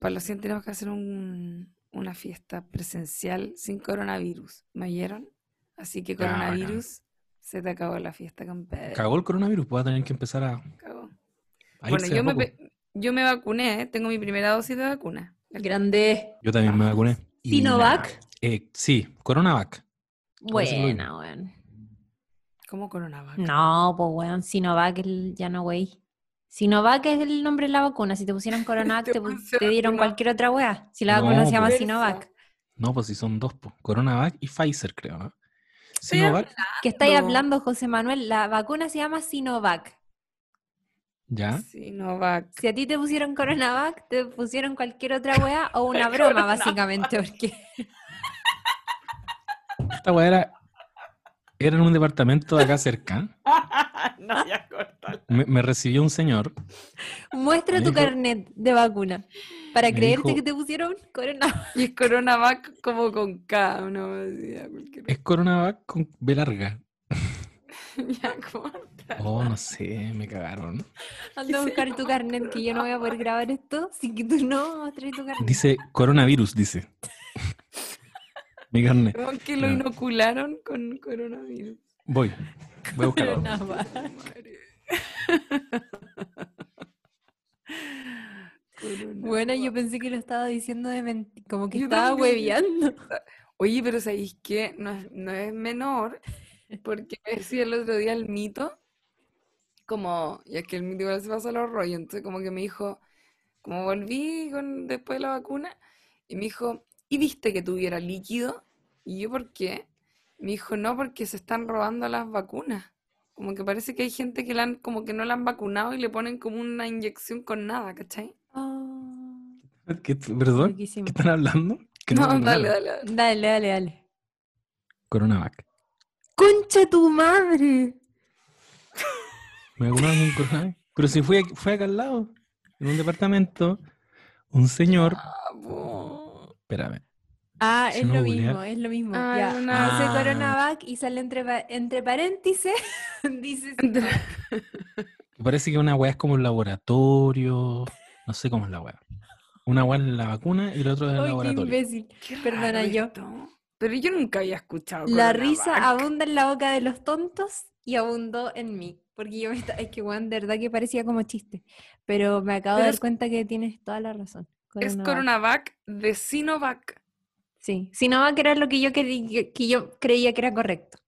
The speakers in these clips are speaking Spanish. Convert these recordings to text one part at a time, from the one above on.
para los 100 tenemos que hacer un- una fiesta presencial sin coronavirus. ¿Me oyeron? Así que coronavirus, se te acabó la fiesta Pedro. Cagó el coronavirus, pues va a tener que empezar a, Cagó. a Bueno, yo me, yo vacuné, tengo mi primera dosis de vacuna. Grande. Yo también me vacuné. Sinovac. Eh, sí, Coronavac. Buena, weón. ¿Cómo coronavirus? No, pues weón, Sinovac el- ya no, wey. Sinovac es el nombre de la vacuna. Si te pusieran Coronavac, Te te, pu- pusieron te dieron una- cualquier otra wea. Si la No, vacuna se llama pues. Sinovac. No, pues si son dos, pues. Coronavac y Pfizer, creo, ¿no? Sinovac, ¿Qué estáis hablando, José Manuel? La vacuna se llama Sinovac. ya. Sinovac. Si a ti te pusieron Coronavac, te pusieron cualquier otra wea o una broma, básicamente, porque Esta weá era, era en un departamento de acá cerca. no, ya corta. Me, me recibió un señor. muestra Me tu dijo- carnet de vacuna para creerte dijo- que te pusieron Coronavac. Y es coronavac como con K, no me decía cualquier Es Coronavac con B larga. Ya corta. Oh, no sé, me cagaron. Anda a buscar tu carnet, que yo no voy a poder grabar esto, sin que tú no traes tu carnet. Dice coronavirus, dice. Mi carne. Como que lo inocularon con coronavirus. Voy. Voy a buscarlo. Bueno, yo pensé que lo estaba diciendo de menti- como que Yo estaba también. hueveando. Oye, pero ¿sabéis qué? No es, no es menor, porque me decía el otro día el mito, como, ya que el mito igual se pasa los rollos, entonces como que me dijo, como volví con, después de la vacuna, y me dijo, ¿y viste que tuviera líquido? Y yo, ¿por qué? Me dijo, no, porque se están robando las vacunas. Como que parece que hay gente que la han, como que no la han vacunado y le ponen como una inyección con nada, ¿cachai? ¿Qué, ¿Perdón? Riquísimo. ¿Qué están hablando? Que No, dale, dale, dale. Dale, dale, dale. Coronavac. ¡Concha tu madre! Me vacunaron con coronavirus. Pero si fue, fue acá al lado, en un departamento, un señor. Ah, po. Espérame. Ah, es no lo googlear. mismo, es lo mismo. Ah, ya. una- Dice Ah. Coronavac y sale entre, entre paréntesis. dice Parece que una weá es como un laboratorio. No sé cómo es la weá. Una weá es la vacuna y la otra es el ¡Ay, qué laboratorio. imbécil! Qué Perdona yo. esto. Pero yo nunca había escuchado La risa abunda en la boca de los tontos y abundó en mí. Porque yo me estaba... Es que, weón, de verdad que parecía como chiste. Pero me acabo Pero de dar es- cuenta que tienes toda la razón. Es Coronavac. Coronavac de Sinovac. Sí. Sinovac era lo que yo, querí- que yo creía que era correcto.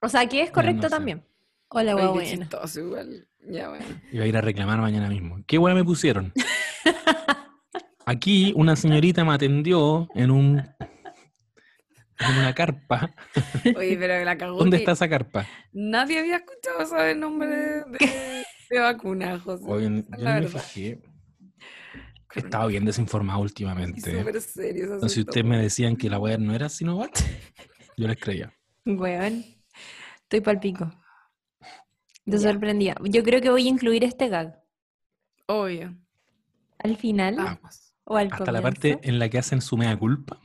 O sea, que es correcto no sé. también. Hola, guau, qué buena. chistoso igual. Ya, bueno. Iba a ir a reclamar mañana mismo. ¿Qué weá me pusieron? Aquí una señorita me atendió en un en una carpa. Oye, pero la cagó ¿Dónde está esa carpa? Nadie había escuchado ese nombre de, de, de vacuna, José. Oye, yo no me fijé. He estado bien desinformado últimamente. súper serio si ustedes me decían que la weá no era Sinovac, yo les creía. Weón. Estoy pal pico. Te sorprendía. Yo creo que voy a incluir este gag. Obvio. Al final Vamos. o al Hasta la parte en la que hacen su mea culpa.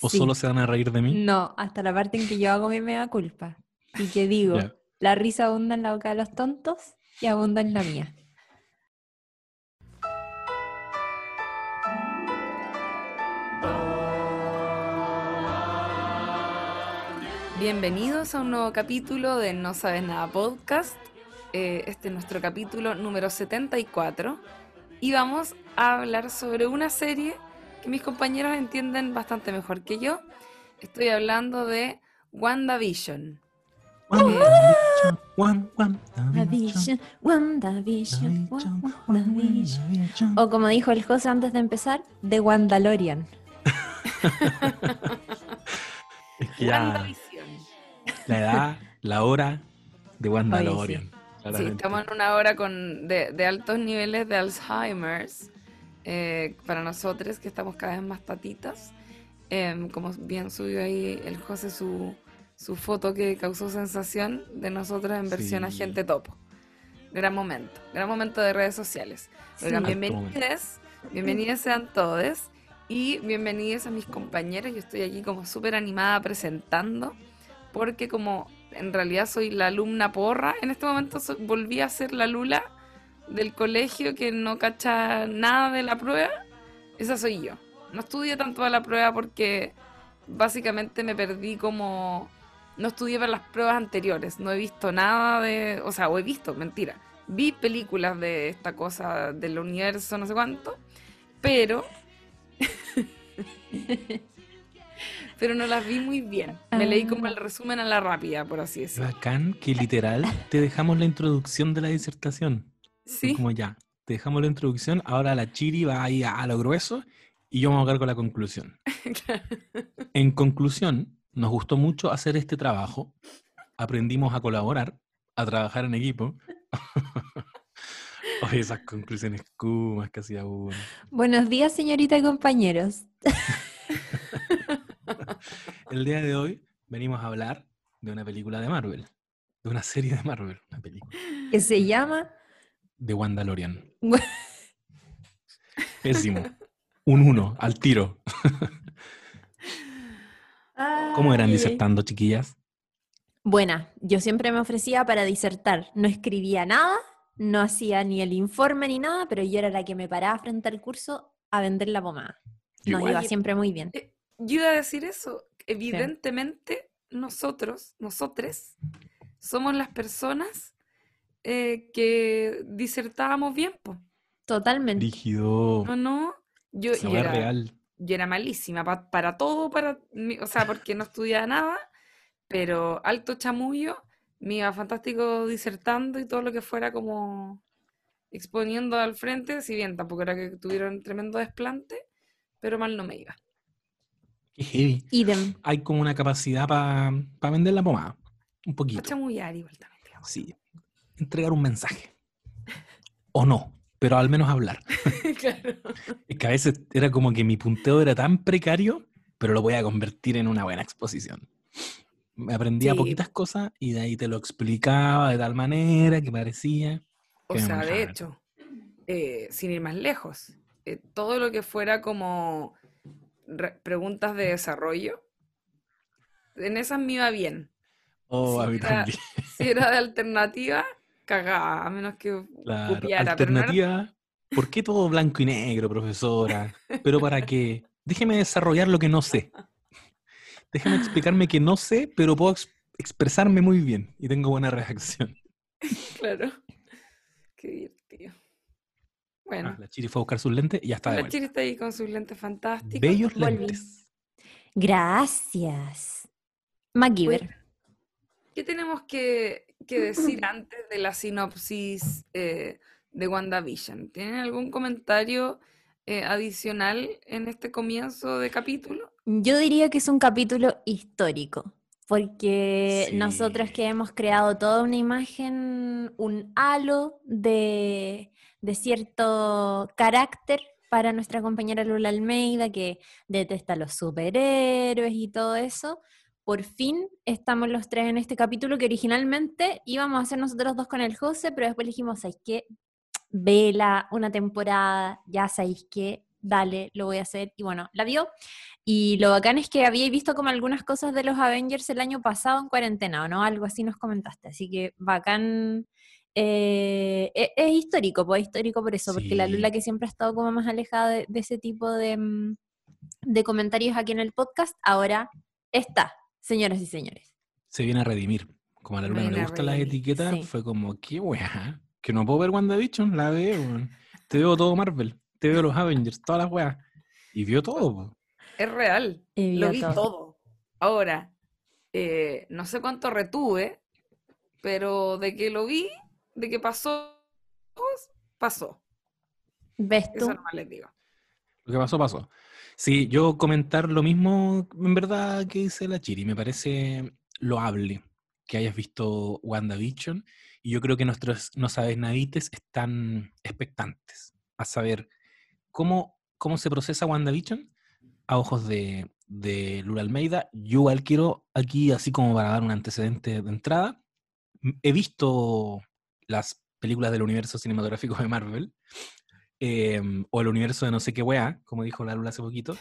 ¿O Sí. solo se van a reír de mí? No, hasta la parte en que yo hago mi mega culpa. Y que digo, la risa abunda en la boca de los tontos y abunda en la mía. Bienvenidos a un nuevo capítulo de No Sabes Nada Podcast. Eh, este es nuestro capítulo número 74 y vamos a hablar sobre una serie que mis compañeros entienden bastante mejor que yo. Estoy hablando de WandaVision. WandaVision, Wan- WandaVision, WandaVision, WandaVision, Wan- WandaVision. O como dijo el José antes de empezar, de Wandalorian. Es que ya WandaVision. La edad, la hora de Wandalorian. Sí, claramente. estamos en una hora con, de, de altos niveles de Alzheimer's eh, para nosotros que estamos cada vez más tatitas. Em, como bien subió ahí el José su, su foto que causó sensación de nosotros en versión Sí. agente topo. Gran momento, gran momento de redes sociales. Sí. Bienvenidos, bienvenidos sean todos y bienvenidos a mis compañeros. Yo estoy aquí como súper animada presentando porque como en realidad soy la alumna porra, en este momento volví a ser la lula del colegio que no cacha nada de la prueba Esa soy yo. No estudié tanto para la prueba porque básicamente me perdí como... No estudié para las pruebas anteriores. No he visto nada de... O sea, o he visto, mentira. Vi películas de esta cosa del universo, no sé cuánto. Pero... pero no las vi muy bien. Me leí como el resumen a la rápida, por así decirlo. Bacán que literal te dejamos la introducción de la disertación. Sí. Como ya, te dejamos la introducción, ahora la chiri va ahí a, a lo grueso y yo me voy a quedar con la conclusión. Claro. En conclusión, nos gustó mucho hacer este trabajo. Aprendimos a colaborar, a trabajar en equipo. Oye, esas conclusiones kumas que hacía uno. Buenos días, señorita y compañeros. El día de hoy venimos a hablar de una película de Marvel. De una serie de Marvel. Una película. Que se llama. De Wandalorian. Pésimo. Un uno, al tiro. ¿Cómo eran disertando, chiquillas? Buena, yo siempre me ofrecía para disertar. No escribía nada, no hacía ni el informe ni nada, pero yo era la que me paraba frente al curso a vender la pomada. Nos Igual. iba siempre muy bien. Yo iba a decir eso. Evidentemente, nosotros, nosotres, somos las personas eh, que disertábamos bien, po. Totalmente. Rígido. No, no. Yo, yo era, real. yo era malísima pa- para todo, para, mi- o sea, porque no estudiaba nada, pero alto chamullo, me iba fantástico disertando y todo lo que fuera como exponiendo al frente, si bien tampoco era que tuviera un tremendo desplante, pero mal no me iba. Qué heavy. Idem. Hay como una capacidad para vender la pomada. Un poquito. chamullar igual también, digamos. Sí. Entregar un mensaje. O no, pero al menos hablar. Claro. Es que a veces era como que mi punteo era tan precario, pero lo voy a convertir en una buena exposición. Me aprendía Sí. poquitas cosas y de ahí te lo explicaba de tal manera que parecía. O que sea, de hecho, eh, sin ir más lejos, eh, todo lo que fuera como preguntas de desarrollo, en esas me iba bien. Oh, a Sí, mí era- también. Si era de alternativa, cagaba, a menos que Claro. copiara, pero no era- Alternativa. ¿Por qué todo blanco y negro, profesora? ¿Pero para qué? Déjeme desarrollar lo que no sé. Déjeme explicarme que no sé, pero puedo ex- expresarme muy bien y tengo buena reacción. Claro. Qué divertido. Bueno, Ah, la Chiri fue a buscar sus lentes y ya está de la vuelta. Chiri está ahí con sus lentes fantásticos. Bellos Volví. lentes. Gracias. MacGyver. ¿Qué tenemos que, que decir antes de la sinopsis eh, de WandaVision? ¿Tienen algún comentario eh, adicional en este comienzo de capítulo? Yo diría que es un capítulo histórico, porque nosotros que hemos creado toda una imagen, un halo de, de cierto carácter para nuestra compañera Lula Almeida, que detesta los superhéroes y todo eso. Por fin estamos los tres en este capítulo que originalmente íbamos a hacer nosotros dos con el José, pero después dijimos, ¿sabéis qué? Vela, una temporada, ya sabéis qué, dale, lo voy a hacer. Y bueno, la vio. Y lo bacán es que había visto como algunas cosas de los Avengers el año pasado en cuarentena, ¿o no? Algo así nos comentaste. Así que bacán. Eh, e- es, histórico, pues histórico por eso, porque la Sí. Lula que siempre ha estado como más alejada de, de ese tipo de, mm, de comentarios aquí en el podcast, ahora está, señoras y señores. Se viene a redimir. Como a la luna no le gustan las etiquetas, sí. fue como, qué weá. Que no puedo ver WandaVision, la veo. Te veo todo Marvel, te veo los Avengers, todas las weas. Y vio todo. po. Es real, Y lo vi todo. todo. Ahora, eh, no sé cuánto retuve, pero de que lo vi, de que pasó, pasó. ¿Ves tú? Eso nomás les digo. Lo que pasó, pasó. Sí, yo comentar lo mismo, en verdad, que dice la Chiri. Me parece loable que hayas visto WandaVision. Y yo creo que nuestros no sabes nadites están expectantes a saber cómo, cómo se procesa WandaVision a ojos de, de Lula Almeida. Yo igual quiero aquí, así como para dar un antecedente de entrada, he visto las películas del universo cinematográfico de Marvel em, o el universo de no sé qué weá, como dijo la Lula hace poquito,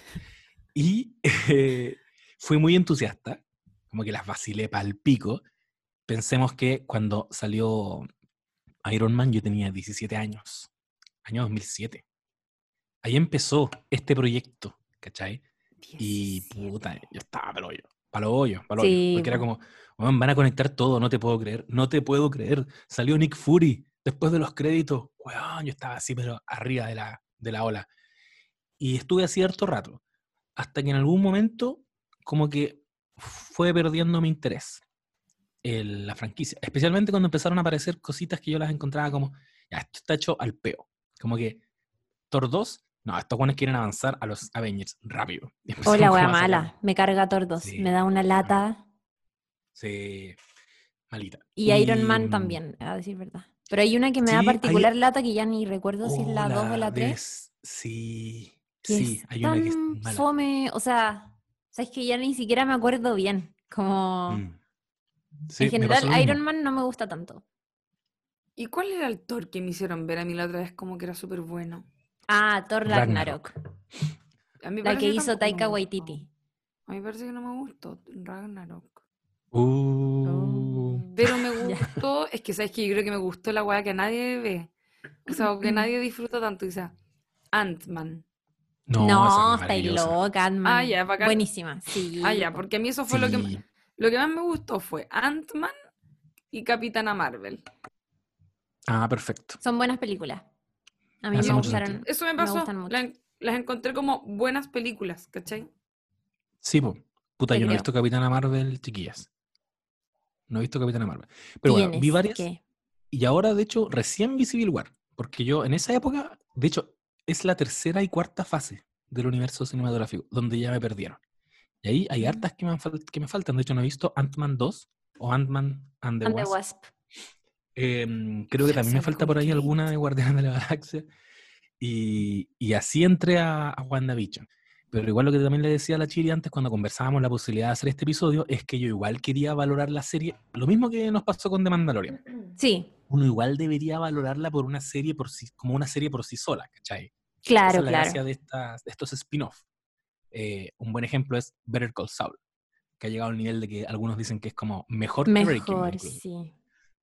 y eh, fui muy entusiasta, como que las vacilé pal pico. Pensemos que cuando salió Iron Man yo tenía 17 años, año 2007. ahí empezó este proyecto, ¿cachai? Y 17. puta, yo estaba para hoyo, para hoyo, Sí, Porque era como, "Weón, van a conectar todo, no te puedo creer, no te puedo creer. Salió Nick Fury después de los créditos. Weón, yo estaba así, pero arriba de la, de la ola. Y estuve así harto rato. Hasta que en algún momento, como que fue perdiendo mi interés en la franquicia. Especialmente cuando empezaron a aparecer cositas que yo las encontraba como, ya, esto está hecho al peo. Como que Thor 2, no, estos buenos quieren avanzar a los Avengers rápido. Hola, wea mala. Me carga Tordos. Sí. Me da una lata. Sí, malita. Y Iron Man también, a decir verdad. Pero hay una que me da hay- particular lata que ya ni recuerdo si es la 2 o la 3. ves, Sí, Que sí, es hay una que es tan mala. fome. O sea, sabes que ya ni siquiera me acuerdo bien. Como. Mm. Sí, en general. Iron Man no me gusta tanto. ¿Y cuál era el Thor que me hicieron ver a mí la otra vez como que era súper bueno? Ah, Thor Ragnarok. Ragnarok. A mí me La que hizo Taika. Waititi. A mí me parece que no me gustó Ragnarok. Uh, Pero me gustó, es que sabes que yo creo que me gustó la weá que nadie ve. O sea, o que nadie disfruta tanto. O sea, Ant-Man. no, No, es loca, Ant-Man. Ah, ya, bacán. Buenísima, sí. Ah, ya, po. porque a mí eso fue lo que, lo que más me gustó fue Ant-Man y Capitana Marvel. Ah, perfecto. Son buenas películas. A mí me mucho gustaron. Eso me Me pasó. gustan mucho. la en- las encontré como buenas películas, ¿cachai? Sí, po. Puta, Te yo no he visto Capitana Marvel, chiquillas. No he visto Capitana Marvel. Pero bueno, vi varias. Y ahora, de hecho, recién vi Civil War. Porque yo, en esa época, de hecho, es la tercera y cuarta fase del universo cinematográfico, donde ya me perdieron. Y ahí hay Mm. hartas que me, que me faltan. De hecho, no he visto Ant-Man 2 o Ant-Man and the And the Wasp. Em, creo que también me falta por ahí alguna de Guardianes de la Galaxia. Y, y así entré a, a WandaVision. Pero igual lo que también le decía a la Chiri antes cuando conversábamos la posibilidad de hacer este episodio es que yo igual quería valorar la serie, lo mismo que nos pasó con The Mandalorian. Sí, Uno igual debería valorarla por una serie por sí, como una serie por sí sola, ¿cachai? Esa claro, es la claro. gracia de, estas, de estos spin-off. Eh, un buen ejemplo es Better Call Saul, que ha llegado al nivel de que algunos dicen que es como mejor, que Breaking Bad Mejor,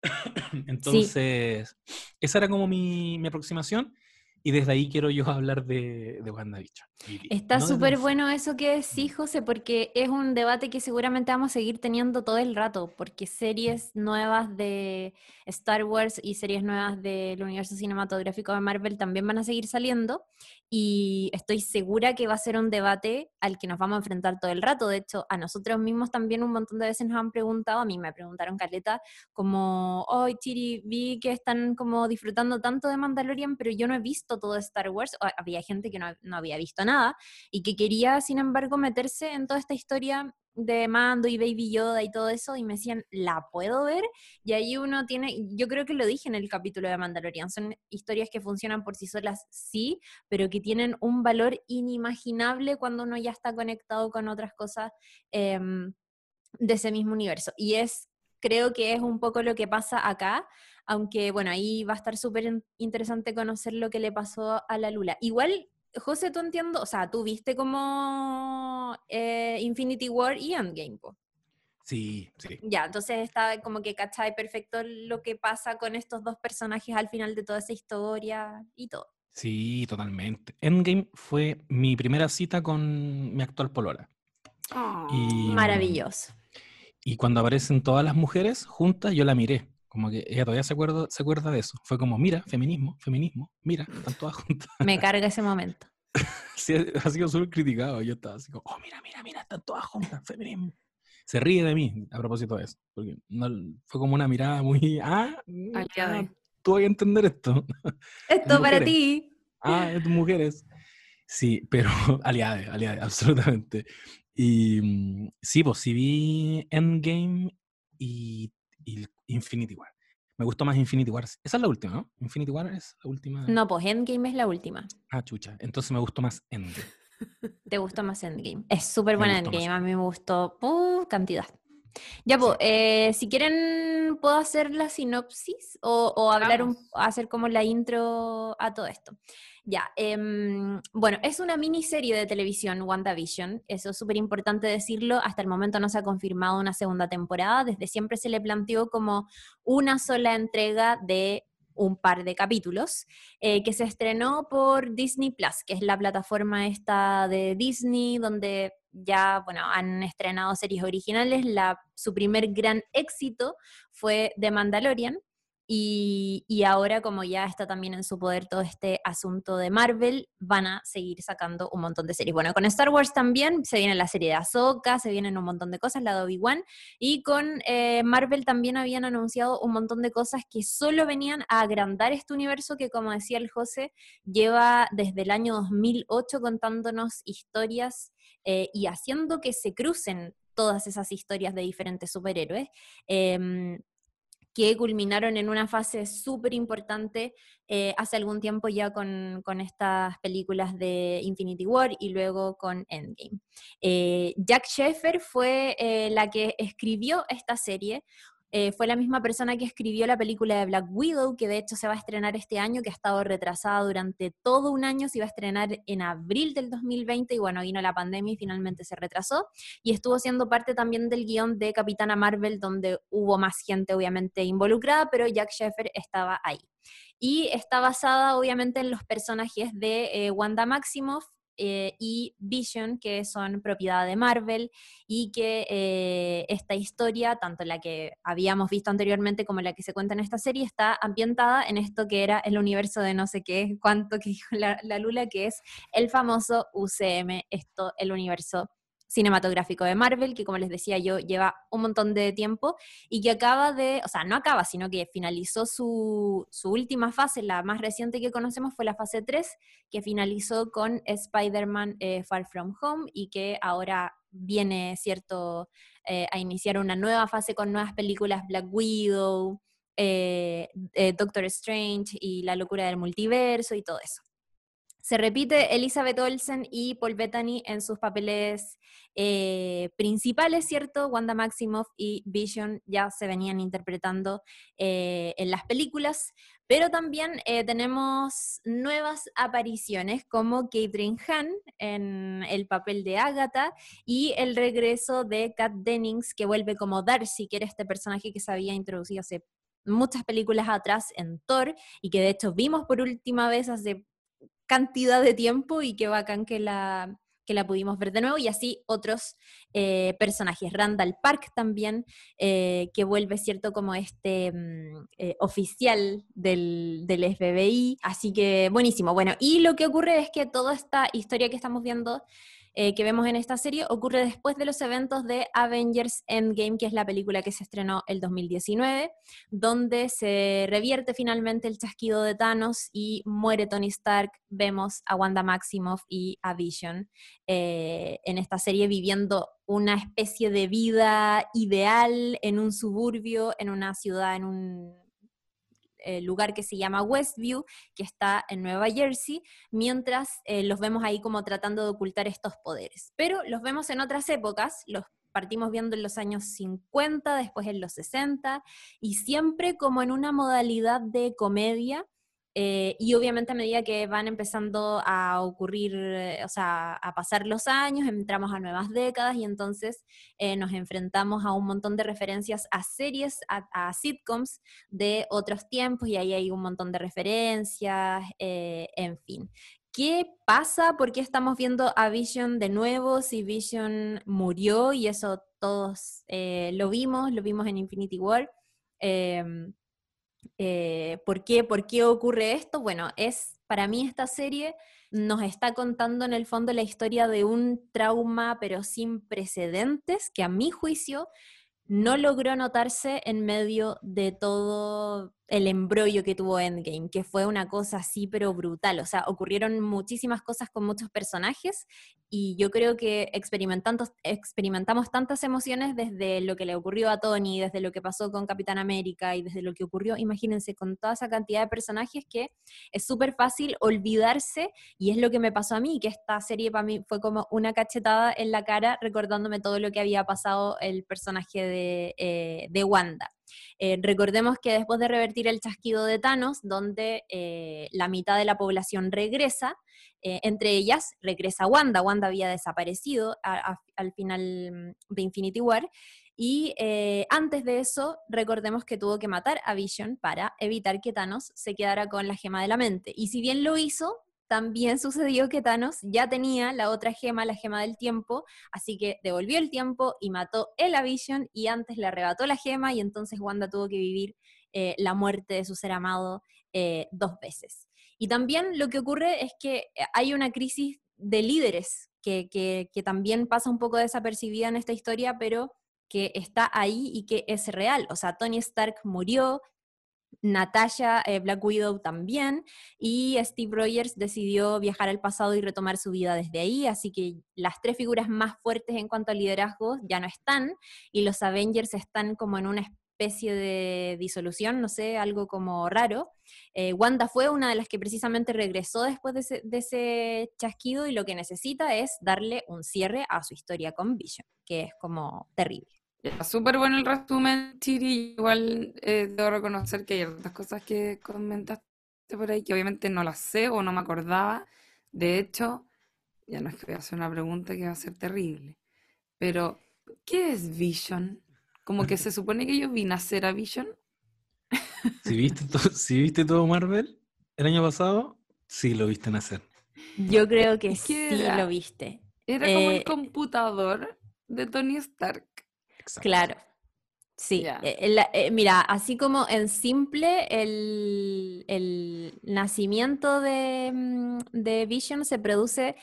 sí. Entonces, esa era como mi, mi aproximación. Y desde ahí quiero yo hablar de, de WandaVision. Está no súper bueno eso que decís, José, porque es un debate que seguramente vamos a seguir teniendo todo el rato, porque series nuevas de Star Wars y series nuevas del universo cinematográfico de Marvel también van a seguir saliendo y estoy segura que va a ser un debate al que nos vamos a enfrentar todo el rato. De hecho, a nosotros mismos también un montón de veces nos han preguntado, a mí me preguntaron Caleta, como, hoy Chiri, vi que están como disfrutando tanto de Mandalorian, pero yo no he visto todo Star Wars, había gente que no, no había visto nada y que quería, sin embargo, meterse en toda esta historia de Mando y Baby Yoda y todo eso, y me decían, ¿la puedo ver? Y ahí uno tiene, yo creo que lo dije en el capítulo de Mandalorian, son historias que funcionan por sí solas, sí, pero que tienen un valor inimaginable cuando uno ya está conectado con otras cosas em, de ese mismo universo. Y es, creo que es un poco lo que pasa acá, aunque bueno, ahí va a estar súper in- interesante conocer lo que le pasó a la Lula. Igual, José, tú entiendo, o sea, tú viste como eh, Infinity War y Endgame, po. Sí, sí. Ya, entonces está como que cachai perfecto lo que pasa con estos dos personajes al final de toda esa historia y todo. Sí, totalmente. Endgame fue mi primera cita con mi actual polola. Y- Mm. Maravilloso. Y cuando aparecen todas las mujeres juntas, yo la miré. Como que ella todavía se acuerda, se acuerda de eso. Fue como, mira, feminismo, feminismo, mira, están todas juntas. Me carga ese momento. Sí, ha sido súper criticado. Yo estaba así como, oh, mira, mira, mira, están todas juntas, feminismo. Se ríe de mí a propósito de eso. Porque no, fue como una mirada muy, ah, ah, tú vas a entender esto. Esto para ti. Ah, es mujeres. Sí, pero aliade, aliade, absolutamente. Y mm, sí, pues sí vi Endgame y, y Infinity War. Me gustó más Infinity War. Esa es la última, ¿no? Infinity War es la última. No, pues Endgame es la última. Ah, chucha. Entonces me gustó más Endgame. ¿Te gustó más Endgame? Es súper buena más Endgame, a mí me gustó uh, cantidad. Ya, pues, eh, si quieren, puedo hacer la sinopsis o, o hablar, un, hacer como la intro a todo esto. Ya, em, bueno, es una miniserie de televisión, WandaVision, eso es súper importante decirlo, hasta el momento no se ha confirmado una segunda temporada, desde siempre se le planteó como una sola entrega de un par de capítulos, eh, que se estrenó por Disney Plus, que es la plataforma esta de Disney, donde ya, bueno, han estrenado series originales. La, su primer gran éxito fue The Mandalorian, y, ahora, como ya está también en su poder todo este asunto de Marvel, van a seguir sacando un montón de series. Bueno, con Star Wars también se viene la serie de Ahsoka, se vienen un montón de cosas, la de Obi-Wan, y con eh, Marvel también habían anunciado un montón de cosas que solo venían a agrandar este universo que, como decía el José, lleva desde el año 2008 contándonos historias eh, y haciendo que se crucen todas esas historias de diferentes superhéroes. Em, que culminaron en una fase súper importante eh, hace algún tiempo ya con, estas películas de Infinity War y luego con Endgame. Eh, Jack Sheffer fue eh, la que escribió esta serie, eh, fue la misma persona que escribió la película de Black Widow, que de hecho se va a estrenar este año, que ha estado retrasada durante todo un año, se iba a estrenar en abril del 2020 y bueno, vino la pandemia y finalmente se retrasó. Y estuvo siendo parte también del guion de Capitana Marvel, donde hubo más gente obviamente involucrada, pero Jack Sheffer estaba ahí. Y está basada obviamente en los personajes de eh, Wanda Maximoff, eh, y Vision, que son propiedad de Marvel, y que eh, esta historia, tanto la que habíamos visto anteriormente como la que se cuenta en esta serie, está ambientada en esto que era el universo de no sé qué, cuánto que dijo la, la Lula, que es el famoso UCM, esto, el universo cinematográfico de Marvel, que como les decía yo, lleva un montón de tiempo y que acaba de, o sea, no acaba, sino que finalizó su, última fase, la más reciente que conocemos fue la fase 3, que finalizó con Spider-Man eh, Far From Home y que ahora viene, ¿cierto?, eh, a iniciar una nueva fase con nuevas películas, Black Widow, eh, Doctor Strange y la locura del multiverso y todo eso. Se repite Elizabeth Olsen y Paul Bettany en sus papeles eh, principales, ¿cierto? Wanda Maximoff y Vision ya se venían interpretando eh, en las películas, pero también eh, tenemos nuevas apariciones como Catherine Hahn en el papel de Agatha y el regreso de Kat Dennings que vuelve como Darcy, que era este personaje que se había introducido hace muchas películas atrás en Thor y que de hecho vimos por última vez hace cantidad de tiempo y qué bacán que la, que la pudimos ver de nuevo, y así otros eh, personajes. Randall Park también, eh, que vuelve, ¿cierto?, como este mm, eh, oficial del, del, FBI. Así que buenísimo. Bueno, y lo que ocurre es que toda esta historia que estamos viendo eh, que vemos en esta serie ocurre después de los eventos de Avengers Endgame, que es la película que se estrenó el 2019, donde se revierte finalmente el chasquido de Thanos y muere Tony Stark. Vemos a Wanda Maximoff y a Vision eh, en esta serie viviendo una especie de vida ideal en un suburbio, en una ciudad, en un eh, lugar que se llama Westview, que está en Nueva Jersey, mientras eh, los vemos ahí como tratando de ocultar estos poderes. Pero los vemos en otras épocas, los partimos viendo en los años 50, después en los 60, y siempre como en una modalidad de comedia, eh, y obviamente a medida que van empezando a ocurrir, eh, o sea, a pasar los años, entramos a nuevas décadas y entonces eh, nos enfrentamos a un montón de referencias a series, a, sitcoms de otros tiempos y ahí hay un montón de referencias, en fin. ¿Qué pasa? ¿Por qué estamos viendo a Vision de nuevo si Vision murió y eso todos lo vimos, lo vimos en Infinity War? Eh, ¿por, qué, ¿Por qué ocurre esto? Bueno, es para mí esta serie nos está contando en el fondo la historia de un trauma, pero sin precedentes, que a mi juicio no logró notarse en medio de todo el embrollo que tuvo Endgame, que fue una cosa así pero brutal. O sea, ocurrieron muchísimas cosas con muchos personajes y yo creo que experimentamos tantas emociones desde lo que le ocurrió a Tony, desde lo que pasó con Capitán América y desde lo que ocurrió, imagínense, con toda esa cantidad de personajes que es súper fácil olvidarse y es lo que me pasó a mí, que esta serie para mí fue como una cachetada en la cara recordándome todo lo que había pasado el personaje de, eh, de Wanda. Eh, recordemos que después de revertir el chasquido de Thanos, donde eh, la mitad de la población regresa, eh, entre ellas regresa Wanda. Wanda había desaparecido al final de Infinity War. Y antes de eso, recordemos que tuvo que matar a Vision para evitar que Thanos se quedara con la gema de la mente. Y si bien lo hizo, también sucedió que Thanos ya tenía la otra gema, la gema del tiempo, así que devolvió el tiempo y mató el Vision y antes le arrebató la gema y entonces Wanda tuvo que vivir eh, la muerte de su ser amado eh, dos veces. Y también lo que ocurre es que hay una crisis de líderes que, que también pasa un poco desapercibida en esta historia, pero que está ahí y que es real. O sea, Tony Stark murió, Natasha eh, Black Widow también, y Steve Rogers decidió viajar al pasado y retomar su vida desde ahí, así que las tres figuras más fuertes en cuanto a liderazgo ya no están, y los Avengers están como en una especie de disolución, no sé, algo como raro. Eh, Wanda fue una de las que precisamente regresó después de ese, de ese chasquido y lo que necesita es darle un cierre a su historia con Vision, que es como terrible. Súper bueno el resumen, Chiri. Igual eh, debo reconocer que hay otras cosas que comentaste por ahí que obviamente no las sé o no me acordaba. De hecho, ya no es que voy a hacer una pregunta que va a ser terrible. Pero, ¿qué es Vision? Como que se supone que yo vi nacer a Vision. Si viste, si viste todo Marvel el año pasado, sí lo viste nacer. Yo creo que sí lo viste. Era como el eh, computador de Tony Stark. Claro. Sí, eh, eh, mira, así como en simple el, nacimiento mm, de, Vision se produce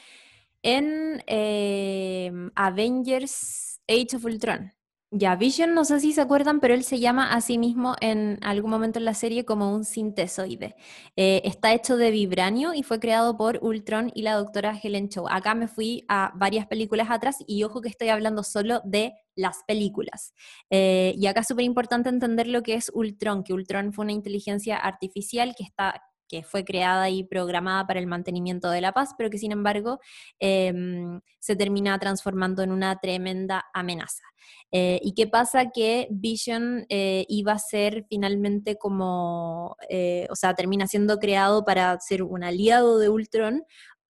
en em, Avengers Age of Ultron. Ya, Vision, no sé si se acuerdan, pero él se llama a sí mismo en algún momento en la serie como un sintesoide. Eh, está hecho de vibranio y fue creado por Ultron y la doctora Helen Cho. Acá me fui a varias películas atrás y ojo que estoy hablando solo de las películas. Eh, y acá es súper importante entender lo que es Ultron, que Ultron fue una inteligencia artificial que está que fue creada y programada para el mantenimiento de la paz, pero que sin embargo em, se termina transformando en una tremenda amenaza. Eh, ¿Y qué pasa? Que Vision eh, iba a ser finalmente como, eh, o sea, termina siendo creado para ser un aliado de Ultron,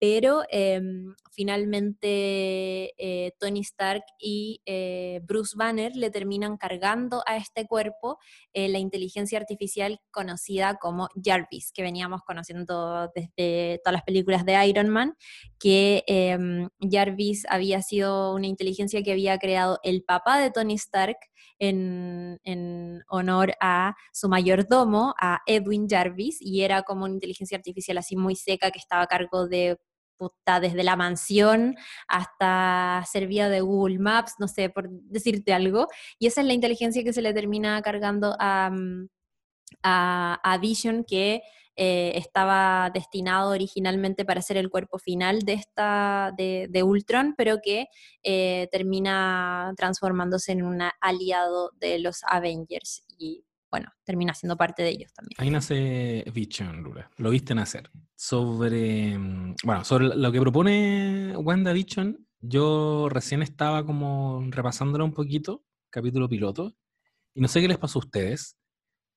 pero em, finalmente eh, Tony Stark y eh, Bruce Banner le terminan cargando a este cuerpo eh, la inteligencia artificial conocida como Jarvis, que veníamos conociendo desde todas las películas de Iron Man, que em, Jarvis había sido una inteligencia que había creado el papá de Tony Stark en, en honor a su mayordomo, a Edwin Jarvis, y era como una inteligencia artificial así muy seca que estaba a cargo de desde la mansión hasta servía de Google Maps, no sé, por decirte algo. Y esa es la inteligencia que se le termina cargando a, mm, Vision, que eh, estaba destinado originalmente para ser el cuerpo final de, esta, de, Ultron, pero que eh, termina transformándose en un aliado de los Avengers. Bueno, termina siendo parte de ellos también. Ahí nace Vision, Lula. Lo viste nacer. Sobre, mm, bueno, sobre lo que propone WandaVision, yo recién estaba como repasándolo un poquito, capítulo piloto, y no sé qué les pasó a ustedes,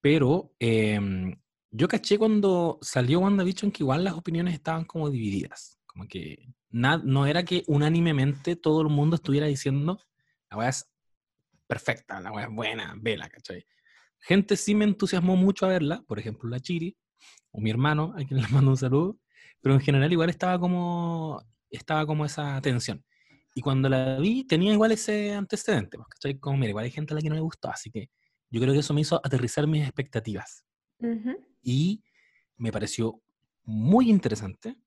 pero em, yo caché cuando salió WandaVision que igual las opiniones estaban como divididas. Como que no era que unánimemente todo el mundo estuviera diciendo, la weá es perfecta, la weá es buena, vela, ¿cachai? Gente sí me entusiasmó mucho a verla, por ejemplo la Chiri, o mi hermano, a quien le mando un saludo, pero en general igual estaba como, estaba como esa tensión. Y cuando la vi tenía igual ese antecedente, porque estoy como, mira, igual hay gente a la que no le gustó, así que yo creo que eso me hizo aterrizar mis expectativas. Y me pareció muy interesante,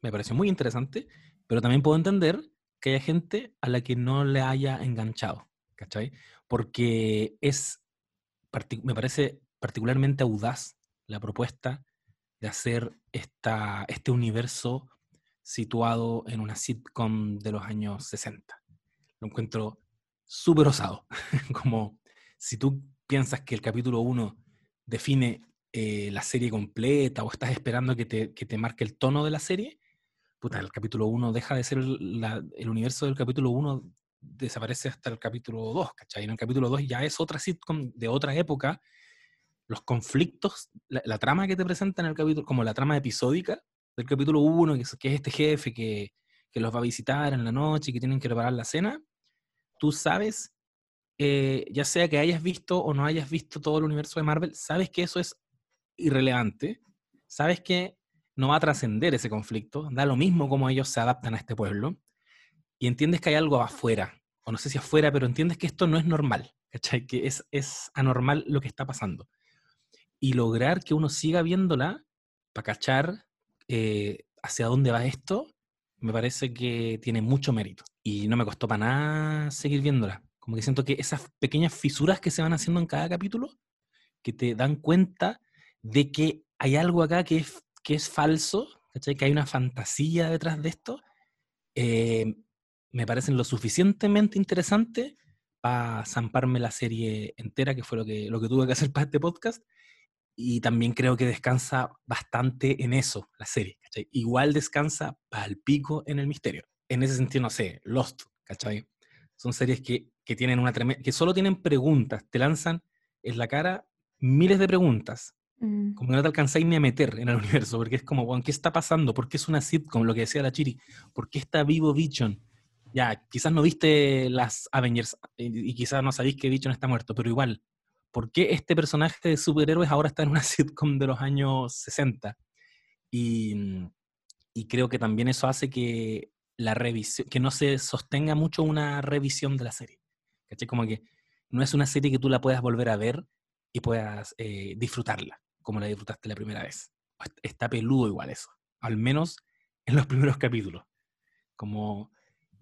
me pareció muy interesante, pero también puedo entender que haya gente a la que no le haya enganchado, ¿cachai? Porque es me parece particularmente audaz la propuesta de hacer esta, este universo situado en una sitcom de los años 60. Lo encuentro súper osado. Como si tú piensas que el capítulo 1 define eh, la serie completa o estás esperando que te, que te, marque el tono de la serie, puta, el capítulo 1 deja de ser el universo del capítulo 1 desaparece hasta el capítulo 2, ¿cachai? En el capítulo 2 ya es otra sitcom de otra época. Los conflictos, la, trama que te presenta en el capítulo, como la trama episódica del capítulo 1, que que es este jefe que, que, los va a visitar en la noche y que tienen que preparar la cena, tú sabes eh, ya sea que hayas visto o no hayas visto todo el universo de Marvel, sabes que eso es irrelevante, sabes que no va a trascender ese conflicto, da lo mismo como ellos se adaptan a este pueblo, y entiendes que hay algo afuera, o no sé si afuera, pero entiendes que esto no es normal. Que es, es anormal lo que está pasando. Y lograr que uno siga viéndola para cachar eh, hacia dónde va esto, me parece que tiene mucho mérito. Y no me costó para nada seguir viéndola. Como que siento que esas pequeñas fisuras que se van haciendo en cada capítulo, que te dan cuenta de que hay algo acá que es, que es falso, que hay una fantasía detrás de esto, eh, me parecen lo suficientemente interesante para zamparme la serie entera, que fue lo que, lo que tuve que hacer para este podcast. Y también creo que descansa bastante en eso, la serie. ¿cachai? Igual descansa para pico en el misterio. En ese sentido, no sé, Lost, ¿cachai? Son series que, que tienen una que solo tienen preguntas, te lanzan en la cara miles de preguntas. Mm. Como que no te alcanzáis ni a meter en el universo, porque es como, bueno, ¿qué está pasando? ¿Por qué es una sitcom? Lo que decía la Chiri. ¿Por qué está vivo Vision? Ya, quizás no viste las Avengers y quizás no sabéis que Vision está muerto, pero igual, ¿por qué este personaje de superhéroes ahora está en una sitcom de los años 60? Y, y creo que también eso hace que la revisión, que no se sostenga mucho una revisión de la serie. ¿Cachai? Como que no es una serie que tú la puedas volver a ver y puedas eh, disfrutarla como la disfrutaste la primera vez. Está peludo igual eso, al menos en los primeros capítulos. Como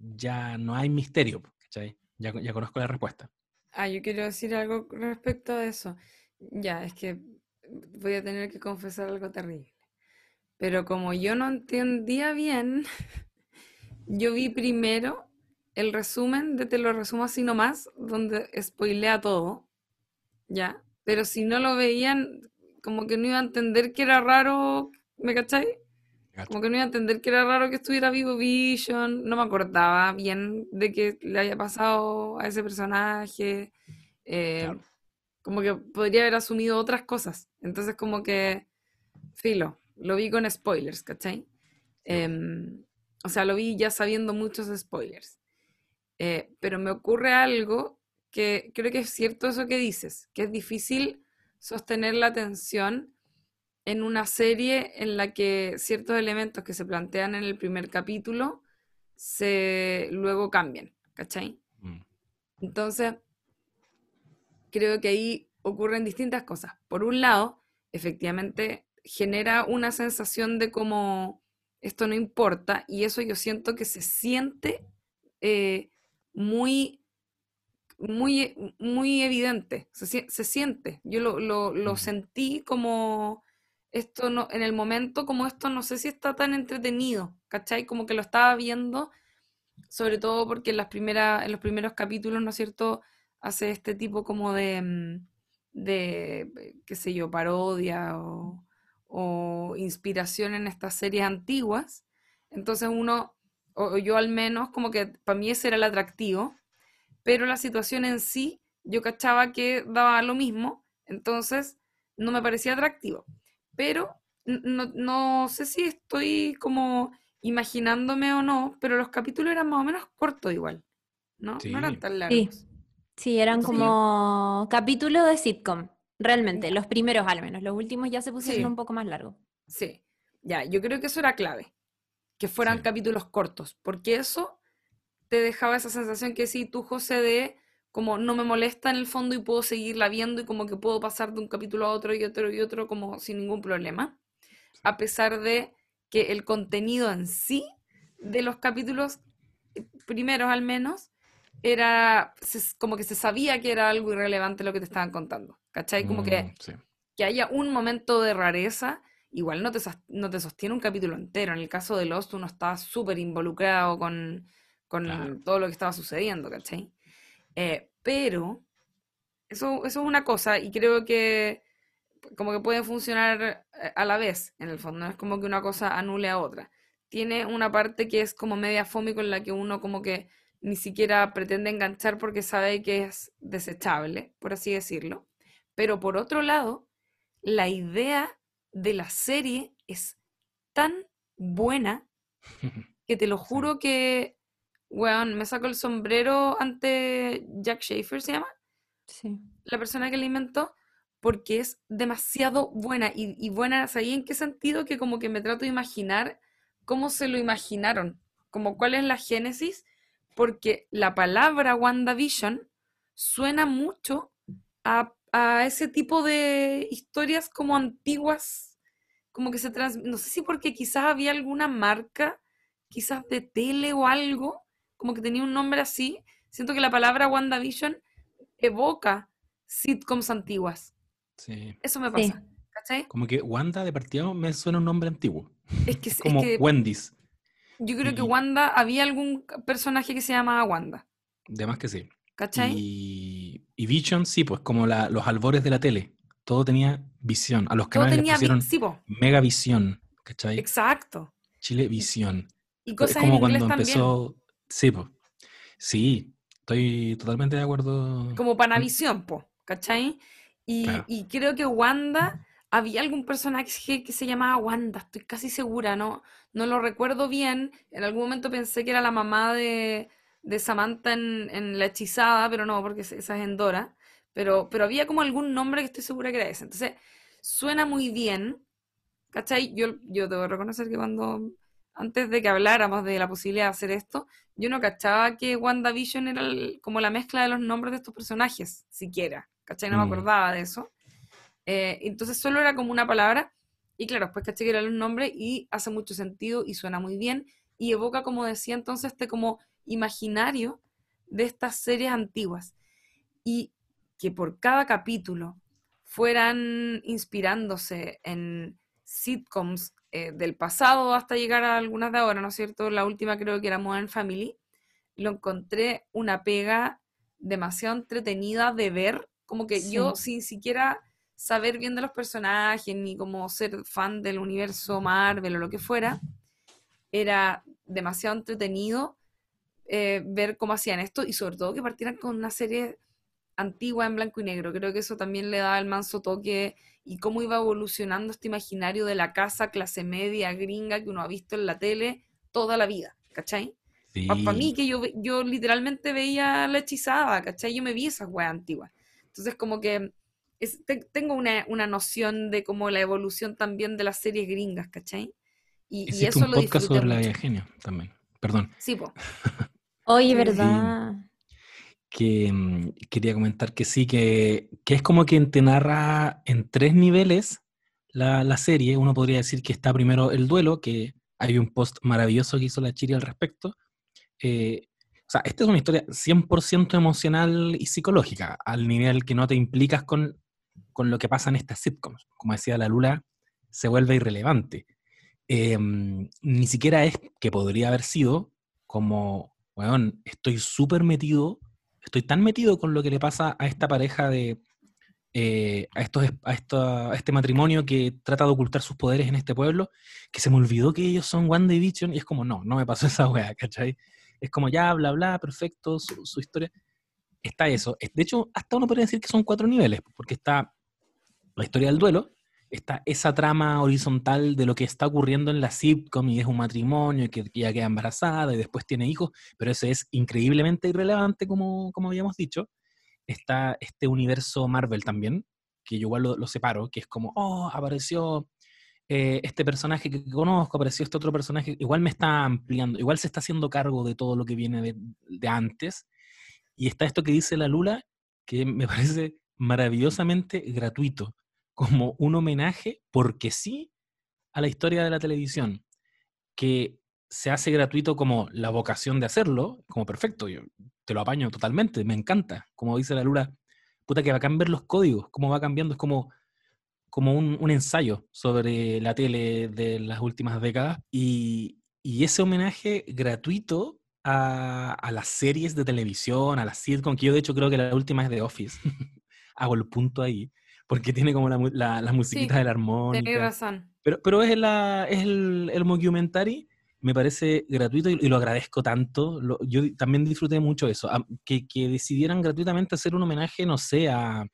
ya no hay misterio, ¿cachai? Ya, ya conozco la respuesta. Ah, yo quiero decir algo respecto a eso. Ya, es que voy a tener que confesar algo terrible. Pero como yo no entendía bien, yo vi primero el resumen de Te lo resumo así nomás, donde spoilea todo, ¿ya? Pero si no lo veían, como que no iba a entender que era raro, ¿me cachai? Como que no iba a entender que era raro que estuviera vivo Vision, no me acordaba bien de que le haya pasado a ese personaje, eh, Claro. como que podría haber asumido otras cosas, entonces como que, filo, lo vi con spoilers, ¿cachai? Em, o sea, lo vi ya sabiendo muchos spoilers. Eh, pero me ocurre algo que creo que es cierto eso que dices, que es difícil sostener la atención en una serie en la que ciertos elementos que se plantean en el primer capítulo se luego cambian, ¿cachai? Mm. Entonces, creo que ahí ocurren distintas cosas. Por un lado, efectivamente, genera una sensación de como esto no importa y eso yo siento que se siente eh, muy, muy, muy evidente, se, se siente. Yo lo, lo- sentí como esto no, en el momento como esto no sé si está tan entretenido, ¿cachai? Como que lo estaba viendo, sobre todo porque en las en los primeros capítulos, ¿no es cierto? Hace este tipo como de, mm, de, eh, qué sé yo, parodia o, o inspiración en estas series antiguas. Entonces uno, o yo al menos, como que para mí ese era el atractivo, pero la situación en sí, yo cachaba que daba lo mismo, entonces no me parecía atractivo. Pero no, no sé si estoy como imaginándome o no, pero los capítulos eran más o menos cortos igual, ¿no? No eran tan largos. sí, eran como capítulos de sitcom, realmente, los primeros al menos, los últimos ya se pusieron Sí. un poco más largos. Sí, ya, yo creo que eso era clave, que fueran Sí. capítulos cortos, porque eso te dejaba esa sensación que sí, tú, José, de como no me molesta en el fondo y puedo seguirla viendo y como que puedo pasar de un capítulo a otro y otro y otro como sin ningún problema, a pesar de que el contenido en sí de los capítulos eh, primeros al menos era como que se sabía que era algo irrelevante lo que te estaban contando, ¿cachai? Como que Mm, sí. que haya un momento de rareza, igual no te, no te sostiene un capítulo entero. En el caso de Lost, uno estaba súper involucrado con, con Claro. todo lo que estaba sucediendo, ¿cachai? Eh, pero eso, eso es una cosa y creo que como que puede funcionar eh, a la vez, en el fondo. No es como que una cosa anule a otra. Tiene una parte que es como media fómico en la que uno como que ni siquiera pretende enganchar porque sabe que es desechable, por así decirlo. Pero por otro lado, la idea de la serie es tan buena que te lo juro que weón, me saco el sombrero ante Jack Schaefer, ¿se llama? Sí. La persona que la inventó, porque es demasiado buena. Y, y buena, ¿sabes en qué sentido? Que como que me trato de imaginar cómo se lo imaginaron, como cuál es la génesis, porque la palabra WandaVision suena mucho a, a ese tipo de historias como antiguas, como que se trans... No sé si porque quizás había alguna marca, quizás de tele o algo, como que tenía un nombre así. Siento que la palabra WandaVision evoca sitcoms antiguas. Sí. Eso me Sí. pasa. ¿Cachai? Como que Wanda de partida me suena un nombre antiguo. Es que, es Como que Wendy's. yo creo que y- Wanda, había algún personaje que se llamaba Wanda. De más que sí. ¿Cachai? Y, y Vision, sí, pues como la- los albores de la tele. Todo tenía visión. A los Todo canales les tenía vi- pusieron sí, Mega Visión. ¿Cachai? exacto. Chile Visión. Y Es cosas en como cuando también. empezó. Sí, pues. Sí, estoy totalmente de acuerdo. Como Panavisión, po, ¿cachai? Y, Claro. y creo que Wanda, había algún personaje que se llamaba Wanda, estoy casi segura, ¿no? No lo recuerdo bien. En algún momento pensé que era la mamá de, de Samantha en, en La Hechizada, pero no, porque esa es en Dora. Pero, pero había como algún nombre que estoy segura que era ese. Entonces, suena muy bien, ¿cachai? Yo, yo debo reconocer que cuando, antes de que habláramos de la posibilidad de hacer esto, yo no cachaba que WandaVision era el- como la mezcla de los nombres de estos personajes, siquiera, ¿cachai? No me Mm. acordaba de eso. Eh, entonces solo era como una palabra, y claro, después caché que eran los nombres y hace mucho sentido y suena muy bien, y evoca, como decía entonces, este como imaginario de estas series antiguas. Y que por cada capítulo fueran inspirándose en sitcoms eh, del pasado hasta llegar a algunas de ahora, ¿no es cierto? La última creo que era Modern Family. Lo encontré una pega demasiado entretenida de ver, como que yo sin siquiera saber bien de los personajes ni como ser fan del universo Marvel o lo que fuera, era demasiado entretenido eh, ver cómo hacían esto y sobre todo que partieran con una serie antigua en blanco y negro. Creo que eso también le daba el manso toque y cómo iba evolucionando este imaginario de la casa clase media gringa que uno ha visto en la tele toda la vida, ¿cachai? Sí. Para mí, que yo, yo literalmente veía la hechizada, ¿cachai? Yo me vi esas weas antiguas. Entonces, como que es- te- tengo una, una noción de como la evolución también de las series gringas, ¿cachai? Y, y eso un lo podcast sobre la mucho. Vía Genio también. Perdón. Sí, po. Oye, Sí. Que mm, quería comentar que sí, que, que es como que te narra en tres niveles la, la serie. Uno podría decir que está primero el duelo, que hay un post maravilloso que hizo la Chiri al respecto. Eh, o sea, esta es una historia 100% emocional y psicológica, al nivel que no te implicas con, con lo que pasa en estas sitcoms. Como decía la Lula, se vuelve irrelevante. Eh, ni siquiera es que podría haber sido como, weón, estoy súper metido estoy tan metido con lo que le pasa a esta pareja de. eh, a, estos, a, esta- a este matrimonio que trata de ocultar sus poderes en este pueblo, que se me olvidó que ellos son One Division y es como, no, no me pasó esa wea, ¿cachai? Es como ya, bla, bla, perfecto, su, su historia. Está eso. Es- De hecho, hasta uno podría decir que son cuatro niveles, porque está la historia del duelo, está esa trama horizontal de lo que está ocurriendo en la sitcom y es un matrimonio y que, ella queda embarazada y después tiene hijos, pero eso es increíblemente irrelevante, como, como habíamos dicho. Está este universo Marvel también, que yo igual lo, separo, que es como, oh, apareció eh, este personaje que conozco, apareció este otro personaje, igual me está ampliando, igual se está haciendo cargo de todo lo que viene de antes. Y está esto que dice la Lula, que me parece maravillosamente gratuito, como un homenaje, porque sí, a la historia de la televisión, que se hace gratuito como la vocación de hacerlo, como perfecto, yo te lo apaño totalmente, me encanta, como dice la Lula, puta que bacán ver los códigos, cómo va cambiando, es como, como un, un ensayo sobre la tele de las últimas décadas, y, y ese homenaje gratuito a, a las series de televisión, a las sitcom, que yo de hecho creo que la última es The Office, hago el punto ahí, porque tiene como la, la, la musiquita de la Tenés razón. Pero, pero es, la, es el, el mockumentary, me parece gratuito y, y lo agradezco tanto. Lo- yo también disfruté mucho eso. a- que, que decidieran gratuitamente hacer un homenaje, no sé, a,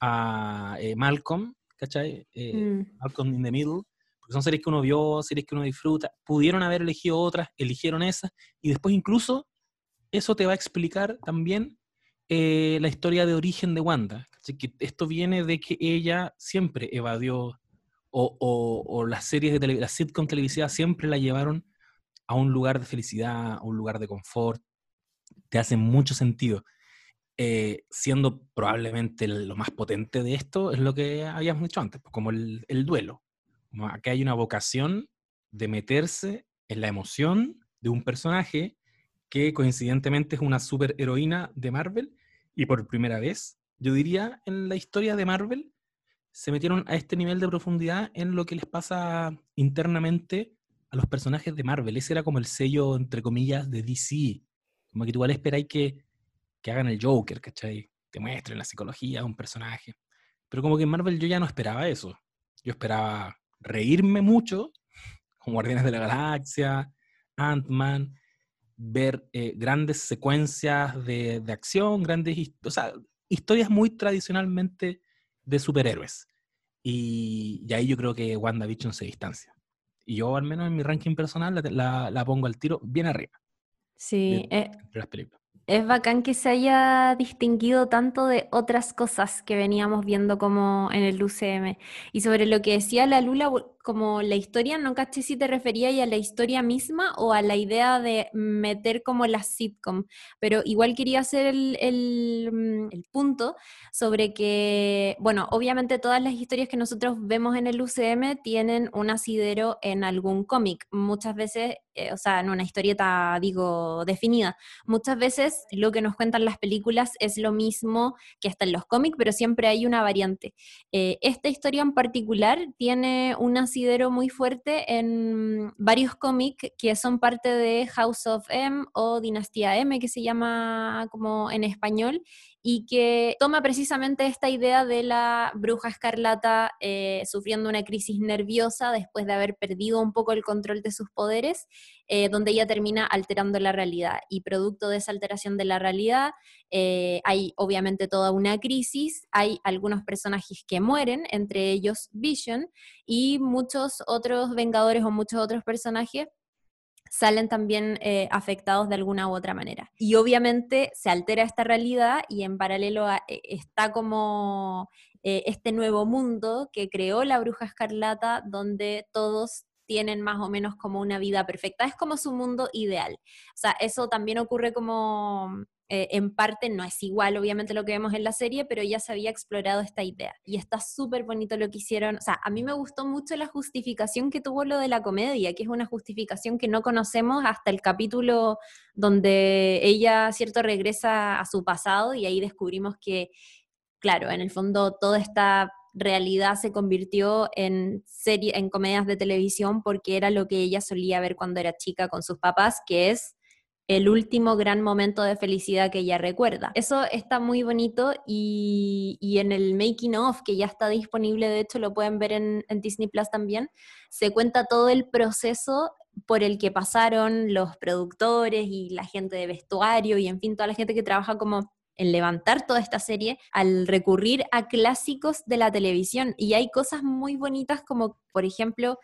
a eh, Malcolm, ¿cachai? Eh, Mm. Malcolm in the Middle, porque son series que uno vio, series que uno disfruta. Pudieron haber elegido otras, eligieron esas, y después incluso eso te va a explicar también eh, la historia de origen de Wanda. Que esto viene de que ella siempre evadió, o, las series de televisión, las sitcom televisivas siempre la llevaron a un lugar de felicidad, a un lugar de confort. Te hace mucho sentido. Eh, siendo probablemente lo más potente de esto, es lo que habíamos dicho antes, pues, como el, el duelo. Como aquí hay una vocación de meterse en la emoción de un personaje que coincidentemente es una superheroína de Marvel y por primera vez, yo diría, en la historia de Marvel, se metieron a este nivel de profundidad en lo que les pasa internamente a los personajes de Marvel. Ese era como el sello, entre comillas, de DC. Como que igual esperáis que que hagan el Joker, ¿cachai? Te muestren la psicología de un personaje. Pero como que en Marvel yo ya no esperaba eso. Yo esperaba reírme mucho con Guardianes de la Galaxia, Ant-Man, ver eh, grandes secuencias de, acción, grandes o sea, historias muy tradicionalmente de superhéroes. Y, ahí yo creo que WandaVision se distancia. Y yo, al menos en mi ranking personal, la, pongo al tiro bien arriba. Sí, eh, las películas. Es bacán que se haya distinguido tanto de otras cosas que veníamos viendo como en el UCM. Y sobre lo que decía la Lula, como la historia, no caché si te refería a la historia misma o a la idea de meter como la sitcom, pero igual quería hacer el, mm, el, punto sobre que, bueno, obviamente todas las historias que nosotros vemos en el UCM tienen un asidero en algún cómic, muchas veces, eh, o sea, en una historieta, digo, definida. Muchas veces lo que nos cuentan las películas es lo mismo que está en los cómics, pero siempre hay una variante. Eh, esta historia en particular tiene una muy fuerte en varios cómics que son parte de House of M o Dinastía M, que se llama como en español, y que toma precisamente esta idea de la bruja escarlata eh, sufriendo una crisis nerviosa después de haber perdido un poco el control de sus poderes, eh, donde ella termina alterando la realidad. Y producto de esa alteración de la realidad, eh, hay obviamente toda una crisis, hay algunos personajes que mueren, entre ellos Vision, y muchos otros Vengadores o muchos otros personajes salen también eh, afectados de alguna u otra manera. Y obviamente se altera esta realidad y en paralelo eh, está como eh, este nuevo mundo que creó la bruja escarlata donde todos tienen más o menos como una vida perfecta. Es como su mundo ideal. O sea, eso también ocurre como eh, en parte no es igual, obviamente, lo que vemos en la serie, pero ya se había explorado esta idea. Y está súper bonito lo que hicieron. O sea, a mí me gustó mucho la justificación que tuvo lo de la comedia, que es una justificación que no conocemos hasta el capítulo donde ella, cierto, regresa a su pasado y ahí descubrimos que, claro, en el fondo toda esta realidad se convirtió en serie, en comedias de televisión porque era lo que ella solía ver cuando era chica con sus papás, que es el último gran momento de felicidad que ella recuerda. Eso está muy bonito y, en el making of, que ya está disponible, de hecho lo pueden ver en, Disney Plus también, se cuenta todo el proceso por el que pasaron los productores y la gente de vestuario y en fin, toda la gente que trabaja como en levantar toda esta serie al recurrir a clásicos de la televisión. Y hay cosas muy bonitas como, por ejemplo,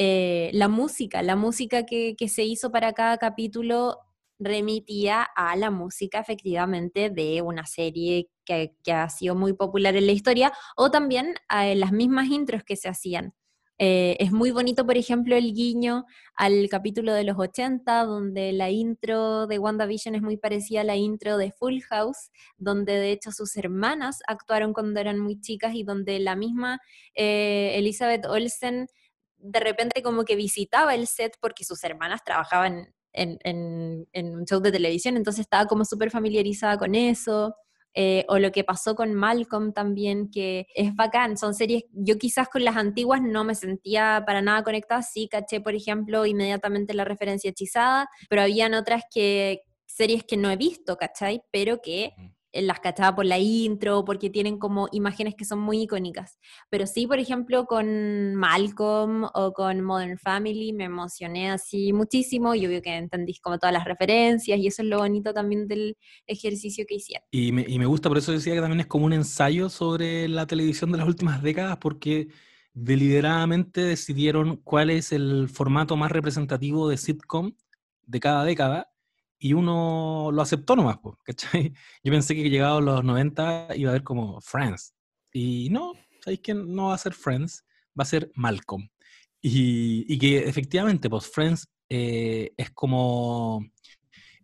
eh, la música, la música que, se hizo para cada capítulo remitía a la música efectivamente de una serie que, ha sido muy popular en la historia o también a las mismas intros que se hacían. Eh, es muy bonito, por ejemplo, el guiño al capítulo de los 80, donde la intro de WandaVision es muy parecida a la intro de Full House, donde de hecho sus hermanas actuaron cuando eran muy chicas y donde la misma eh, Elizabeth Olsen de repente como que visitaba el set porque sus hermanas trabajaban en, un show de televisión, entonces estaba como súper familiarizada con eso. Eh, o lo que pasó con Malcolm también, que es bacán, son series, yo quizás con las antiguas no me sentía para nada conectada, sí caché, por ejemplo, inmediatamente la referencia hechizada, pero habían otras que, series que no he visto, ¿cachai? Pero que las cachaba por la intro, porque tienen como imágenes que son muy icónicas. Pero sí, por ejemplo, con Malcolm o con Modern Family me emocioné así muchísimo. Yo veo que entendís como todas las referencias y eso es lo bonito también del ejercicio que hicieron. Y me, y me gusta, por eso decía que también es como un ensayo sobre la televisión de las últimas décadas, porque deliberadamente decidieron cuál es el formato más representativo de sitcom de cada década y uno lo aceptó nomás, po, ¿cachai? Yo pensé que llegado a los 90 iba a haber como Friends. Y no, ¿sabéis que no va a ser Friends? Va a ser Malcolm. Y, y que efectivamente, pues Friends eh, es como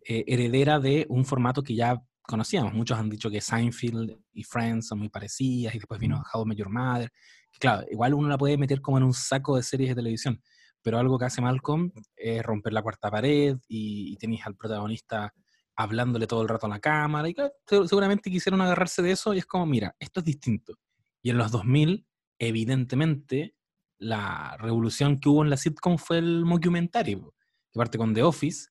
eh, heredera de un formato que ya conocíamos. Muchos han dicho que Seinfeld y Friends son muy parecidas, y después vino How I Met Your Mother. Claro, igual uno la puede meter como en un saco de series de televisión, pero algo que hace Malcolm es romper la cuarta pared y, tenéis al protagonista hablándole todo el rato a la cámara, y seguramente quisieron agarrarse de eso y es como, mira, esto es distinto. Y en los 2000, evidentemente, la revolución que hubo en la sitcom fue el mockumentary, que parte con The Office,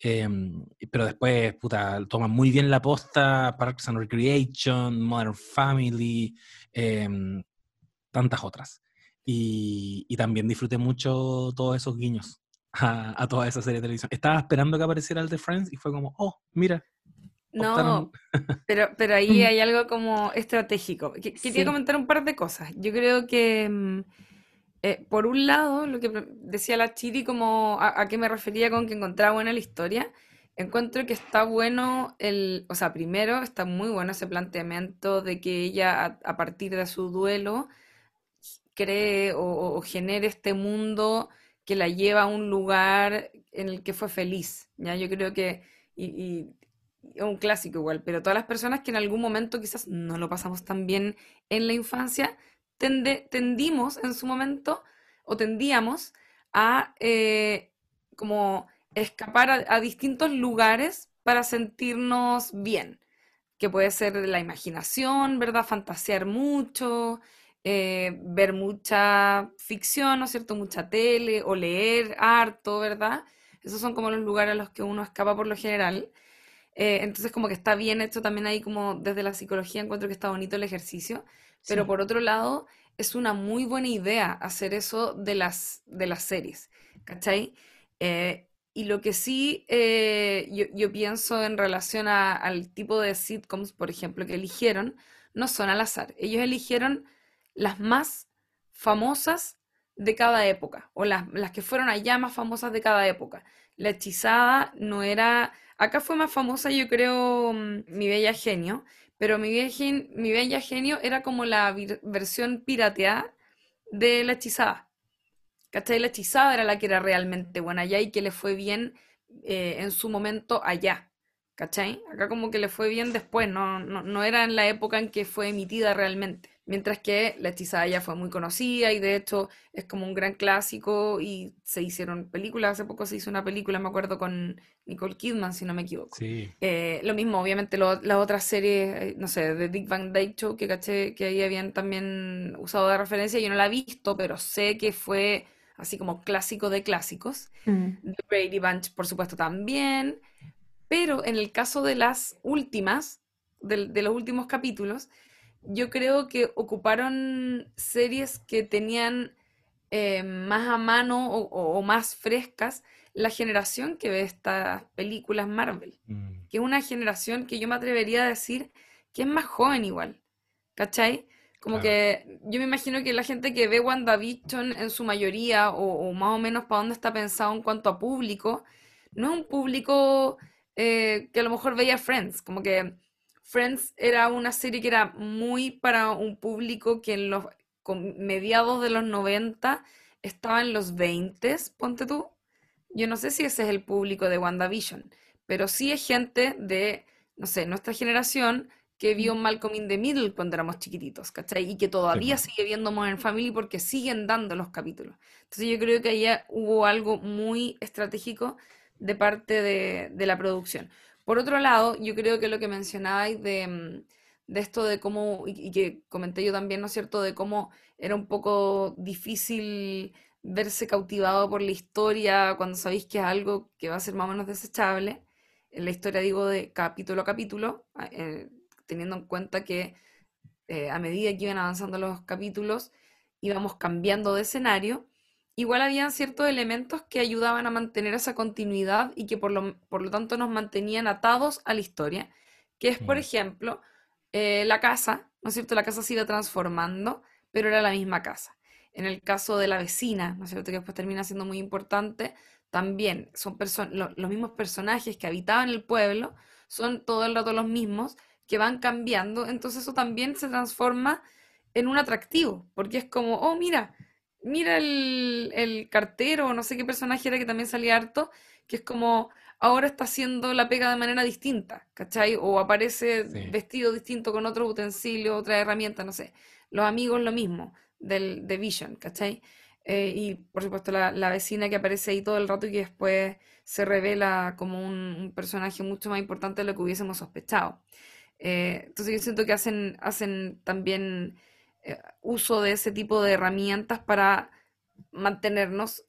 em, pero después, puta, toman muy bien la posta Parks and Recreation, Modern Family, em, tantas otras. Y, también disfruté mucho todos esos guiños a, toda esa serie de televisión. Estaba esperando que apareciera el de Friends y fue como, oh, mira. No, pero, pero ahí hay algo como estratégico. Quería comentar un par de cosas. Yo creo que mm, eh, por un lado, lo que decía la Chiri, como a, qué me refería con que encontraba buena la historia, encuentro que está bueno el, o sea, primero está muy bueno ese planteamiento de que ella a, partir de su duelo cree o, genere este mundo que la lleva a un lugar en el que fue feliz, ¿ya? Yo creo que, y, un clásico igual, pero todas las personas que en algún momento quizás no lo pasamos tan bien en la infancia, tendimos en su momento, o tendíamos, a eh, como escapar a, distintos lugares para sentirnos bien, que puede ser la imaginación, ¿verdad? Fantasear mucho, eh, ver mucha ficción, ¿no es cierto? Mucha tele, o leer harto, ¿verdad? Esos son como los lugares a los que uno escapa por lo general. Eh, entonces como que está bien hecho también ahí como desde la psicología encuentro que está bonito el ejercicio. Pero por otro lado, es una muy buena idea hacer eso de las, de las series, ¿cachai? Eh, y lo que sí eh, yo, pienso en relación al tipo de sitcoms, por ejemplo, que eligieron, no son al azar. Ellos eligieron las más famosas de cada época, o las, las que fueron allá más famosas de cada época. La hechizada no era... Acá fue más famosa, yo creo, mm, Mi Bella Genio, pero mi, mi Bella Genio era como la versión pirateada de La Hechizada. ¿Cachai? La Hechizada era la que era realmente buena allá y que le fue bien eh, en su momento allá. ¿Cachai? Acá como que le fue bien después, no, no, no era en la época en que fue emitida realmente mientras que La hechizada ya fue muy conocida y de hecho es como un gran clásico y se hicieron películas, hace poco se hizo una película, me acuerdo, con Nicole Kidman, si no me equivoco. Eh, lo mismo, obviamente, las otras series, eh, no sé, de Dick Van Dyke Show, que caché que ahí habían también usado de referencia, yo no la he visto, pero sé que fue así como clásico de clásicos. Mm. The Brady Bunch, por supuesto, también. Pero en el caso de las últimas, de los últimos capítulos, yo creo que ocuparon series que tenían eh, más a mano o, más frescas la generación que ve estas películas Marvel, mm. que es una generación que yo me atrevería a decir que es más joven igual, ¿cachai? Como que yo me imagino que la gente que ve WandaVision en su mayoría, o, más o menos para dónde está pensado en cuanto a público, no es un público eh, que a lo mejor veía Friends, como que Friends era una serie que era muy para un público que en los mediados de los 90 estaba en los 20, ponte tú. Yo no sé si ese es el público de WandaVision, pero sí es gente de, no sé, nuestra generación que vio Malcolm in the Middle cuando éramos chiquititos, ¿cachai? Y que todavía sigue viendo Modern Family porque siguen dando los capítulos. Entonces yo creo que ahí hubo algo muy estratégico de parte de, de la producción. Por otro lado, yo creo que lo que mencionabais de, mm, de esto de cómo, y, que comenté yo también, ¿no es cierto?, de cómo era un poco difícil verse cautivado por la historia cuando sabéis que es algo que va a ser más o menos desechable. En la historia, digo, de capítulo a capítulo, eh, teniendo en cuenta que eh, a medida que iban avanzando los capítulos, íbamos cambiando de escenario igual habían ciertos elementos que ayudaban a mantener esa continuidad y que por lo, por lo tanto nos mantenían atados a la historia, que es, por mm. ejemplo, eh, la casa, ¿no es cierto? La casa se iba transformando, pero era la misma casa. En el caso de la vecina, ¿no es cierto? Que después termina siendo muy importante, también son los mismos personajes que habitaban el pueblo, son todo el rato los mismos, que van cambiando, entonces eso también se transforma en un atractivo, porque es como, oh, mira, mira el, el cartero, no sé qué personaje era que también salía harto, que es como, ahora está haciendo la pega de manera distinta, ¿cachai? O aparece vestido distinto con otro utensilio, otra herramienta, no sé. Los amigos lo mismo, del, de Vision, ¿cachai? Eh, y por supuesto la, vecina que aparece ahí todo el rato y que después se revela como un, personaje mucho más importante de lo que hubiésemos sospechado. Eh, entonces yo siento que hacen, hacen también uso de ese tipo de herramientas para mantenernos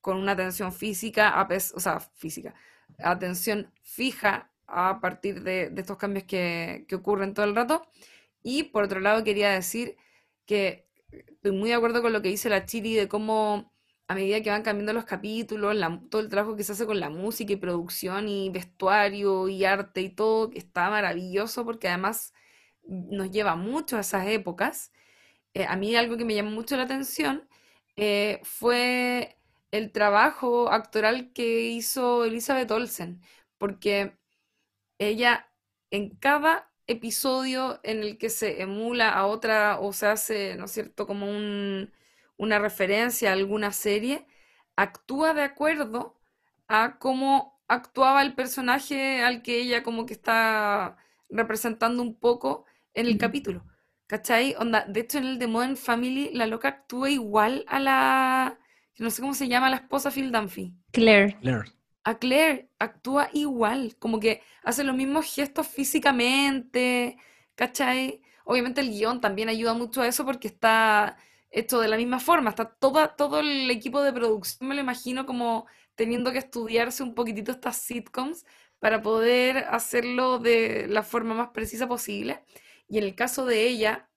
con una atención física, o sea, física, atención fija a partir de, estos cambios que, que ocurren todo el rato. Y por otro lado quería decir que estoy muy de acuerdo con lo que dice la Chiri de cómo a medida que van cambiando los capítulos, todo el trabajo que se hace con la música y producción y vestuario y arte y todo, está maravilloso porque además nos lleva mucho a esas épocas. Eh, a mí algo que me llamó mucho la atención eh, fue el trabajo actoral que hizo Elizabeth Olsen, porque ella en cada episodio en el que se emula a otra o se hace, ¿no es cierto?, como una referencia a alguna serie, actúa de acuerdo a cómo actuaba el personaje al que ella como que está representando un poco en el capítulo. ¿Cachai? Onda, de hecho, en el de Modern Family, la loca actúa igual a la. No sé cómo se llama la esposa Phil Dunphy. Claire. Claire a Claire actúa igual, como que hace los mismos gestos físicamente, ¿cachai? Obviamente el guion también ayuda mucho a eso porque está hecho de la misma forma, está toda, todo el equipo de producción, me lo imagino como teniendo que estudiarse un poquitito estas sitcoms para poder hacerlo de la forma más precisa posible. Y en el caso de ella,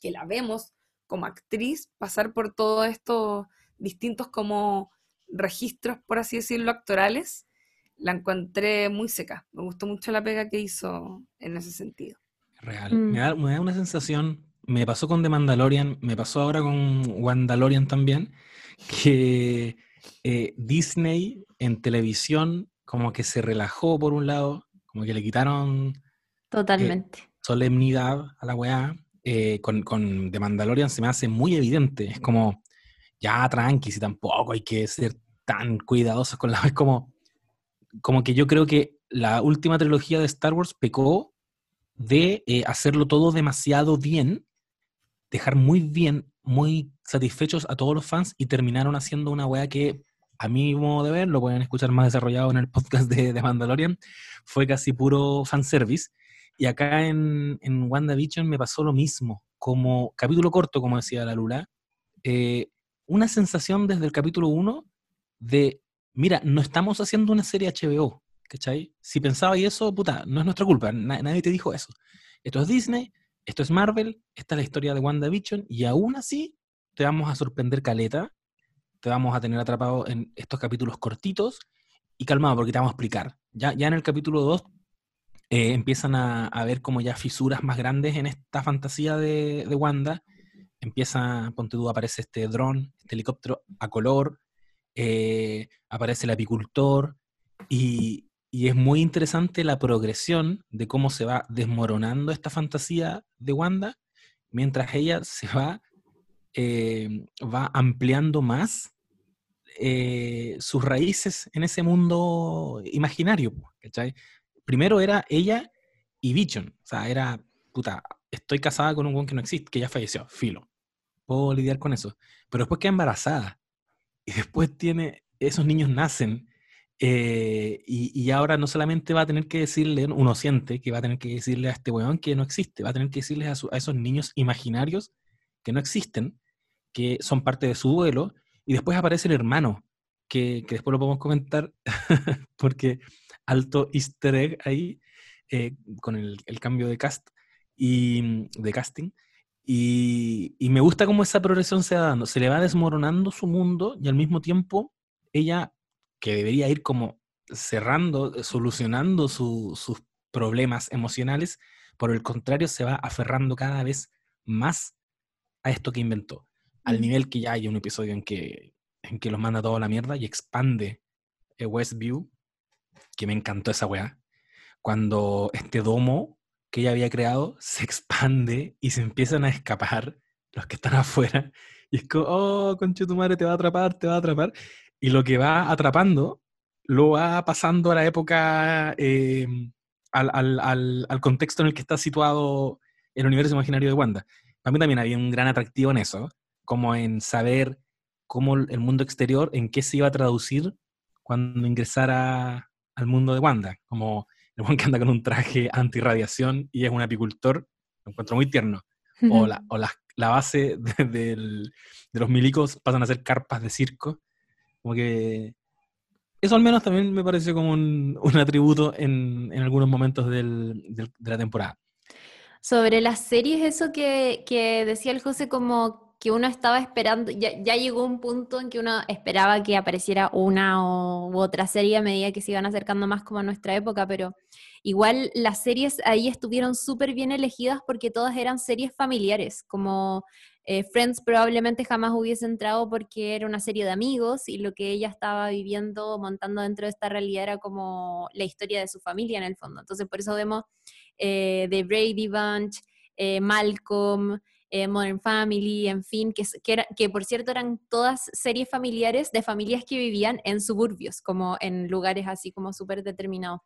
que la vemos como actriz pasar por todos estos distintos como registros, por así decirlo, actorales, la encontré muy seca. Me gustó mucho la pega que hizo en ese sentido. Real. Mm. Me, da, una sensación, me pasó con The Mandalorian, me pasó ahora con Wandalorian también, que eh, Disney en televisión como que se relajó por un lado, como que le quitaron... Totalmente. Eh, solemnidad a la weá. Eh, con, con The Mandalorian se me hace muy evidente. Es como, ya tranqui, si tampoco hay que ser tan cuidadosos con la... Es como, como que yo creo que la última trilogía de Star Wars pecó de eh, hacerlo todo demasiado bien, dejar muy bien, muy satisfechos a todos los fans y terminaron haciendo una wea que a mi modo de ver, lo pueden escuchar más desarrollado en el podcast de, de Mandalorian, fue casi puro fanservice. Y acá en, en WandaVision me pasó lo mismo, como capítulo corto, como decía la Lula, eh, una sensación desde el capítulo 1 de, mira, no estamos haciendo una serie HBO, ¿cachai? Si pensaba y eso, puta, no es nuestra culpa, nadie te dijo eso. Esto es Disney, esto es Marvel, esta es la historia de WandaVision, y aún así te vamos a sorprender caleta, te vamos a tener atrapado en estos capítulos cortitos y calmado, porque te vamos a explicar. Ya, ya en el capítulo 2 eh, empiezan a, ver como ya fisuras más grandes en esta fantasía de, Wanda, empieza, ponte tú, aparece este dron, este helicóptero a color, eh, aparece el apicultor y, es muy interesante la progresión de cómo se va desmoronando esta fantasía de Wanda mientras ella se va, eh, va ampliando más sus raíces en ese mundo imaginario. Primero era ella y Vision, o sea, era, puta, estoy casada con un buen que no existe, que ya falleció, filo. Puedo lidiar con eso. Pero después queda embarazada. Y después tiene, esos niños nacen eh, y, ahora no solamente va a tener que decirle, uno siente que va a tener que decirle a este weón que no existe, va a tener que decirle a, esos niños imaginarios que no existen, que son parte de su duelo, y después aparece el hermano, que, después lo podemos comentar, porque alto easter egg ahí, eh, con el, el, cambio de cast y de casting. Y, me gusta cómo esa progresión se va dando. Se le va desmoronando su mundo y al mismo tiempo ella, que debería ir como cerrando, eh, solucionando sus problemas emocionales, por el contrario, se va aferrando cada vez más a esto que inventó. Al nivel que ya hay un episodio en que, en que los manda todo a la mierda y expande eh, Westview, que me encantó esa weá, cuando este domo que ella había creado se expande y se empiezan a escapar los que están afuera. Y es como, oh, concha tu madre, te va a atrapar, te va a atrapar. Y lo que va atrapando lo va pasando a la época, eh, al, al, al, contexto en el que está situado el universo imaginario de Wanda. Para mí también había un gran atractivo en eso, como en saber cómo el mundo exterior, en qué se iba a traducir cuando ingresara al mundo de Wanda. Como el buen que anda con un traje antirradiación y es un apicultor, lo encuentro muy tierno. O la, o la, la base de, de, los milicos pasan a ser carpas de circo. Como que eso al menos también me pareció como un, un atributo en, en, algunos momentos del, del, de la temporada. Sobre las series, eso que, que, decía el José, como que uno estaba esperando, ya, ya, llegó un punto en que uno esperaba que apareciera una u otra serie a medida que se iban acercando más como a nuestra época, pero igual las series ahí estuvieron súper bien elegidas porque todas eran series familiares, como eh, Friends probablemente jamás hubiese entrado porque era una serie de amigos y lo que ella estaba viviendo, montando dentro de esta realidad era como la historia de su familia en el fondo. Entonces por eso vemos eh, The Brady Bunch, eh, Malcolm, eh, Modern Family, en fin, que, que, era, que, por cierto eran todas series familiares de familias que vivían en suburbios, como en lugares así como súper determinados.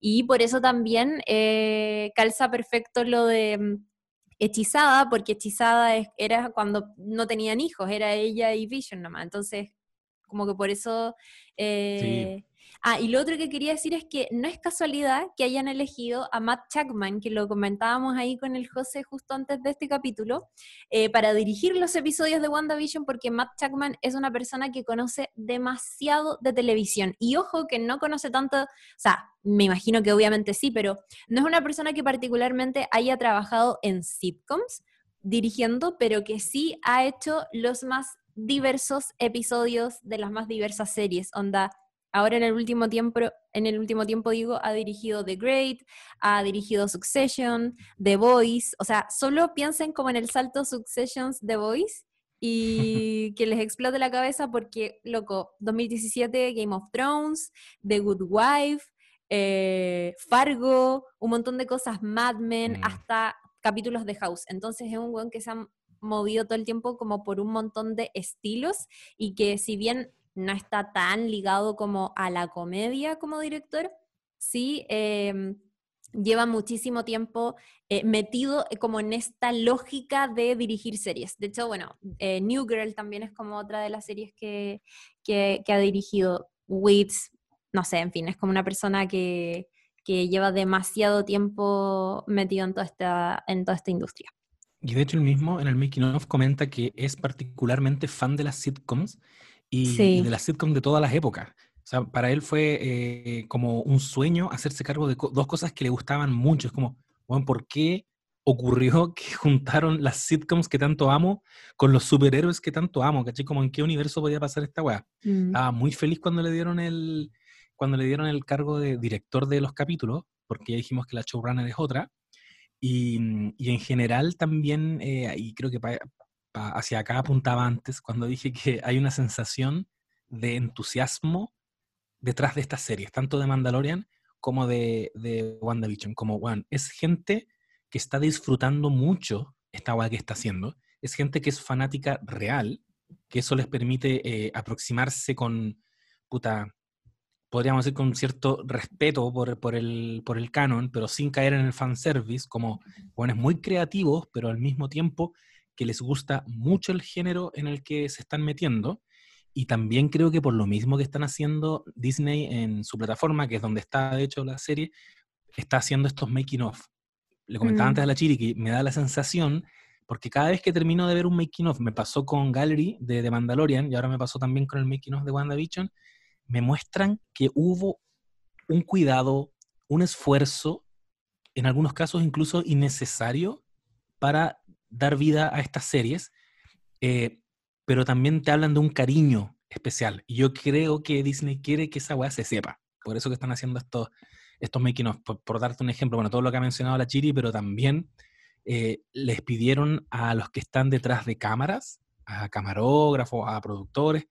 Y por eso también eh, calza perfecto lo de mm, hechizada, porque hechizada es, era cuando no tenían hijos, era ella y Vision nomás. Entonces, como que por eso... Eh, sí Ah, y lo otro que quería decir es que no es casualidad que hayan elegido a Matt Chapman, que lo comentábamos ahí con el José justo antes de este capítulo, eh, para dirigir los episodios de WandaVision, porque Matt Chapman es una persona que conoce demasiado de televisión. Y ojo que no conoce tanto, o sea, me imagino que obviamente sí, pero no es una persona que particularmente haya trabajado en sitcoms dirigiendo, pero que sí ha hecho los más diversos episodios de las más diversas series. Onda, Ahora en el último tiempo, en el último tiempo digo, ha dirigido The Great, ha dirigido Succession, The Voice, o sea, solo piensen como en el salto Successions The Voice y que les explote la cabeza porque, loco, 2017 Game of Thrones, The Good Wife, eh, Fargo, un montón de cosas, Mad Men, mm. hasta capítulos de House. Entonces es un buen que se ha movido todo el tiempo como por un montón de estilos y que si bien no está tan ligado como a la comedia como director, sí em, lleva muchísimo tiempo eh, metido eh, como en esta lógica de dirigir series. De hecho, bueno, eh, New Girl también es como otra de las series que, que, ha dirigido. Wits, no sé, en fin, es como una persona que, que lleva demasiado tiempo metido en toda, esta, en toda esta industria. Y de hecho el mismo en el making of comenta que es particularmente fan de las sitcoms y, de la sitcom de todas las épocas. O sea, para él fue eh, como un sueño hacerse cargo de dos cosas que le gustaban mucho. Es como, bueno, ¿por qué ocurrió que juntaron las sitcoms que tanto amo con los superhéroes que tanto amo? ¿Cachai? Como en qué universo podía pasar esta weá. Mm. Estaba muy feliz cuando le dieron el cuando le dieron el cargo de director de los capítulos, porque ya dijimos que la showrunner es otra. Y, y en general también, eh, y creo que para hacia acá apuntaba antes cuando dije que hay una sensación de entusiasmo detrás de estas series, tanto de Mandalorian como de, de WandaVision. Como, bueno, es gente que está disfrutando mucho esta guay que está haciendo, es gente que es fanática real, que eso les permite eh, aproximarse con, puta, podríamos decir con cierto respeto por, por, el, por el canon, pero sin caer en el fanservice, como, bueno, es muy creativos, pero al mismo tiempo que les gusta mucho el género en el que se están metiendo. Y también creo que por lo mismo que están haciendo Disney en su plataforma, que es donde está de hecho la serie, está haciendo estos making of. Le comentaba antes a la Chiri que me da la sensación, porque cada vez que termino de ver un making of, me pasó con Gallery de The Mandalorian y ahora me pasó también con el making of de WandaVision, me muestran que hubo un cuidado, un esfuerzo, en algunos casos incluso innecesario, para dar vida a estas series, eh, pero también te hablan de un cariño especial. Yo creo que Disney quiere que esa weá se sepa. Por eso que están haciendo estos, estos making. Por, darte un ejemplo, bueno, todo lo que ha mencionado la Chiri, pero también eh, les pidieron a los que están detrás de cámaras, a camarógrafos, a productores,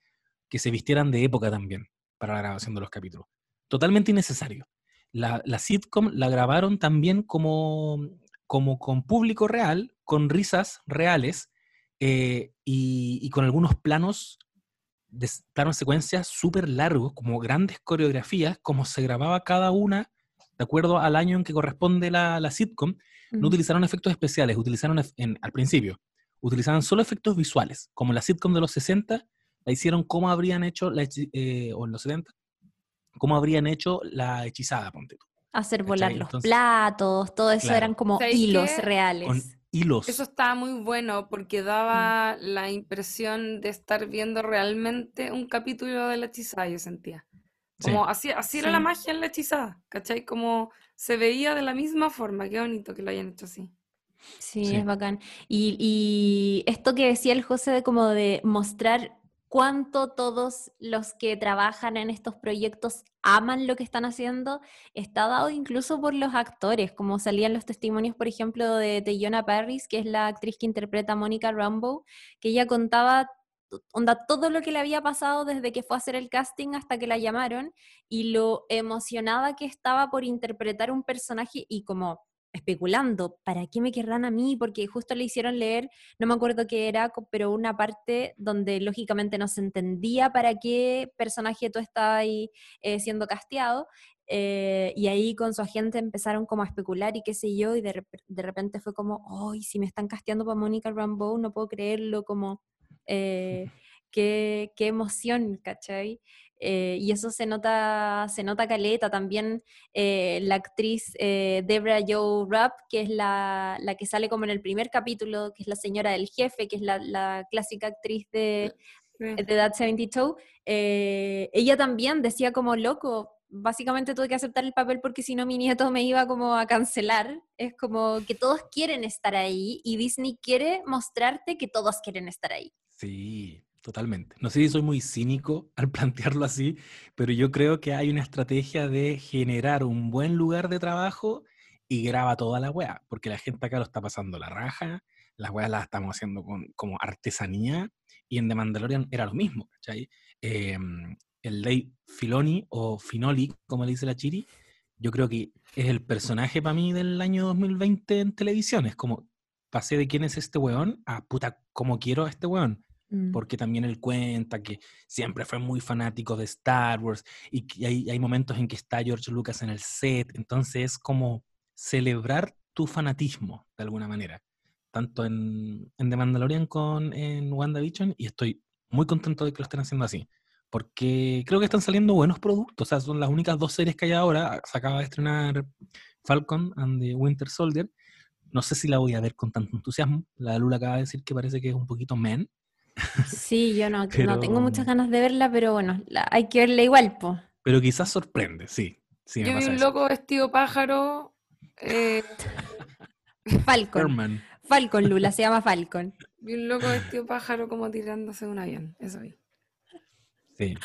que se vistieran de época también para la grabación de los capítulos. Totalmente innecesario. La sitcom la grabaron también como, como con público real, con risas reales eh, y, y con algunos planos de planos secuencias súper largos, como grandes coreografías, como se grababa cada una de acuerdo al año en que corresponde la, la sitcom, no Mm. utilizaron efectos especiales, utilizaron en- al principio, utilizaban solo efectos visuales, como la sitcom de los 60, la hicieron como habrían hecho, la eh, o en los 70, como habrían hecho la hechizada, ponte tú, Hacer volar ¿Cachai? los Entonces- platos, todo eso Claro. eran como ¿Sabéis hilos qué? reales. con hilos. Eso estaba muy bueno porque daba la impresión de estar viendo realmente un capítulo de la hechizada, yo sentía. Sí. Como así, así era la magia en la hechizada, ¿cachai? Como se veía de la misma forma, qué bonito que lo hayan hecho así. Sí, Sí. es bacán. Y, y esto que decía el José de como de mostrar cuánto todos los que trabajan en estos proyectos aman lo que están haciendo, está dado incluso por los actores, como salían los testimonios, por ejemplo, de Teyona Parris, que es la actriz que interpreta a Mónica Rambeau, que ella contaba onda, todo lo que le había pasado desde que fue a hacer el casting hasta que la llamaron y lo emocionada que estaba por interpretar un personaje y como especulando, ¿para qué me querrán a mí? Porque justo le hicieron leer, no me acuerdo qué era, pero una parte donde lógicamente no se entendía para qué personaje tú estabas ahí eh, siendo casteado. eh, y ahí con su agente empezaron como a especular y qué sé yo, y de repente fue como, ¡ay, si me están casteando para Mónica Rambeau, no puedo creerlo! Como, eh, qué, qué emoción, ¿cachai? Eh, y eso se nota, se nota caleta también eh, la actriz eh, Debra Joe Rapp, que es la, la que sale como en el primer capítulo, que es la señora del jefe, que es la, la clásica actriz de, Sí. de That 72, eh, ella también decía como loco, básicamente tuve que aceptar el papel porque si no mi nieto me iba como a cancelar. Es como que todos quieren estar ahí y Disney quiere mostrarte que todos quieren estar ahí. Sí, totalmente. No sé si soy muy cínico al plantearlo así, pero yo creo que hay una estrategia de generar un buen lugar de trabajo y graba toda la weá, porque la gente acá lo está pasando la raja, las weas las estamos haciendo con, como artesanía, y en The Mandalorian era lo mismo. Em, el Dave Filoni, o Finoli, como le dice la Chiri, yo creo que es el personaje para mí del año 2020 en televisión. Es como, pasé de quién es este weón a puta, cómo quiero a este weón Mm. porque también él cuenta que siempre fue muy fanático de Star Wars y que hay, hay momentos en que está George Lucas en el set, entonces es como celebrar tu fanatismo de alguna manera, tanto en, en The Mandalorian con en WandaVision y estoy muy contento de que lo estén haciendo así, porque creo que están saliendo buenos productos, o sea, son las únicas dos series que hay ahora, se acaba de estrenar Falcon and the Winter Soldier, no sé si la voy a ver con tanto entusiasmo, la Lula acaba de decir que parece que es un poquito men, Sí, yo no, no tengo muchas ganas de verla, pero bueno, la- hay que verla igual, po. Pero quizás sorprende, sí. Yo vi un eso. loco vestido pájaro. eh, Falcon. Herman. Falcon, Lula, se llama Falcon. vi un loco vestido pájaro como tirándose de un avión. Eso vi. Sí.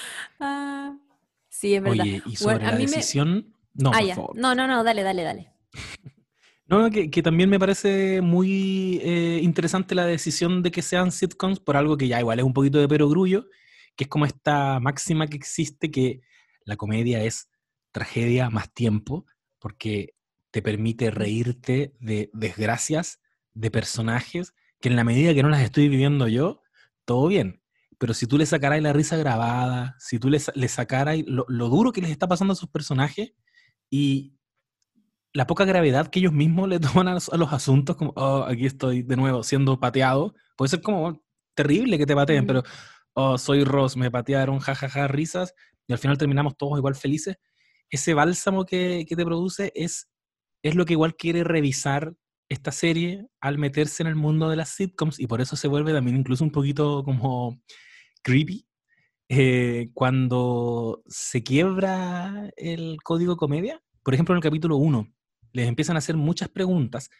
Ah, sí, es verdad. Oye, y sobre Bueno, la me- decisión. No, Ah, por favor. No, no, no, dale, dale, dale. No, que, que también me parece muy eh, interesante la decisión de que sean sitcoms por algo que ya igual es un poquito de perogrullo, que es como esta máxima que existe que la comedia es tragedia más tiempo, porque te permite reírte de desgracias de personajes que en la medida que no las estoy viviendo yo, todo bien. Pero si tú le sacaras la risa grabada, si tú le, le sacaras lo, lo duro que les está pasando a esos personajes y la poca gravedad que ellos mismos le toman a los, a los asuntos, como, oh, aquí estoy de nuevo siendo pateado, puede ser como terrible que te pateen, Mm. pero, oh, soy Ross, me patearon, jajaja, risas, y al final terminamos todos igual felices. Ese bálsamo que, que te produce es, es lo que igual quiere revisar esta serie al meterse en el mundo de las sitcoms, y por eso se vuelve también incluso un poquito como creepy, eh, cuando se quiebra el código comedia. Por ejemplo, en el capítulo 1, les empiezan a hacer muchas preguntas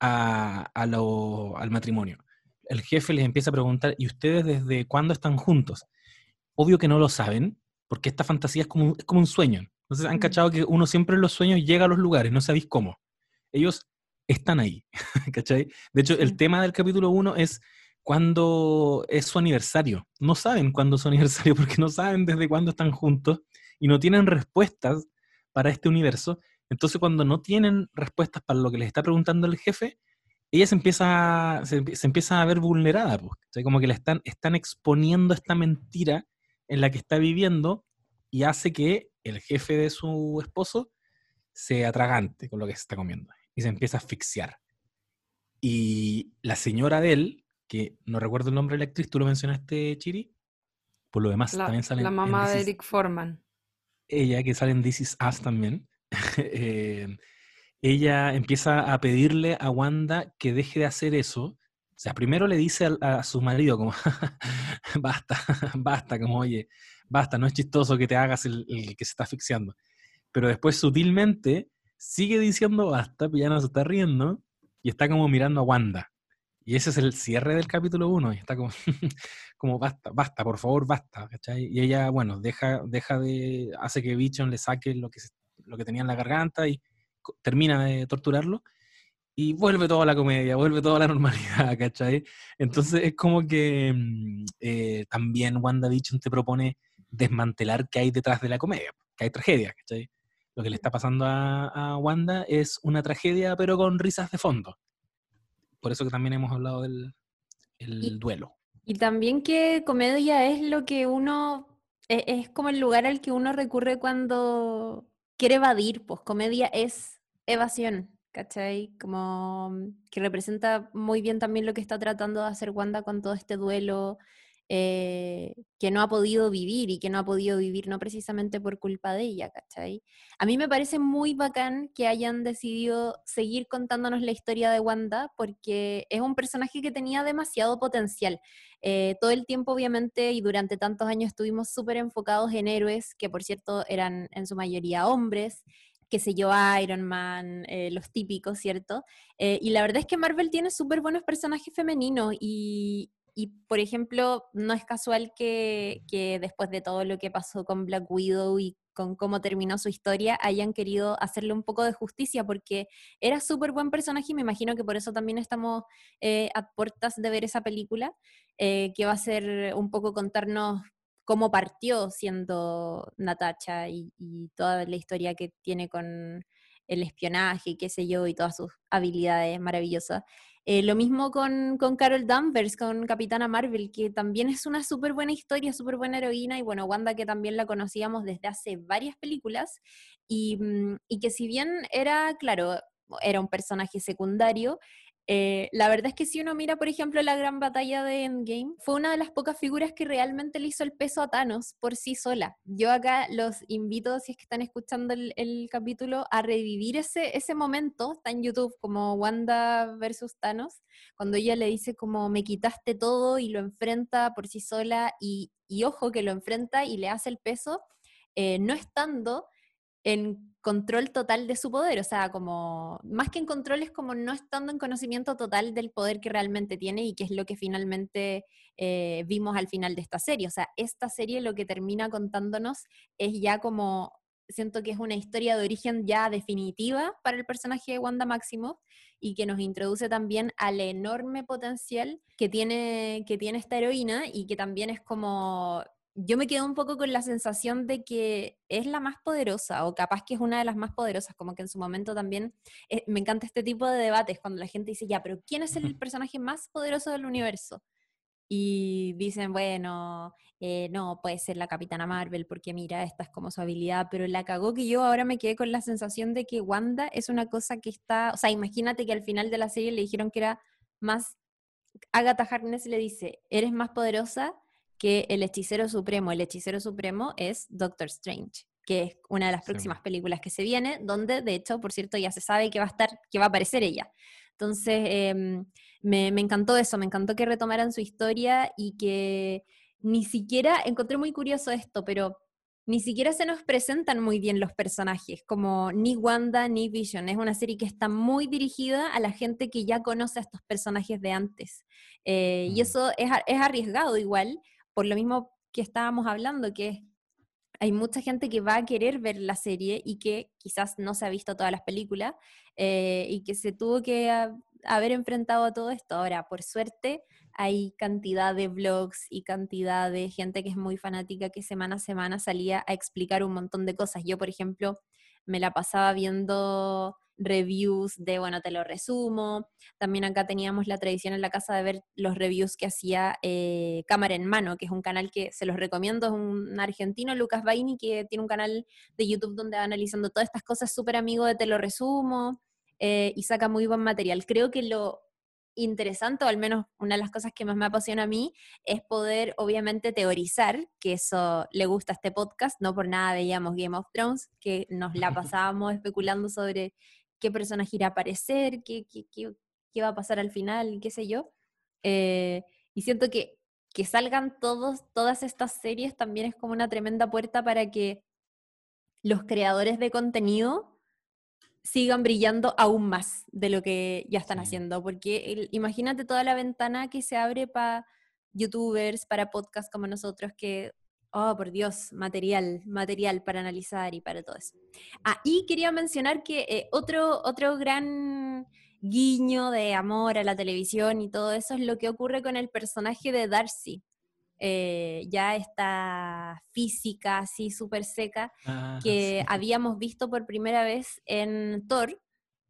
a, a lo- al matrimonio. El jefe les empieza a preguntar, ¿y ustedes desde cuándo están juntos? Obvio que no lo saben, porque esta fantasía es como, un- es como un sueño. Entonces han cachado que uno siempre en los sueños llega a los lugares, no sabéis cómo. Ellos están ahí, ¿cachai? De hecho, el tema del capítulo 1 es cuándo es su aniversario. No saben cuándo es su aniversario porque no saben desde cuándo están juntos y no tienen respuestas para este universo. Entonces, cuando no tienen respuestas para lo que les está preguntando el jefe, ella se empieza, se, empieza a ver vulnerada, pues, como que le están, están exponiendo esta mentira en la que está viviendo y hace que el jefe de su esposo se atragante con lo que se está comiendo y se empieza a asfixiar. Y la señora de él, que no recuerdo el nombre de la actriz, tú lo mencionaste, Chiri, por lo demás también sale La mamá de Eric Foreman. Ella, que sale en This Is Us también. Eh, ella empieza a pedirle a Wanda que deje de hacer eso. O sea, primero le dice a, su marido como, basta, basta, como, oye, basta, no es chistoso que te hagas el, que se está asfixiando. Pero después sutilmente sigue diciendo basta, pues ya no se está riendo y está como mirando a Wanda. Y ese es el cierre del capítulo 1 y está como, como basta, basta, por favor, basta, Y ella, bueno, deja, deja de, hace que Bichon le saque lo que, lo que tenía en la garganta y termina de torturarlo y vuelve toda la comedia, vuelve toda la normalidad, ¿cachai? Entonces es como que mm, eh, también WandaVision te propone desmantelar qué hay detrás de la comedia, que hay tragedia, ¿cachai? Lo que le está pasando a, Wanda es una tragedia, pero con risas de fondo. Por eso que también hemos hablado del duelo. Y también que comedia es lo que uno, e, es como el lugar al que uno recurre cuando quiere evadir, pues comedia es evasión, ¿cachai? Como que representa muy bien también lo que está tratando de hacer Wanda con todo este duelo eh, que no ha podido vivir y que no ha podido vivir no precisamente por culpa de ella, ¿cachai? A mí me parece muy bacán que hayan decidido seguir contándonos la historia de Wanda porque es un personaje que tenía demasiado potencial. Eh, todo el tiempo, obviamente, y durante tantos años estuvimos súper enfocados en héroes, que por cierto eran en su mayoría hombres, qué sé yo, Iron Man, eh, los típicos, ¿cierto? Eh, y la verdad es que Marvel tiene súper buenos personajes femeninos y, y, por ejemplo, no es casual que, que, después de todo lo que pasó con Black Widow y con cómo terminó su historia, hayan querido hacerle un poco de justicia porque era súper buen personaje y me imagino que por eso también estamos eh, a puertas de ver esa película, que va a ser un poco contarnos cómo partió siendo Natacha y, toda la historia que tiene con el espionaje y qué sé yo, y todas sus habilidades maravillosas. Eh, lo mismo con, Carol Danvers, con Capitana Marvel, que también es una súper buena historia, súper buena heroína, y bueno, Wanda que también la conocíamos desde hace varias películas, y, mm, y que si bien era, claro, era un personaje secundario, eh, la verdad es que si uno mira, por ejemplo, la gran batalla de Endgame, fue una de las pocas figuras que realmente le hizo el peso a Thanos por sí sola. Yo acá los invito, si es que están escuchando el, capítulo, a revivir ese, ese momento, está en YouTube, como Wanda versus Thanos, cuando ella le dice como me quitaste todo y lo enfrenta por sí sola y, ojo que lo enfrenta y le hace el peso, eh, no estando en control total de su poder, o sea, como más que en control es como no estando en conocimiento total del poder que realmente tiene y que es lo que finalmente eh, vimos al final de esta serie. O sea, esta serie lo que termina contándonos es ya como, siento que es una historia de origen ya definitiva para el personaje de Wanda Máximo y que nos introduce también al enorme potencial que tiene, que tiene esta heroína y que también es como yo me quedo un poco con la sensación de que es la más poderosa o capaz que es una de las más poderosas, como que en su momento también eh, me encanta este tipo de debates cuando la gente dice, ya, pero ¿quién es el personaje más poderoso del universo? Y dicen, bueno, eh, no, puede ser la Capitana Marvel porque mira, esta es como su habilidad, pero la cagó que yo ahora me quedé con la sensación de que Wanda es una cosa que está, o sea, imagínate que al final de la serie le dijeron que era más, Agatha Harkness le dice, eres más poderosa que el hechicero supremo, el hechicero supremo es Doctor Strange, que es una de las próximas películas que se viene, donde de hecho, por cierto, ya se sabe que va a estar, que va a aparecer ella. Entonces, em, me, encantó eso, me encantó que retomaran su historia y que ni siquiera, encontré muy curioso esto, pero ni siquiera se nos presentan muy bien los personajes, como ni Wanda ni Vision. Es una serie que está muy dirigida a la gente que ya conoce a estos personajes de antes. Eh, y eso es, es, arriesgado igual, por lo mismo que estábamos hablando, que hay mucha gente que va a querer ver la serie y que quizás no se ha visto todas las películas eh, y que se tuvo que haber enfrentado a todo esto. Ahora, por suerte, hay cantidad de blogs y cantidad de gente que es muy fanática que semana a semana salía a explicar un montón de cosas. Yo, por ejemplo, me la pasaba viendo reviews de, bueno, te lo resumo. También acá teníamos la tradición en la casa de ver los reviews que hacía eh, Cámara en Mano, que es un canal que se los recomiendo, es un argentino, Lucas Baini, que tiene un canal de YouTube donde va analizando todas estas cosas, súper amigo de Te lo resumo, eh, y saca muy buen material. Creo que lo interesante, o al menos una de las cosas que más me apasiona a mí, es poder obviamente teorizar, que eso le gusta a este podcast, no por nada veíamos Game of Thrones, que nos la pasábamos especulando sobre qué personaje irá a aparecer, qué, qué, qué, va a pasar al final, qué sé yo. Eh, y siento que, que salgan todos, todas estas series también es como una tremenda puerta para que los creadores de contenido sigan brillando aún más de lo que ya están haciendo, porque imagínate toda la ventana que se abre para youtubers, para podcasts como nosotros, que, oh, por Dios, material, material para analizar y para todo eso. Ah, y quería mencionar que eh, otro, otro gran guiño de amor a la televisión y todo eso es lo que ocurre con el personaje de Darcy. Eh, ya esta física así súper seca Ah, que sí. habíamos visto por primera vez en Thor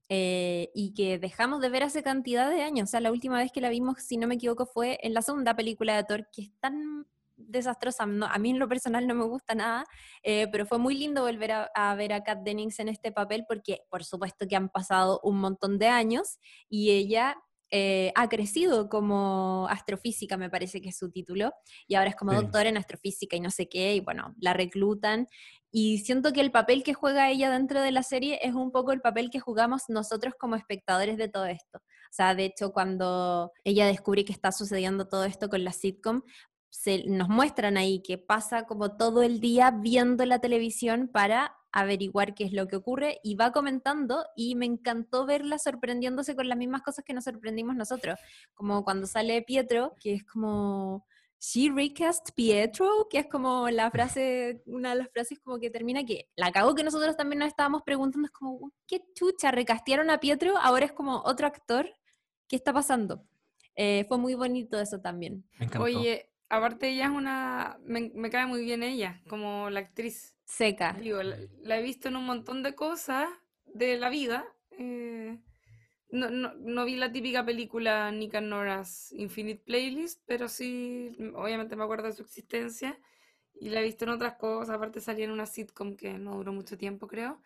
eh, y que dejamos de ver hace cantidad de años. O sea, la última vez que la vimos, si no me equivoco, fue en la segunda película de Thor, que es tan desastrosa. no- a mí en lo personal no me gusta nada, eh, pero fue muy lindo volver a, a ver a Kat Dennings en este papel porque por supuesto que han pasado un montón de años y ella... eh, ha crecido como astrofísica, me parece que es su título, y ahora es como Sí. doctora en astrofísica y no sé qué, y bueno, la reclutan y siento que el papel que juega ella dentro de la serie es un poco el papel que jugamos nosotros como espectadores de todo esto. O sea, de hecho, cuando ella descubre que está sucediendo todo esto con la sitcom, se, nos muestran ahí que pasa como todo el día viendo la televisión para averiguar qué es lo que ocurre y va comentando y me encantó verla sorprendiéndose con las mismas cosas que nos sorprendimos nosotros, como cuando sale Pietro, que es como She recast Pietro, que es como la frase, una de las frases como que termina que la cago que nosotros también nos estábamos preguntando, es como, ¿qué chucha? ¿Recastearon a Pietro? Ahora es como otro actor. ¿Qué está pasando? Eh, fue muy bonito eso también. Me encantó. Oye, aparte ella es una... Me, me cae muy bien ella, como la actriz. Seca. Digo, la, la he visto en un montón de cosas de la vida. eh, no, no, no vi la típica película Nick and Nora's Infinite Playlist, pero sí, obviamente me acuerdo de su existencia. Y la he visto en otras cosas, aparte salía en una sitcom que no duró mucho tiempo, creo.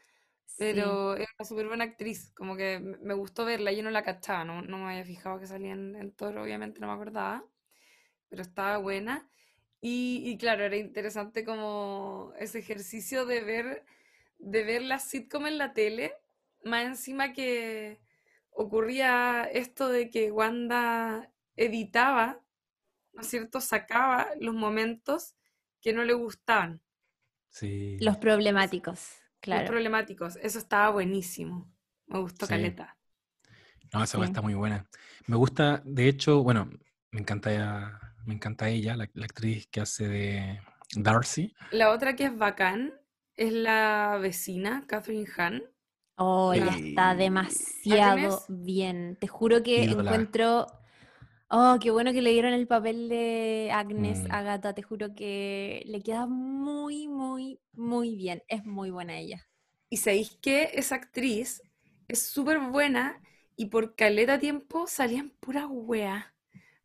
Sí. Pero es una súper buena actriz, como que me gustó verla, yo no la cachaba, no, no me había fijado que salía en, en Thor, obviamente no me acordaba, pero estaba buena. Y, y claro, era interesante como ese ejercicio de ver, de ver la sitcom en la tele, más encima que ocurría esto de que Wanda editaba, ¿no es cierto? Sacaba los momentos que no le gustaban. Sí. Los problemáticos, Los claro. problemáticos. Eso estaba buenísimo. Me gustó Sí. caleta. No, esa Sí. está muy buena. Me gusta, de hecho, bueno, me encanta ella, me encanta ella, la, la actriz que hace de Darcy. La otra que es bacán es la vecina, Catherine Hahn. Oh, ella está demasiado bien. Te juro que Ídola. encuentro. Oh, qué bueno que le dieron el papel de Agnes Mm. Agatha. Te juro que le queda muy, muy, muy bien. Es muy buena ella. Y sabéis que esa actriz es súper buena y por caleta tiempo salían puras weas.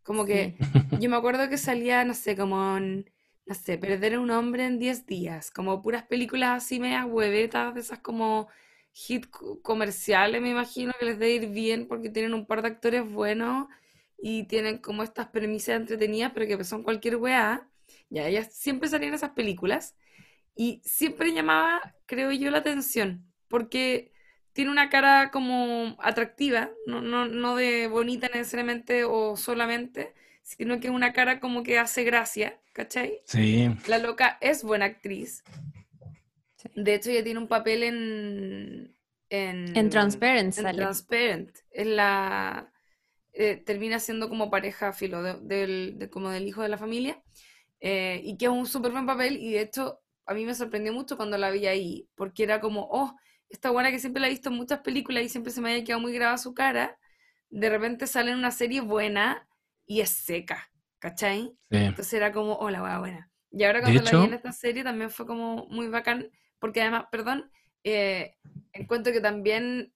Como que yo me acuerdo que salía, no sé, como en, no sé, Perder a un hombre en 10 días. Como puras películas así medias huevetas, de esas como hit co- comerciales, me imagino que les debe ir bien porque tienen un par de actores buenos y tienen como estas premisas entretenidas, pero que son cualquier wea. Ya, ellas siempre salían esas películas y siempre llamaba, creo yo, la atención, porque tiene una cara como atractiva, no, no, no de bonita necesariamente o solamente, sino que es una cara como que hace gracia, ¿cachai? Sí, La loca es buena actriz. Sí. De hecho, ella tiene un papel en... En, En Transparent en sale. Transparent. Es la... eh, termina siendo como pareja, filo, de- como del hijo de la familia. eh, y que es un súper buen papel. Y de hecho, a mí me sorprendió mucho cuando la vi ahí. Porque era como, oh, esta buena que siempre la he visto en muchas películas y siempre se me había quedado muy grabada su cara. de repente sale en una serie buena y es seca, ¿cachai? Sí. Entonces era como, hola, buena, buena. Y ahora cuando la vi en esta serie también fue como muy bacán, porque además, perdón, eh, encuentro que también,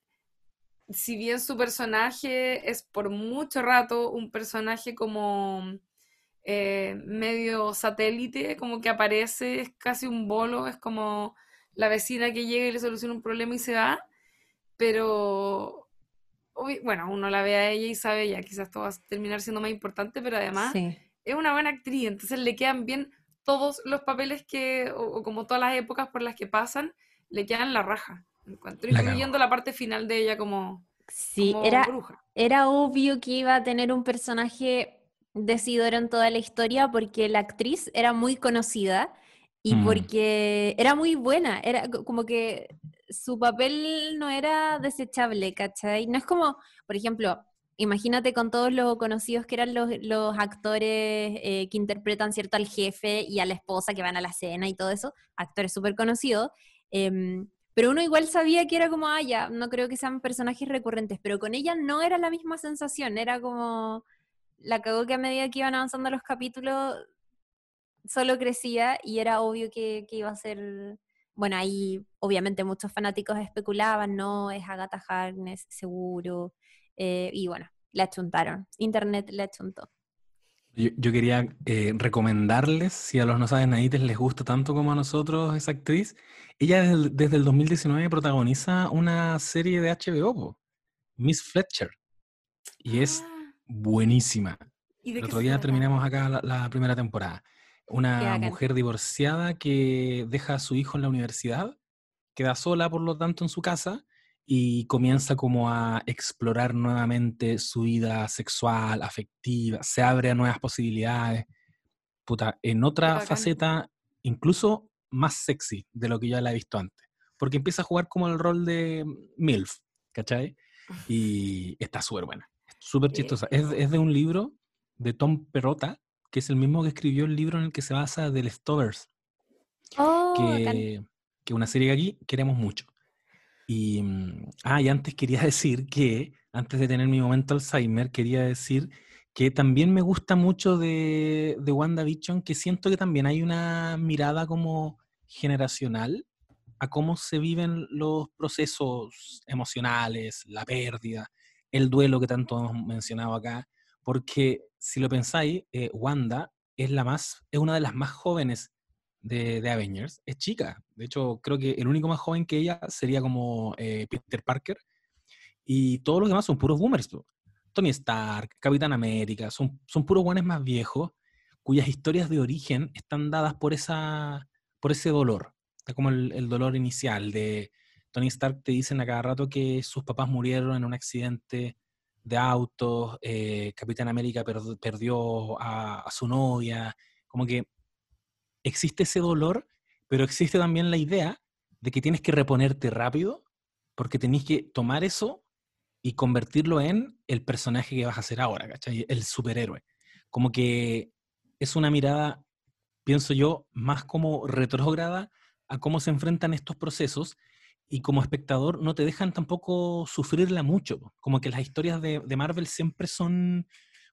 si bien su personaje es por mucho rato un personaje como eh, medio satélite, como que aparece, es casi un bolo, es como la vecina que llega y le soluciona un problema y se va, pero bueno, uno la ve a ella y sabe ya, quizás esto va a terminar siendo más importante, pero además Sí. es una buena actriz, entonces le quedan bien todos los papeles que, o, o como todas las épocas por las que pasan, le quedan la raja, encuentro, La incluyendo la parte final de ella como, Sí, como era, bruja. era obvio que iba a tener un personaje decidor en toda la historia porque la actriz era muy conocida y Mm. porque era muy buena, era co- como que su papel no era desechable, ¿cachai? No es como, por ejemplo, imagínate con todos los conocidos que eran los, los actores eh, que interpretan, ¿cierto?, al jefe y a la esposa que van a la cena y todo eso, actores súper conocidos. em, pero uno igual sabía que era como, ah, ya, no creo que sean personajes recurrentes, pero con ella no era la misma sensación, era como, la cagó que a medida que iban avanzando los capítulos, solo crecía y era obvio que, que iba a ser, bueno, ahí obviamente muchos fanáticos especulaban, no, es Agatha Harkness, seguro, eh, y bueno, le achuntaron, Internet le achuntó. Yo, yo quería eh, recomendarles, si a los no saben nadites les gusta tanto como a nosotros esa actriz, ella desde, el- desde el 2019 protagoniza una serie de HBO, po, Miss Fletcher, y es Ah, buenísima. ¿y de El otro día terminamos acá la, la primera temporada. Una mujer divorciada que deja a su hijo en la universidad, queda sola por lo tanto en su casa y comienza como a explorar nuevamente su vida sexual, afectiva, se abre a nuevas posibilidades. Puta, en otra faceta incluso más sexy de lo que ya la he visto antes. Porque empieza a jugar como el rol de MILF, ¿cachai? Y está súper buena. Súper chistosa. Es, es de un libro de Tom Perrotta, que es el mismo que escribió el libro en el que se basa The Leftovers, Oh, que, que una serie que aquí queremos mucho. Y, mm, ah, y antes quería decir que, antes de tener mi momento Alzheimer, quería decir que también me gusta mucho de, de WandaVision, que siento que también hay una mirada como generacional a cómo se viven los procesos emocionales, la pérdida, el duelo que tanto hemos mencionado acá, porque si lo pensáis, eh, Wanda es la más, es una de las más jóvenes de, Avengers, es chica, de hecho creo que el único más joven que ella sería como eh, Peter Parker, y todos los demás son puros boomers. Tony Stark, Capitán América, son, son puros guanes más viejos, cuyas historias de origen están dadas por, esa, por ese dolor, Está como el, el dolor inicial de Tony Stark, te dicen a cada rato que sus papás murieron en un accidente de autos, eh, Capitán América per- perdió a, a su novia, como que existe ese dolor, pero existe también la idea de que tienes que reponerte rápido, porque tenés que tomar eso y convertirlo en el personaje que vas a ser ahora, ¿cachai? El superhéroe. Como que es una mirada, pienso yo, más como retrógrada a cómo se enfrentan estos procesos y como espectador no te dejan tampoco sufrirla mucho. Como que las historias de, de Marvel siempre son,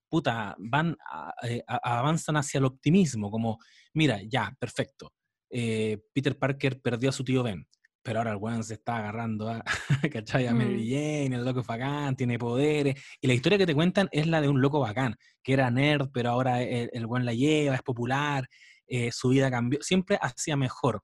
puta, van, a- eh, a- avanzan hacia el optimismo, como, mira, ya, perfecto. eh, Peter Parker perdió a su tío Ben, pero ahora el weón se está agarrando a, ¿cachai? a Mary Mm. Jane, el loco es bacán, tiene poderes. Y la historia que te cuentan es la de un loco bacán, que era nerd, pero ahora el, el weón la lleva, es popular, eh, su vida cambió, siempre hacía mejor.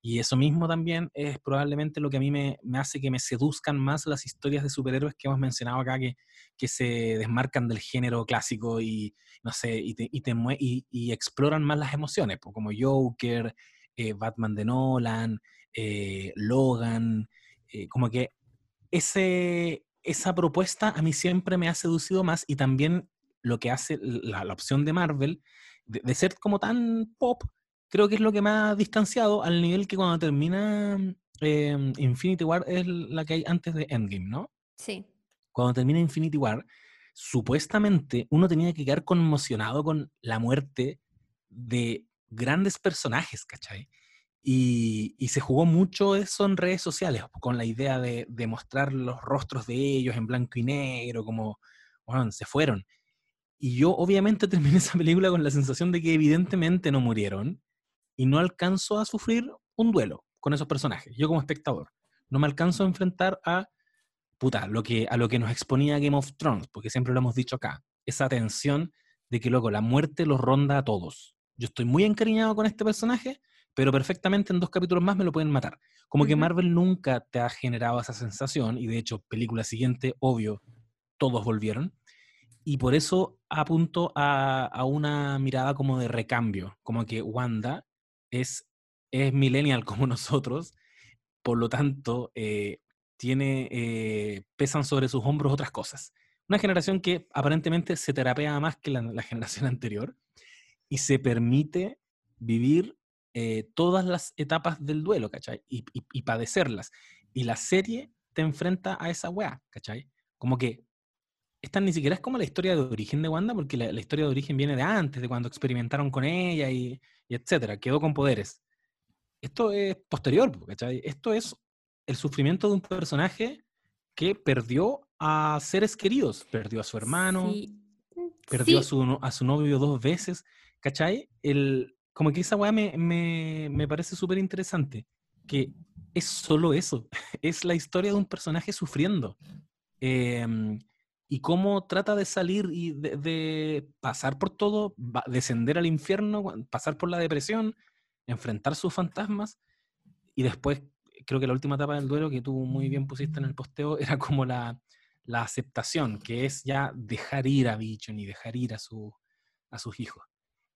Y eso mismo también es probablemente lo que a mí me, hace que me seduzcan más las historias de superhéroes que hemos mencionado acá, que, que se desmarcan del género clásico y, no sé, y, te, y, te y, exploran más las emociones, como Joker, eh, Batman de Nolan, eh, Logan, eh, como que ese, esa propuesta a mí siempre me ha seducido más y también lo que hace la, la opción de Marvel de, de ser como tan pop, creo que es lo que me ha distanciado al nivel que cuando termina eh, Infinity War es la que hay antes de Endgame, ¿no? Sí. Cuando termina Infinity War, supuestamente uno tenía que quedar conmocionado con la muerte de grandes personajes, ¿cachai? Y, y se jugó mucho eso en redes sociales, con la idea de, de mostrar los rostros de ellos en blanco y negro, como, bueno, se fueron. Y yo obviamente terminé esa película con la sensación de que evidentemente no murieron y no alcanzo a sufrir un duelo con esos personajes, yo como espectador. No me alcanzo a enfrentar a, puta, lo que, a lo que nos exponía Game of Thrones, porque siempre lo hemos dicho acá, esa tensión de que, loco, la muerte los ronda a todos. Yo estoy muy encariñado con este personaje, pero perfectamente en dos capítulos más me lo pueden matar. Como que. Marvel nunca te ha generado esa sensación, y de hecho, película siguiente, obvio, todos volvieron. Y por eso apunto a, a una mirada como de recambio, como que Wanda es, es millennial como nosotros, por lo tanto, eh, tiene, eh, pesan sobre sus hombros otras cosas. Una generación que aparentemente se terapea más que la, generación anterior y se permite vivir eh, todas las etapas del duelo, ¿cachai? Y, y- y padecerlas. Y la serie te enfrenta a esa weá, ¿cachai? Como que esta ni siquiera es como la historia de origen de Wanda, porque la, la historia de origen viene de antes, de cuando experimentaron con ella y, y etcétera, quedó con poderes. Esto es posterior, po, ¿cachai? Esto es el sufrimiento de un personaje que perdió a seres queridos, perdió a su hermano, Sí. perdió a, Sí, su, no- a su novio dos veces, ¿cachai? El, como que esa weá me, me, me parece súper interesante, que es solo eso, es la historia de un personaje sufriendo. Em, y cómo trata de salir y de, de pasar por todo, descender al infierno, pasar por la depresión, enfrentar sus fantasmas, y después, creo que la última etapa del duelo que tú muy bien pusiste en el posteo era como la, la aceptación, que es ya dejar ir a Bichon y dejar ir a, su, a sus hijos.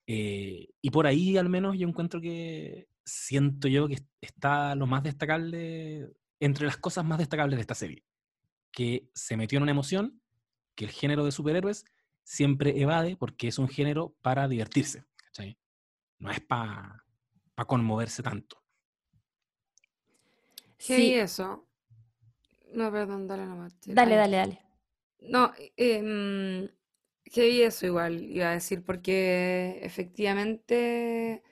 Eh, y por ahí al menos yo encuentro que siento yo que está lo más destacable, entre las cosas más destacables de esta serie, que se metió en una emoción que el género de superhéroes siempre evade porque es un género para divertirse, ¿cachai? No es para conmoverse tanto. Heavy sí. eso. No, perdón, dale nomás. Dale, dale, dale. No, heavy eso igual, iba a decir, porque efectivamente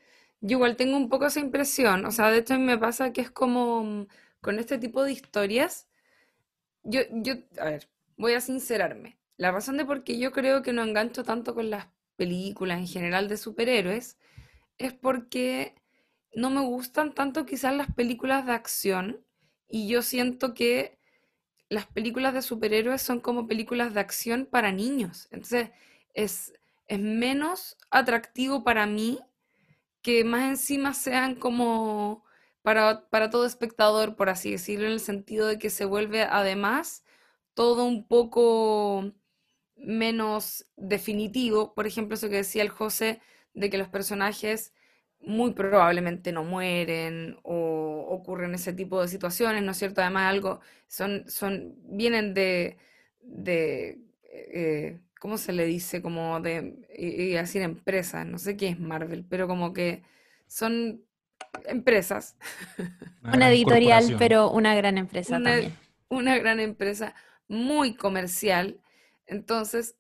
yo igual tengo un poco esa impresión. O sea, de hecho a mí me pasa que es como mm, con este tipo de historias. Yo, yo, a ver, voy a sincerarme. La razón de por qué yo creo que no engancho tanto con las películas en general de superhéroes es porque no me gustan tanto quizás las películas de acción y yo siento que las películas de superhéroes son como películas de acción para niños. Entonces es, es menos atractivo para mí que más encima sean como para, para todo espectador, por así decirlo, en el sentido de que se vuelve además todo un poco menos definitivo. Por ejemplo, eso que decía el José, de que los personajes muy probablemente no mueren o ocurren ese tipo de situaciones, ¿no es cierto? Además, algo, son, son, vienen de, de eh, ¿cómo se le dice? Como de, iba a decir empresas, no sé qué es Marvel, pero como que son empresas, Una editorial, pero una gran empresa una, también. una gran empresa muy comercial. Entonces,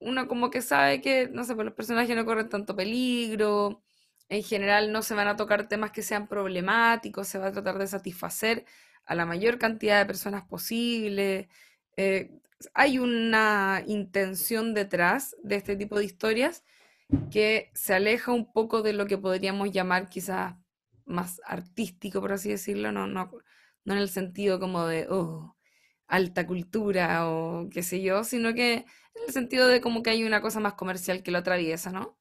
uno como que sabe que, no sé, pues los personajes no corren tanto peligro, en general no se van a tocar temas que sean problemáticos, se va a tratar de satisfacer a la mayor cantidad de personas posible. eh, hay una intención detrás de este tipo de historias que se aleja un poco de lo que podríamos llamar quizás más artístico, por así decirlo, no, no, no en el sentido como de, oh, alta cultura o qué sé yo, sino que en el sentido de como que hay una cosa más comercial que lo atraviesa, ¿no?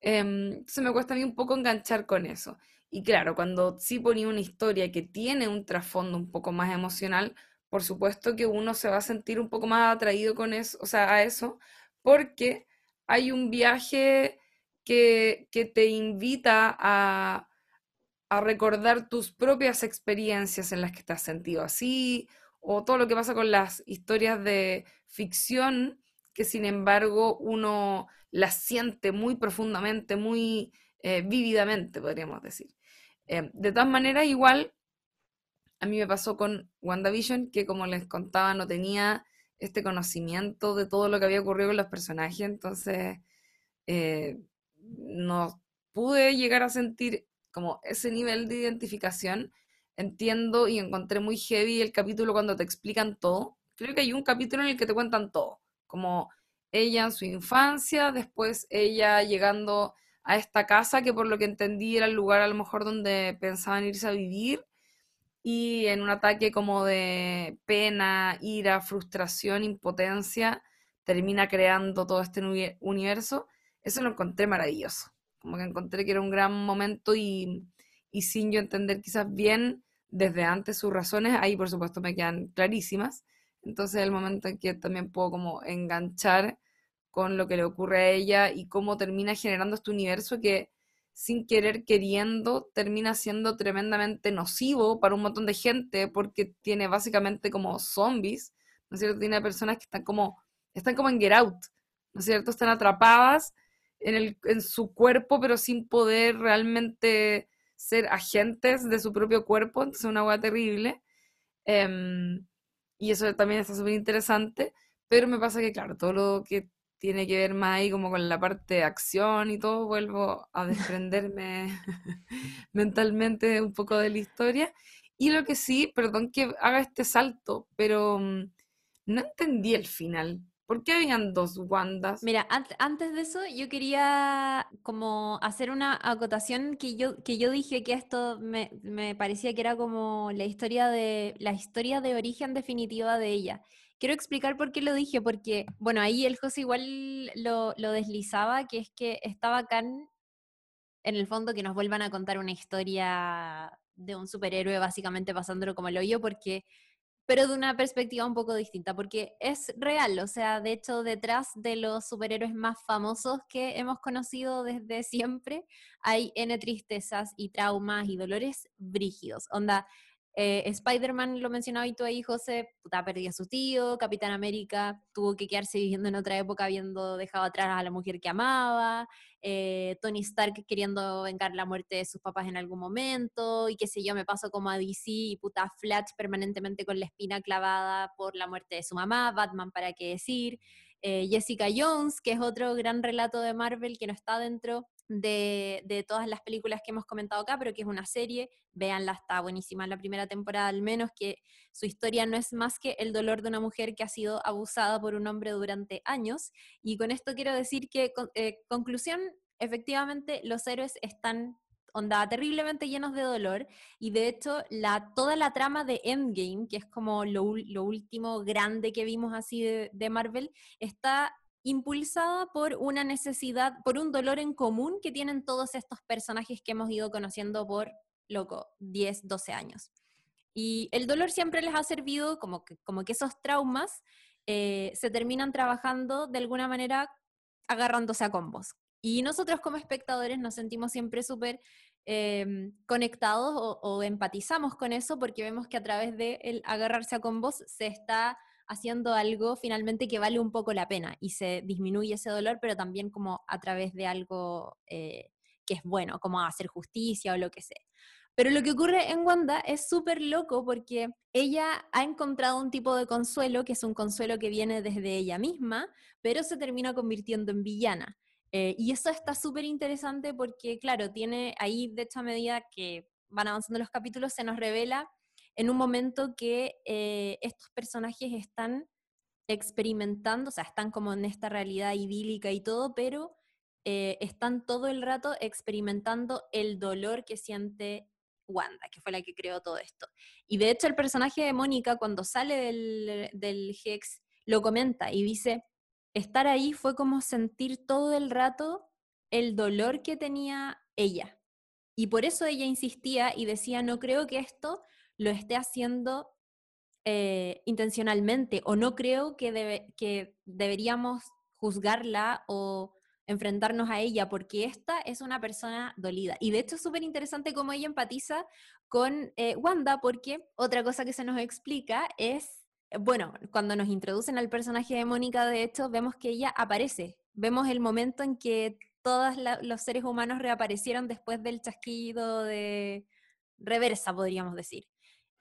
Em, se me cuesta a mí un poco enganchar con eso. Y claro, cuando sí ponía una historia que tiene un trasfondo un poco más emocional, por supuesto que uno se va a sentir un poco más atraído con eso, o sea, a eso, porque hay un viaje que, que te invita a, a recordar tus propias experiencias en las que te has sentido así, o todo lo que pasa con las historias de ficción, que sin embargo uno las siente muy profundamente, muy eh, vívidamente, podríamos decir. Eh, de todas maneras, igual a mí me pasó con WandaVision, que como les contaba, no tenía este conocimiento de todo lo que había ocurrido con los personajes, entonces eh, no pude llegar a sentir como ese nivel de identificación, entiendo y encontré muy heavy el capítulo cuando te explican todo. Creo que hay un capítulo en el que te cuentan todo, como ella en su infancia, después ella llegando a esta casa, que por lo que entendí era el lugar a lo mejor donde pensaban irse a vivir, y en un ataque como de pena, ira, frustración, impotencia, termina creando todo este universo. Eso lo encontré maravilloso. Como que encontré que era un gran momento y, y sin yo entender quizás bien desde antes sus razones, ahí por supuesto me quedan clarísimas. Entonces el momento en que también puedo como enganchar con lo que le ocurre a ella y cómo termina generando este universo que sin querer queriendo termina siendo tremendamente nocivo para un montón de gente porque tiene básicamente como zombies, ¿no es cierto? Tiene personas que están como, están como en Get Out, ¿no es cierto? Están atrapadas en, el, en su cuerpo pero sin poder realmente ser agentes de su propio cuerpo, entonces es una hueá terrible. Em, y eso también está súper interesante, pero me pasa que, claro, todo lo que tiene que ver más ahí como con la parte de acción y todo, vuelvo a desprenderme mentalmente un poco de la historia. Y lo que sí, perdón que haga este salto, pero mm, no entendí el final. ¿Por qué habían dos Wandas? Mira, antes de eso yo quería como hacer una acotación que yo, que yo dije que esto me, me, parecía que era como la historia de la historia de origen definitiva de ella. Quiero explicar por qué lo dije, porque, bueno, ahí el José igual lo, lo deslizaba, que es que estaba acá en el fondo que nos vuelvan a contar una historia de un superhéroe básicamente pasándolo como el hoyo, porque pero de una perspectiva un poco distinta, porque es real, o sea, de hecho, detrás de los superhéroes más famosos que hemos conocido desde siempre, hay N tristezas y traumas y dolores brígidos. Onda, eh, Spider-Man lo mencionaba y tú ahí, José, puta, perdió a su tío, Capitán América tuvo que quedarse viviendo en otra época habiendo dejado atrás a la mujer que amaba, eh, Tony Stark queriendo vengar la muerte de sus papás en algún momento, y qué sé yo, me paso como a DC y puta Flash permanentemente con la espina clavada por la muerte de su mamá, Batman para qué decir, eh, Jessica Jones, que es otro gran relato de Marvel que no está dentro de, todas las películas que hemos comentado acá, pero que es una serie, véanla, está buenísima en la primera temporada al menos, que su historia no es más que el dolor de una mujer que ha sido abusada por un hombre durante años. Y con esto quiero decir que, eh, conclusión, efectivamente los héroes están onda terriblemente llenos de dolor y de hecho la, toda la trama de Endgame, que es como lo, último grande que vimos así de Marvel, está impulsada por una necesidad, por un dolor en común que tienen todos estos personajes que hemos ido conociendo por, loco, 10, 12 años. Y el dolor siempre les ha servido como que, como que esos traumas eh, se terminan trabajando de alguna manera agarrándose a combos. Y nosotros como espectadores nos sentimos siempre súper em, conectados o, o, empatizamos con eso porque vemos que a través de el agarrarse a combos se está haciendo algo finalmente que vale un poco la pena y se disminuye ese dolor, pero también como a través de algo eh, que es bueno, como hacer justicia o lo que sea. Pero lo que ocurre en Wanda es súper loco porque ella ha encontrado un tipo de consuelo que es un consuelo que viene desde ella misma, pero se termina convirtiendo en villana. Eh, y eso está súper interesante porque, claro, tiene ahí, de hecho, a medida que van avanzando los capítulos, se nos revela en un momento que eh, estos personajes están experimentando, o sea, están como en esta realidad idílica y todo, pero eh, están todo el rato experimentando el dolor que siente Wanda, que fue la que creó todo esto. Y de hecho el personaje de Mónica cuando sale del, del Hex lo comenta y dice, estar ahí fue como sentir todo el rato el dolor que tenía ella. Y por eso ella insistía y decía, no creo que esto lo esté haciendo eh, intencionalmente o no creo que, que deberíamos juzgarla o enfrentarnos a ella porque esta es una persona dolida. Y de hecho es súper interesante cómo ella empatiza con eh, Wanda porque otra cosa que se nos explica es, bueno, cuando nos introducen al personaje de Mónica, de hecho, vemos que ella aparece. Vemos el momento en que todos los seres humanos reaparecieron después del chasquido de reversa, podríamos decir.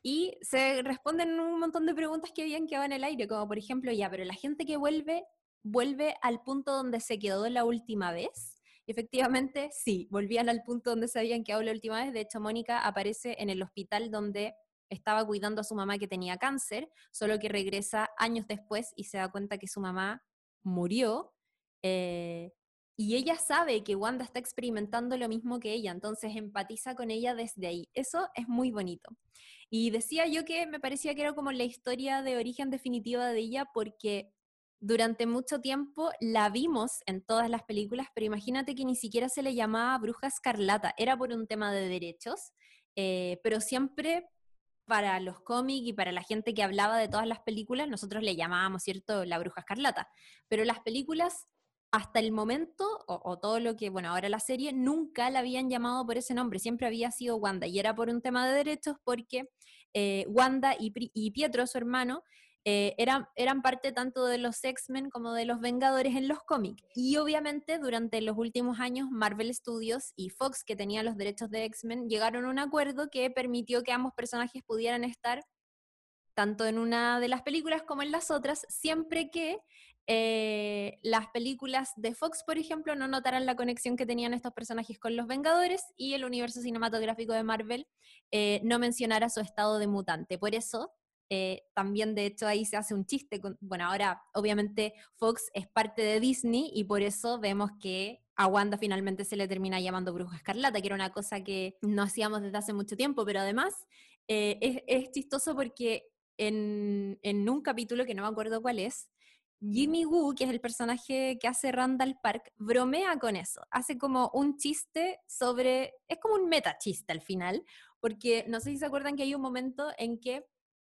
Y se responden un montón de preguntas que habían quedado en el aire, como por ejemplo, ya, pero la gente que vuelve, vuelve al punto donde se quedó la última vez. Efectivamente, sí, volvían al punto donde se habían quedado la última vez. De hecho, Mónica aparece en el hospital donde estaba cuidando a su mamá que tenía cáncer, solo que regresa años después y se da cuenta que su mamá murió. Eh, y ella sabe que Wanda está experimentando lo mismo que ella, entonces empatiza con ella desde ahí. Eso es muy bonito. Y decía yo que me parecía que era como la historia de origen definitiva de ella porque durante mucho tiempo la vimos en todas las películas, pero imagínate que ni siquiera se le llamaba Bruja Escarlata, era por un tema de derechos, eh, pero siempre para los cómics y para la gente que hablaba de todas las películas, nosotros le llamábamos, ¿cierto?, la Bruja Escarlata. Pero las películas hasta el momento, o, todo lo que, bueno, ahora la serie, nunca la habían llamado por ese nombre, siempre había sido Wanda, y era por un tema de derechos porque eh, Wanda y, Pietro, su hermano, eh, eran, eran parte tanto de los X-Men como de los Vengadores en los cómics. Y obviamente durante los últimos años Marvel Studios y Fox, que tenía los derechos de X-Men, llegaron a un acuerdo que permitió que ambos personajes pudieran estar tanto en una de las películas como en las otras, siempre que eh, las películas de Fox, por ejemplo, no notaran la conexión que tenían estos personajes con los Vengadores y el universo cinematográfico de Marvel eh, no mencionara su estado de mutante. Por eso, eh, también de hecho ahí se hace un chiste. bueno, ahora obviamente Fox es parte de Disney y por eso vemos que a Wanda finalmente se le termina llamando Bruja Escarlata, que era una cosa que no hacíamos desde hace mucho tiempo, pero además es, es, chistoso porque en, en un capítulo que no me acuerdo cuál es, Jimmy Woo, que es el personaje que hace Randall Park, bromea con eso. Hace como un chiste sobre. Es como un meta chiste al final, porque no sé si se acuerdan que hay un momento en que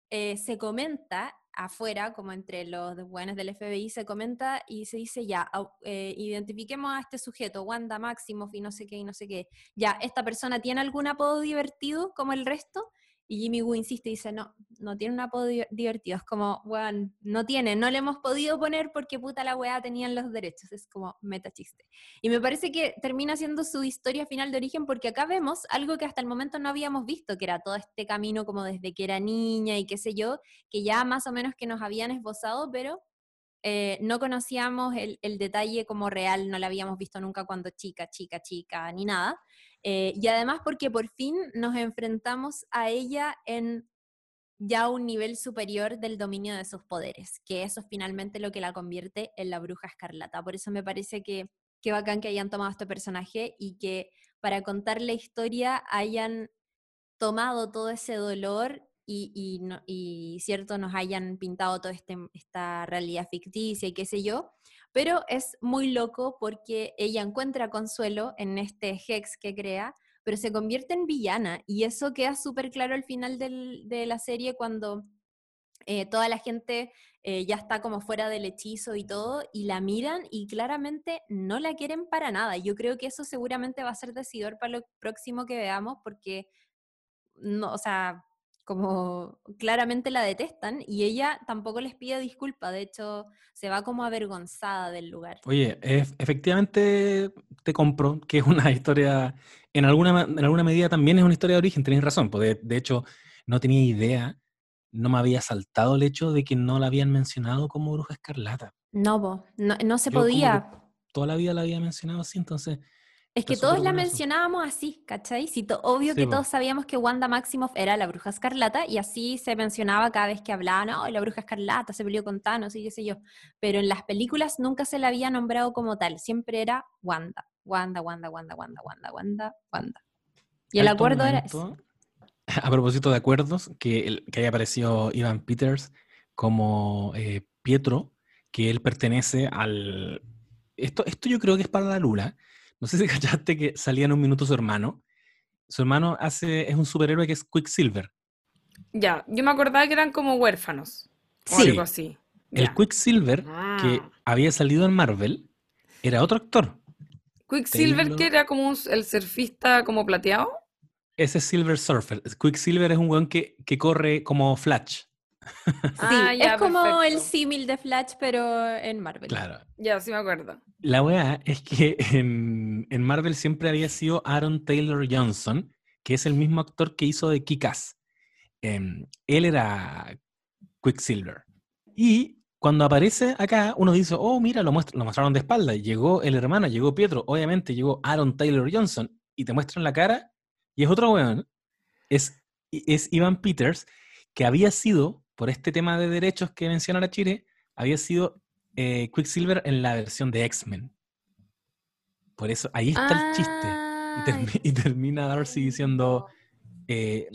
eh, se comenta afuera, como entre los buenos del FBI, se comenta y se dice ya, eh, identifiquemos a este sujeto, Wanda Maximoff y no sé qué y no sé qué. Ya, ¿esta persona tiene algún apodo divertido como el resto? Y Jimmy Woo insiste y dice, no, no tiene un apodo divertido. Es como, bueno, no tiene, no le hemos podido poner porque puta la weá tenían los derechos. Es como meta chiste. Y me parece que termina siendo su historia final de origen porque acá vemos algo que hasta el momento no habíamos visto, que era todo este camino como desde que era niña y qué sé yo, que ya más o menos que nos habían esbozado, pero eh, no conocíamos el, el, detalle como real, no la habíamos visto nunca cuando chica, chica, chica, ni nada. Eh, y además porque por fin nos enfrentamos a ella en ya un nivel superior del dominio de sus poderes, que eso es finalmente lo que la convierte en la bruja escarlata. Por eso me parece que, que bacán que hayan tomado este personaje y que para contar la historia hayan tomado todo ese dolor y, cierto nos hayan pintado toda este, esta realidad ficticia y qué sé yo, pero es muy loco porque ella encuentra consuelo en este Hex que crea, pero se convierte en villana. Y eso queda súper claro al final de la serie cuando eh, toda la gente eh, ya está como fuera del hechizo y todo, y la miran y claramente no la quieren para nada. Yo creo que eso seguramente va a ser decidor para lo próximo que veamos, porque no, o sea, como claramente la detestan y ella tampoco les pide disculpa, de hecho se va como avergonzada del lugar. Oye, efectivamente te compro que es una historia, en alguna, en alguna medida también es una historia de origen, tenéis razón, pues de, hecho no tenía idea, no me había saltado el hecho de que no la habían mencionado como bruja escarlata. No, no, no, se podía. Toda la vida la había mencionado así, entonces es que todos la mencionábamos así, ¿cachai? Sí, obvio que todos sabíamos que Wanda Maximoff era la bruja escarlata y así se mencionaba cada vez que hablaban, oh, la bruja escarlata se peleó con Thanos y qué sé yo. Pero en las películas nunca se la había nombrado como tal, siempre era Wanda. Wanda, Wanda, Wanda, Wanda, Wanda, Wanda, Wanda. Y el acuerdo era A propósito de acuerdos, que, que haya aparecido Ivan Peters como eh, Pietro, que él pertenece al... Esto, esto yo creo que es para la Lula no sé si cachaste que salía en un minuto su hermano. Su hermano hace, es un superhéroe que es Quicksilver. Ya, yo me acordaba que eran como huérfanos. O algo así. El Quicksilver que ah. había salido en Marvel era otro actor. Quicksilver que era como el surfista como plateado. Ese es Silver Surfer. Quicksilver es un weón que, que corre como Flash. Ah, es como el símil de Flash, pero en Marvel. Claro. Ya, sí me acuerdo. La weá es que en, Marvel siempre había sido Aaron Taylor Johnson, que es el mismo actor que hizo de Kick-Ass. Em, él era Quicksilver. Y cuando aparece acá, uno dice, oh, mira, lo, lo mostraron de espalda. Llegó el hermano, llegó Pietro, obviamente llegó Aaron Taylor Johnson, y te muestran la cara, y es otro weón. Es, es Ivan Peters, que había sido, por este tema de derechos que menciona la Chile, había sido eh, Quicksilver en la versión de X-Men. Por eso, ahí está el chiste. Y, termi- y termina Darcy diciendo, eh,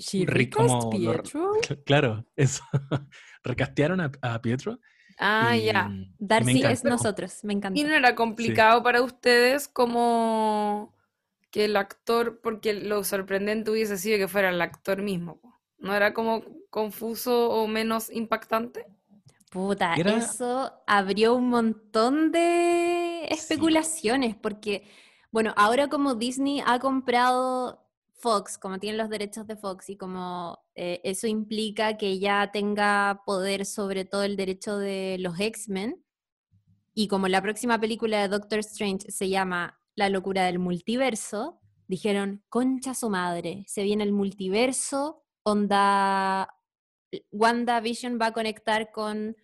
como lo- Pietro. claro, eso. Recastearon a, a Pietro. Ah, y- ya. Darcy es nosotros, me encanta. ¿Y no era complicado para ustedes como que el actor, porque lo sorprendente hubiese sido que fuera el actor mismo? ¿No era como confuso o menos impactante? Puta, Era- eso abrió un montón de especulaciones, porque, bueno, ahora como Disney ha comprado Fox, como tienen los derechos de Fox, y como eh, eso implica que ella tenga poder sobre todo el derecho de los X-Men, y como la próxima película de Doctor Strange se llama La locura del multiverso, dijeron, concha su madre, se viene el multiverso, onda WandaVision va a conectar con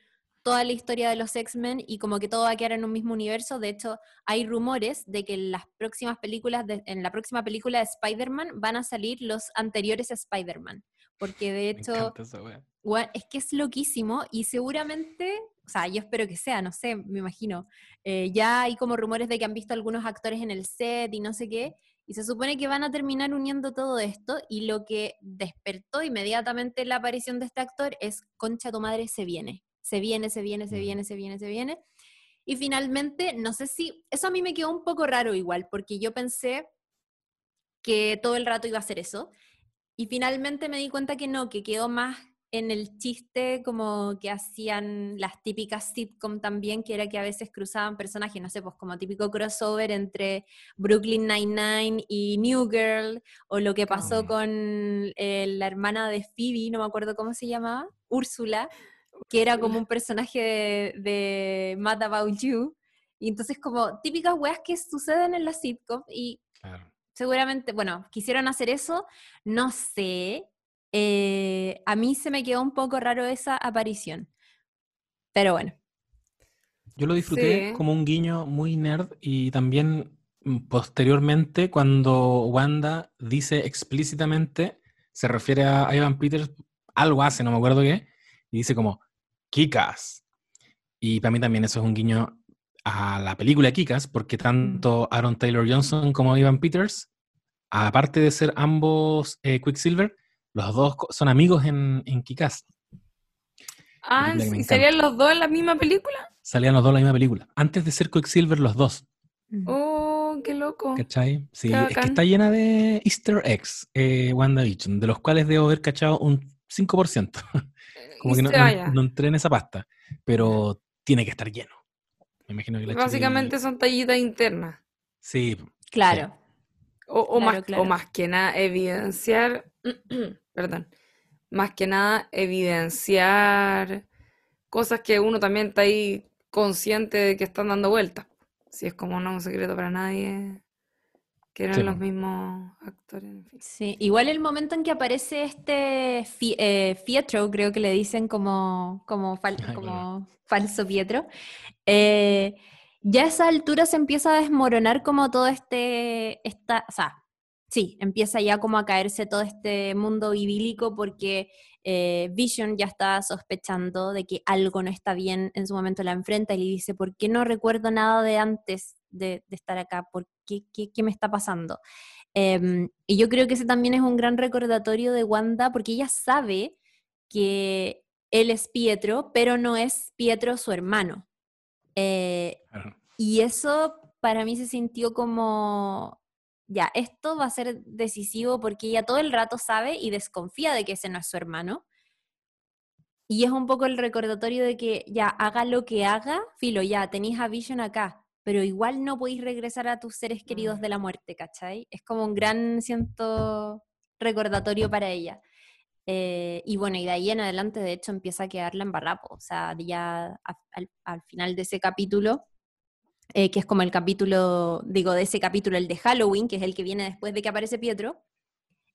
toda la historia de los X-Men y como que todo va a quedar en un mismo universo. De hecho, hay rumores de que en las próximas películas, de- en la próxima película de Spider-Man van a salir los anteriores Spider-Man. Porque de hecho, es que es loquísimo y seguramente, o sea, yo espero que sea, no sé, me imagino. eh, ya hay como rumores de que han visto algunos actores en el set y no sé qué, y se supone que van a terminar uniendo todo esto y lo que despertó inmediatamente la aparición de este actor es, concha tu madre, se viene, se viene, se viene, se Mm. viene, se viene, se viene. Y finalmente, no sé si, eso a mí me quedó un poco raro igual, porque yo pensé que todo el rato iba a ser eso. Y finalmente me di cuenta que no, que quedó más en el chiste como que hacían las típicas sitcom también, que era que a veces cruzaban personajes, no sé, pues como típico crossover entre Brooklyn Nine-Nine y New Girl, o lo que pasó Claro. con eh, la hermana de Phoebe, no me acuerdo cómo se llamaba, Úrsula, que era como un personaje de, de Mad About You. Y entonces como típicas weas que suceden en las sitcom y Claro. seguramente, bueno, quisieron hacer eso, no sé. Eh, a mí se me quedó un poco raro esa aparición. Pero bueno, Yo lo disfruté Sí. como un guiño muy nerd y también mm, posteriormente cuando Wanda dice explícitamente, se refiere a Ivan Peters, algo hace, no me acuerdo qué, y dice como Kikas. Y para mí también eso es un guiño a la película Kikas, porque tanto Aaron Taylor Johnson como Ivan Peters, aparte de ser ambos eh, Quicksilver, los dos son amigos en, en Kikas. Ah, ¿y. ¿serían los dos en la misma película? Salían los dos en la misma película. Antes de ser Quicksilver, los dos. Oh, qué loco. ¿Cachai? Sí, Qué es que bacán. está llena de easter eggs, eh, WandaVision, de los cuales debo haber cachado un 5%. Como que no, no- entré en esa pasta, pero tiene que estar lleno. Me imagino que la Básicamente son tallitas internas. Sí, claro. O, o Claro, más, claro. o más que nada evidenciar, perdón, más que nada evidenciar cosas que uno también está ahí consciente de que están dando vueltas. Si es como no un secreto para nadie, que eran Sí, los mismos actores. en fin. Sí, igual el momento en que aparece este Fi- eh, Pietro, creo que le dicen como, como, fal- Ah, falso Pietro, eh, ya a esa altura se empieza a desmoronar como todo este, esta, o sea, sí, empieza ya como a caerse todo este mundo idílico porque eh, Vision ya está sospechando de que algo no está bien, en su momento la enfrenta y le dice, ¿por qué no recuerdo nada de antes de, de estar acá? ¿Por qué, qué, qué me está pasando? Em, y yo creo que ese también es un gran recordatorio de Wanda, porque ella sabe que él es Pietro, pero no es Pietro su hermano. Eh, y eso para mí se sintió como, ya, esto va a ser decisivo porque ella todo el rato sabe y desconfía de que ese no es su hermano. Y es un poco el recordatorio de que ya haga lo que haga, filo, ya tenéis a Vision acá, pero igual no podéis regresar a tus seres queridos de la muerte, ¿cachai? Es como un gran, siento, recordatorio para ella. Eh, y bueno, y de ahí en adelante, de hecho, empieza a quedarla en barrapo. O sea, ya al final de ese capítulo, eh, que es como el capítulo, digo, de ese capítulo, el de Halloween, que es el que viene después de que aparece Pietro,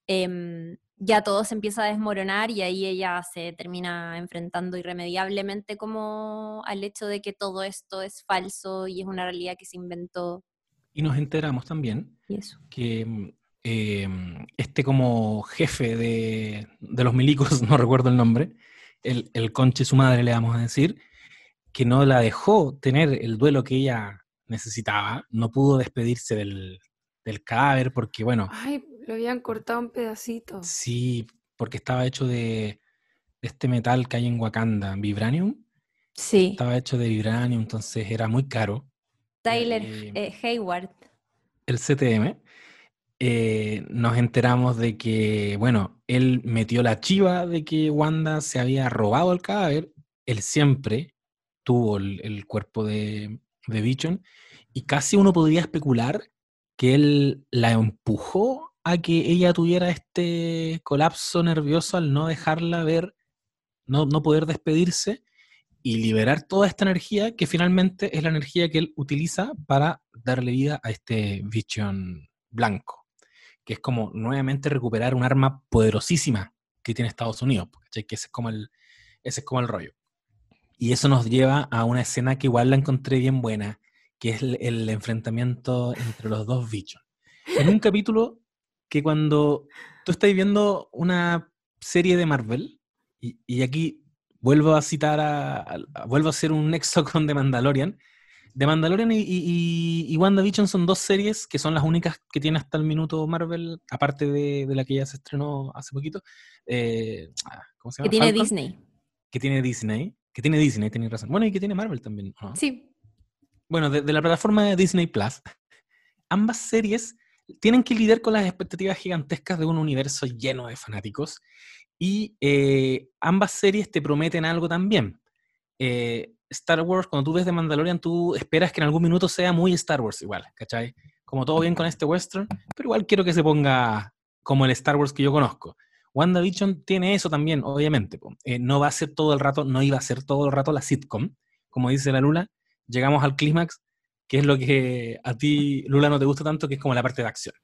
em, ya todo se empieza a desmoronar y ahí ella se termina enfrentando irremediablemente como al hecho de que todo esto es falso y es una realidad que se inventó. Y nos enteramos también eso. que mm, eh, este como jefe de, de los milicos, no recuerdo el nombre, el, el conche su madre le vamos a decir, que no la dejó tener el duelo que ella necesitaba, no pudo despedirse del, del cadáver porque, bueno, Ay, lo habían cortado en pedacitos. sí, porque estaba hecho de, de este metal que hay en Wakanda, Vibranium, Sí, estaba hecho de Vibranium, entonces era muy caro. Tyler Eh, eh, Hayward. el CTM, eh, nos enteramos de que, bueno, él metió la chiva de que Wanda se había robado el cadáver, él siempre tuvo el, el cuerpo de, de Vision, y casi uno podría especular que él la empujó a que ella tuviera este colapso nervioso al no dejarla ver, no, no poder despedirse y liberar toda esta energía que finalmente es la energía que él utiliza para darle vida a este Vision blanco, que es como nuevamente recuperar un arma poderosísima que tiene Estados Unidos, que ese es, como el, ese es como el rollo. Y eso nos lleva a una escena que igual la encontré bien buena, que es el, el enfrentamiento entre los dos Vision. En un capítulo que cuando tú estás viendo una serie de Marvel, y, y aquí vuelvo a citar a, a- a- vuelvo a hacer un nexo con The Mandalorian. The Mandalorian y, y, y- WandaVision son dos series que son las únicas que tiene hasta el minuto Marvel, aparte de, de la que ya se estrenó hace poquito. eh, ah, ¿Cómo se Que llama? tiene Falcon, Disney. Que tiene Disney. Que tiene Disney, tenéis razón. Bueno, y que tiene Marvel también. ¿no? Sí. bueno, de, de la plataforma de Disney Plus, ambas series tienen que lidiar con las expectativas gigantescas de un universo lleno de fanáticos y eh, ambas series te prometen algo también. Eh, Star Wars, cuando tú ves The Mandalorian, tú esperas que en algún minuto sea muy Star Wars igual, ¿cachai? Como todo bien con este western, pero igual quiero que se ponga como el Star Wars que yo conozco. WandaVision tiene eso también, obviamente. Eh, no va a ser todo el rato, no iba a ser todo el rato la sitcom, como dice la Lula. Llegamos al clímax, que es lo que a ti, Lula, no te gusta tanto, que es como la parte de acción.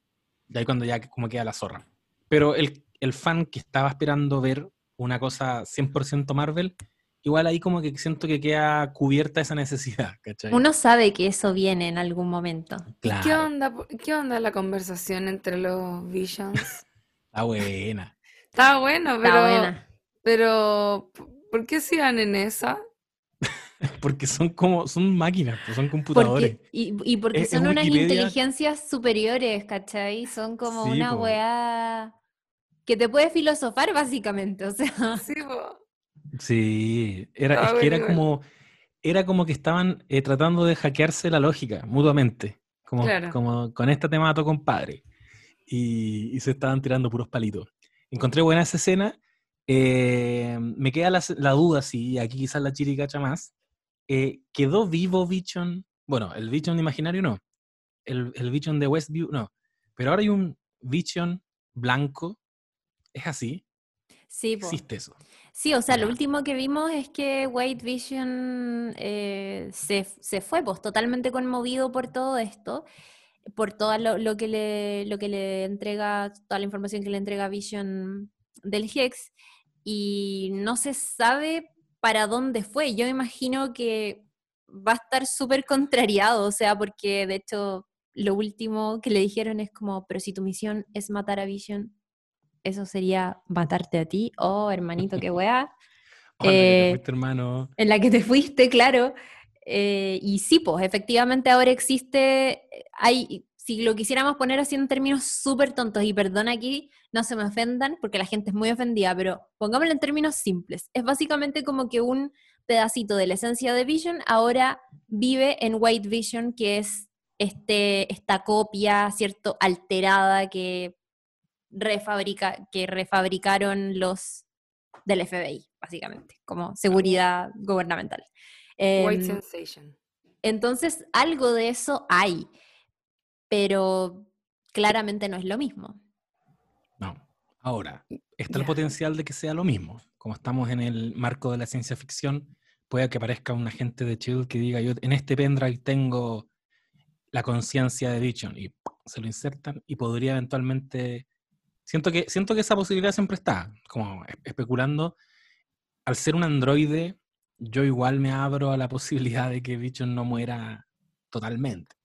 Y ahí cuando ya como queda la zorra. Pero el, el fan que estaba esperando ver una cosa 100% Marvel, igual ahí como que siento que queda cubierta esa necesidad, ¿cachai? Uno sabe que eso viene en algún momento. Claro, ¿Qué onda, ¿Qué onda la conversación entre los Visions? está buena. Está bueno, pero, Está buena. pero ¿por qué sigan en esa? Porque son como, son máquinas, pues, son computadores. Porque, y, y porque Es- es son unas Wikipedia. inteligencias superiores, ¿cachai? Son como Sí, una po. weá que te puede filosofar básicamente, o sea. Sí, era, Estaba es que era bueno como, era como que estaban eh, tratando de hackearse la lógica mutuamente, como, Claro. como con esta tema tu compadre, y, y se estaban tirando puros palitos. Encontré buena esa escena, eh, me queda la, la duda, si aquí quizás la chiricacha más, eh, ¿quedó vivo Vision? Bueno, el Vision imaginario no, el, el Vision de Westview no, pero ahora hay un Vision blanco, ¿es así? Sí, po. Existe eso. Sí, o sea, lo último que vimos es que White Vision eh, se, se fue, pues totalmente conmovido por todo esto, por todo lo, lo que le, lo que le entrega, toda la información que le entrega Vision del Hex, y no se sabe para dónde fue. Yo imagino que va a estar súper contrariado, o sea, porque de hecho lo último que le dijeron es como, pero si tu misión es matar a Vision, eso sería matarte a ti. Oh, hermanito, qué weá. Eh, fuiste, hermano. En la que te fuiste, claro. Eh, y sí, pues efectivamente ahora existe, hay, si lo quisiéramos poner así en términos súper tontos, y perdón aquí, no se me ofendan porque la gente es muy ofendida, pero pongámoslo en términos simples. Es básicamente como que un pedacito de la esencia de Vision ahora vive en White Vision, que es este, esta copia, ¿cierto?, alterada que, refabrica, que refabricaron los del FBI, básicamente, como seguridad gubernamental. White Em, Sensation. entonces, algo de eso hay, pero claramente no es lo mismo. No. Ahora, está el potencial de que sea lo mismo. Como estamos en el marco de la ciencia ficción, puede que aparezca un agente de Shield que diga, yo en este pendrive tengo la conciencia de Vision y se lo insertan y podría eventualmente Siento que, siento que esa posibilidad siempre está, como especulando. Al ser un androide, yo igual me abro a la posibilidad de que Bichon no muera totalmente.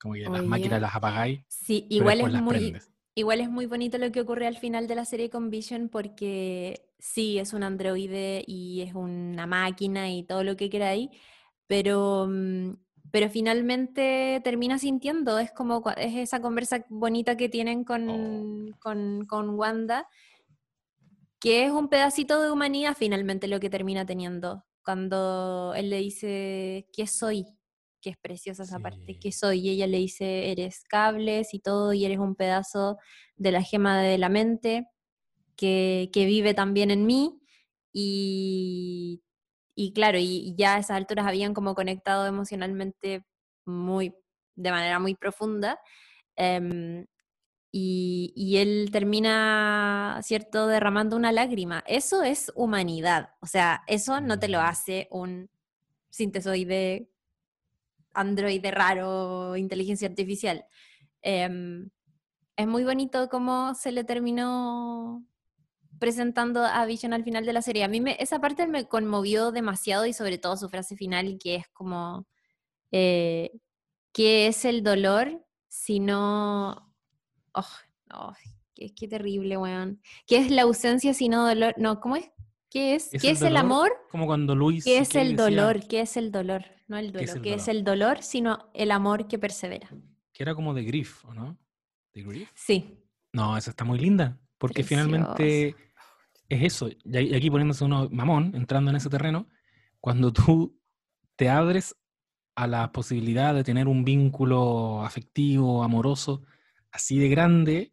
Como que las máquinas las apagáis. Sí, igual es muy... Igual es muy bonito lo que ocurre al final de la serie con Vision porque sí, es un androide y es una máquina y todo lo que queráis, pero mm, pero finalmente termina sintiendo, es como es esa conversa bonita que tienen con, con, con, Wanda, que es un pedacito de humanidad finalmente lo que termina teniendo, cuando él le dice, ¿qué soy? Que es preciosa esa parte, ¿qué soy? Y ella le dice, eres cables y todo, y eres un pedazo de la gema de la mente que, que vive también en mí, y y claro, y, ya a esas alturas habían como conectado emocionalmente muy, de manera muy profunda. Em, y, él termina, ¿cierto?, derramando una lágrima. Eso es humanidad. O sea, eso no te lo mm. hace un sintesoide, androide raro, inteligencia artificial. Em, es muy bonito cómo se le terminó presentando a Vision al final de la serie. A mí me, esa parte me conmovió demasiado y sobre todo su frase final, que es como, eh, ¿qué es el dolor si no... Oh, oh, qué, qué, terrible, weón. ¿Qué es la ausencia si no dolor? No, ¿cómo es? ¿Qué es? ¿Qué es el amor? Como cuando Luis... ¿Qué es el dolor? ¿Qué es el dolor? No el dolor. ¿Qué, es el, dolor? Sino el amor que persevera. Que era como de Griff, ¿o no? ¿De Griff? Sí. No, esa está muy linda. Porque finalmente es eso, y aquí poniéndose uno mamón, entrando en ese terreno, cuando tú te abres a la posibilidad de tener un vínculo afectivo, amoroso, así de grande,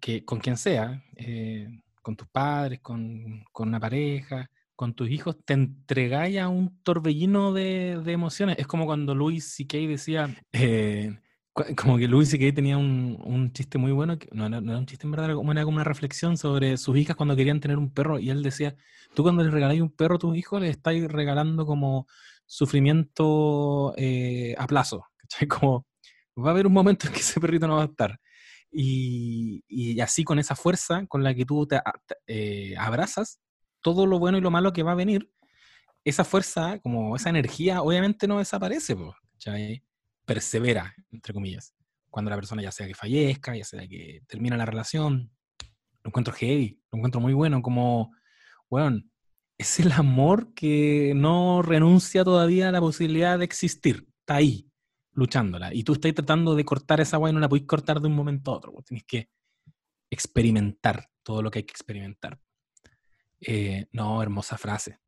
que con quien sea, eh, con tus padres, con, una pareja, con tus hijos, te entregáis a un torbellino de, emociones. Es como cuando Luis C.K. decía, eh, como que Luis C.K. tenía un, un, chiste muy bueno, que no, era un chiste en verdad, era como, una reflexión sobre sus hijas cuando querían tener un perro, y él decía, tú cuando le regaláis un perro a tus hijos, le estáis regalando como sufrimiento eh, a plazo, ¿cachai? Como va a haber un momento en que ese perrito no va a estar. Y, y así con esa fuerza con la que tú te, eh, abrazas todo lo bueno y lo malo que va a venir, esa fuerza, como esa energía, obviamente no desaparece, ¿cachai? persevera, entre comillas. Cuando la persona ya sea que fallezca, ya sea que termina la relación, lo encuentro heavy, lo encuentro muy bueno, como, bueno, es el amor que no renuncia todavía a la posibilidad de existir, está ahí, luchándola. Y tú estás tratando de cortar esa agua y no la podéis cortar de un momento a otro, tienes que experimentar todo lo que hay que experimentar. Eh, no, hermosa frase.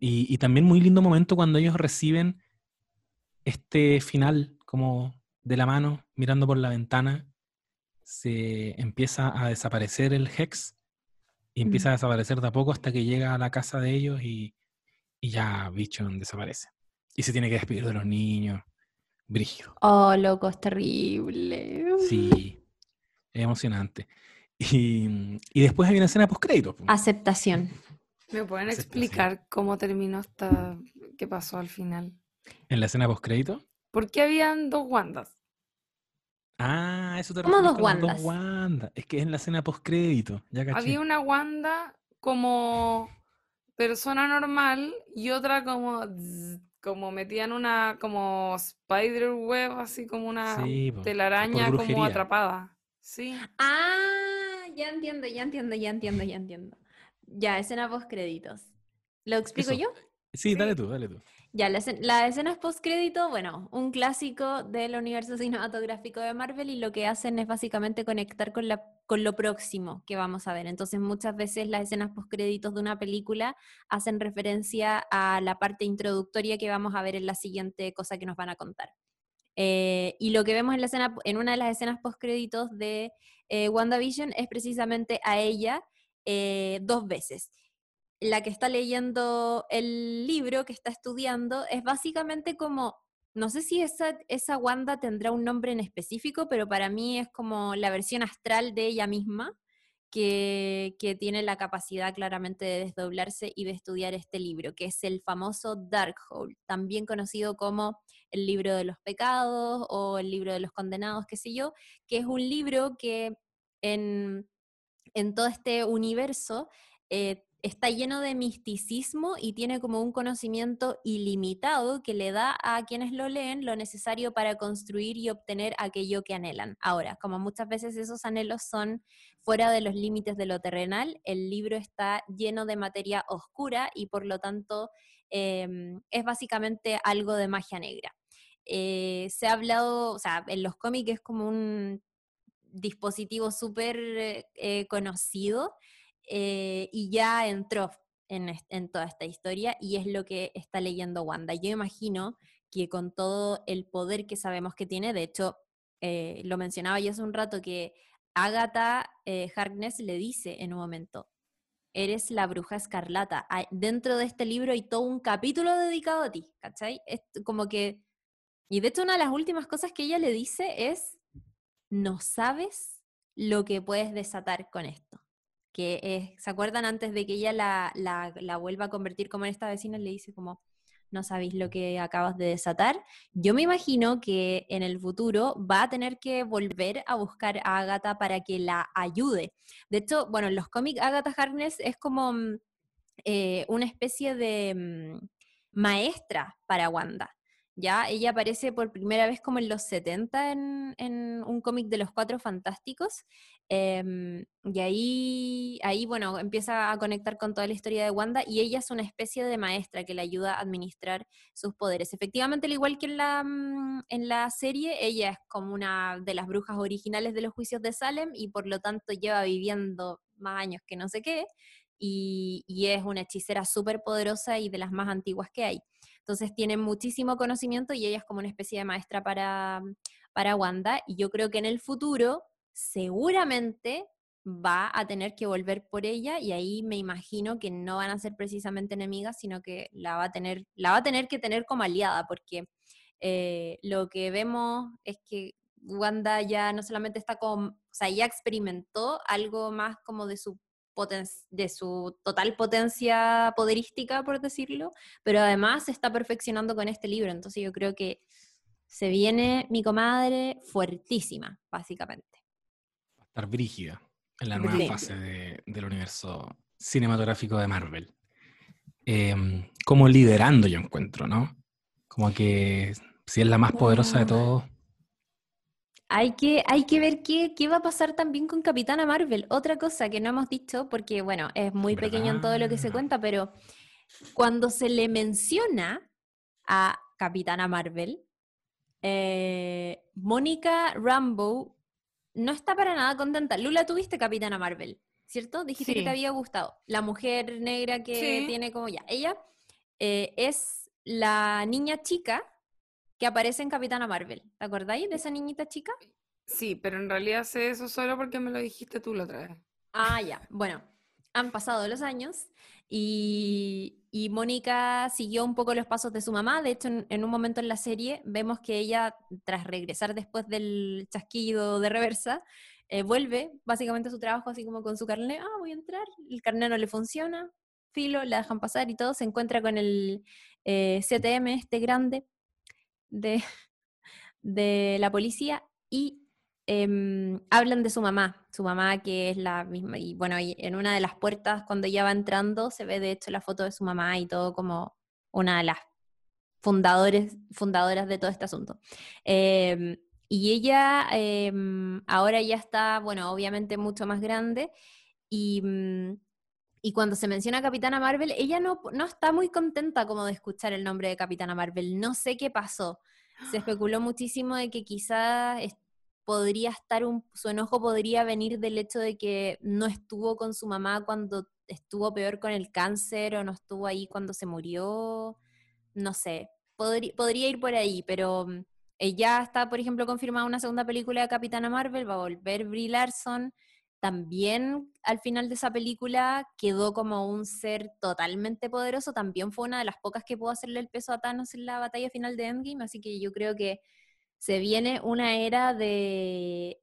y, y, también muy lindo momento cuando ellos reciben este final como de la mano, mirando por la ventana, se empieza a desaparecer el Hex y empieza a desaparecer de a poco hasta que llega a la casa de ellos y, ya Bichon desaparece. Y se tiene que despedir de los niños. Brígido. Oh, loco, es terrible. Sí, es emocionante. Y, después hay una escena post-crédito. Aceptación. ¿Me pueden explicar cómo terminó esta, qué pasó al final? ¿En la escena post-crédito? ¿Por qué habían dos Wandas? Ah, eso te ¿Cómo dos Wandas? Wanda. Es que es en la escena post-crédito. Había una Wanda como persona normal y otra como como metían una como spider web así como una telaraña como atrapada. Sí. Ah ya entiendo ya entiendo ya entiendo ya entiendo. Ya escena post créditos. Lo explico yo sí, dale tú dale tú ya, la, la escena es postcrédito, bueno, un clásico del universo cinematográfico de Marvel y lo que hacen es básicamente conectar con, la, con lo próximo que vamos a ver. Entonces, muchas veces las escenas postcréditos de una película hacen referencia a la parte introductoria que vamos a ver en la siguiente cosa que nos van a contar. Eh, y lo que vemos en, la escena, en una de las escenas postcréditos de eh, WandaVision es precisamente a ella eh, dos veces la que está leyendo el libro, que está estudiando, es básicamente como, no sé si esa, esa Wanda tendrá un nombre en específico, pero para mí es como la versión astral de ella misma, que, que tiene la capacidad claramente de desdoblarse y de estudiar este libro, que es el famoso Darkhold, también conocido como el libro de los pecados o el libro de los condenados, qué sé yo, que es un libro que en en todo este universo eh, está lleno de misticismo y tiene como un conocimiento ilimitado que le da a quienes lo leen lo necesario para construir y obtener aquello que anhelan. Ahora, como muchas veces esos anhelos son fuera de los límites de lo terrenal, el libro está lleno de materia oscura y por lo tanto em, es básicamente algo de magia negra. Eh, se ha hablado, o sea, en los cómics es como un dispositivo súper eh, conocido eh, y ya entró en, toda esta historia y es lo que está leyendo Wanda. Yo imagino que con todo el poder que sabemos que tiene, de hecho, eh, lo mencionaba yo hace un rato, que Agatha eh, Harkness le dice en un momento, eres la bruja escarlata. Dentro de este libro hay todo un capítulo dedicado a ti, ¿cachai? Como que... Y de hecho una de las últimas cosas que ella le dice es, no sabes lo que puedes desatar con esto que ¿se acuerdan antes de que ella la, vuelva a convertir como en esta vecina? Le dice como, no sabéis lo que acabas de desatar. Yo me imagino que en el futuro va a tener que volver a buscar a Agatha para que la ayude. De hecho, bueno, en los cómics Agatha Harkness es como mm, eh, una especie de mm, maestra para Wanda. Ya, ella aparece por primera vez como en los 70 en, un cómic de los Cuatro Fantásticos. Em, y ahí, ahí, bueno, empieza a conectar con toda la historia de Wanda y ella es una especie de maestra que le ayuda a administrar sus poderes. Efectivamente, al igual que la, mm, en la serie, ella es como una de las brujas originales de los juicios de Salem y por lo tanto lleva viviendo más años que no sé qué. Y, es una hechicera súper poderosa y de las más antiguas que hay. Entonces tiene muchísimo conocimiento y ella es como una especie de maestra para, para Wanda. Y yo creo que en el futuro seguramente va a tener que volver por ella y ahí me imagino que no van a ser precisamente enemigas, sino que la va a tener, la va a tener que tener como aliada, porque eh, lo que vemos es que Wanda ya no solamente está con, o sea, ya experimentó algo más como de su de su total potencia poderística, por decirlo, pero además se está perfeccionando con este libro. Entonces yo creo que se viene mi comadre fuertísima, básicamente. Va a estar brígida en la nueva fase del universo cinematográfico de Marvel. Em, como liderando, yo encuentro, ¿no? Como que si es la más poderosa de todos, hay que, hay que ver qué, qué, va a pasar también con Capitana Marvel. Otra cosa que no hemos dicho, porque bueno, es muy pequeño en todo lo que se cuenta, pero cuando se le menciona a Capitana Marvel, eh, Mónica Rambo no está para nada contenta. Lula, tuviste Capitana Marvel, ¿cierto? Dijiste que te había gustado. La mujer negra que tiene como ya. Ella eh, es la niña chica que aparece en Capitana Marvel. ¿Te acordáis de esa niñita chica? Sí, pero en realidad sé eso solo porque me lo dijiste tú la otra vez. Ah, ya. Bueno, han pasado los años y, Mónica siguió un poco los pasos de su mamá. De hecho, en, un momento en la serie vemos que ella, tras regresar después del chasquido de reversa, eh, vuelve básicamente a su trabajo así como con su carnet. Ah, voy a entrar. El carnet no le funciona. Filo, la dejan pasar y todo. Se encuentra con el eh, CTM, este grande, de, de la policía y em, hablan de su mamá, su mamá que es la misma, y bueno, en una de las puertas cuando ella va entrando se ve de hecho la foto de su mamá y todo como una de las fundadores, fundadoras de todo este asunto. Em, y ella em, ahora ya está, bueno, obviamente mucho más grande y, mm, y cuando se menciona Capitana Marvel, ella no, no está muy contenta como de escuchar el nombre de Capitana Marvel. No sé qué pasó se especuló muchísimo de que quizás podría estar un, su enojo podría venir del hecho de que no estuvo con su mamá cuando estuvo peor con el cáncer o no estuvo ahí cuando se murió, no sé, podría, podría ir por ahí, pero mm, ya está, por ejemplo, confirmada una segunda película de Capitana Marvel, va a volver Brie Larson, también al final de esa película quedó como un ser totalmente poderoso, también fue una de las pocas que pudo hacerle el peso a Thanos en la batalla final de Endgame, así que yo creo que se viene una era de,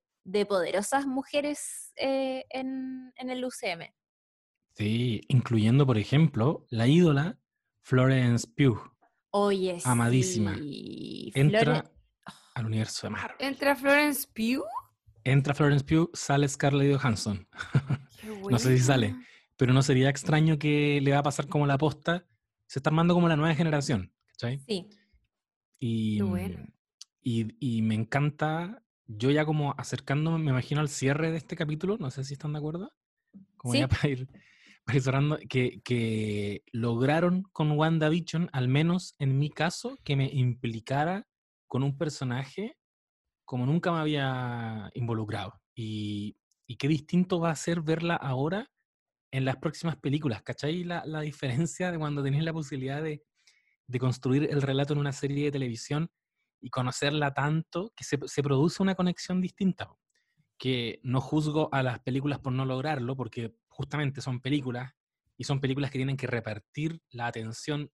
poderosas mujeres eh, en, el UCM. Sí, incluyendo, por ejemplo, la ídola Florence Pugh. Oye, amadísima. Entra al universo de Marvel. ¿Entra Florence Pugh? Entra Florence Pugh, sale Scarlett Johansson. No sé si sale. Pero no sería extraño que le va a pasar como la posta. Se está armando como la nueva generación. ¿cachai? Sí. Y, y, y, me encanta, yo ya como acercándome, me imagino al cierre de este capítulo, no sé si están de acuerdo, como ya para ir, para ir cerrando, que, que lograron con WandaVision, al menos en mi caso, que me implicara con un personaje como nunca me había involucrado. Y, y qué distinto va a ser verla ahora en las próximas películas, ¿cachai? La, la diferencia de cuando tenés la posibilidad de, de, construir el relato en una serie de televisión y conocerla tanto que se, se, produce una conexión distinta. Que no juzgo a las películas por no lograrlo, porque justamente son películas y son películas que tienen que repartir la atención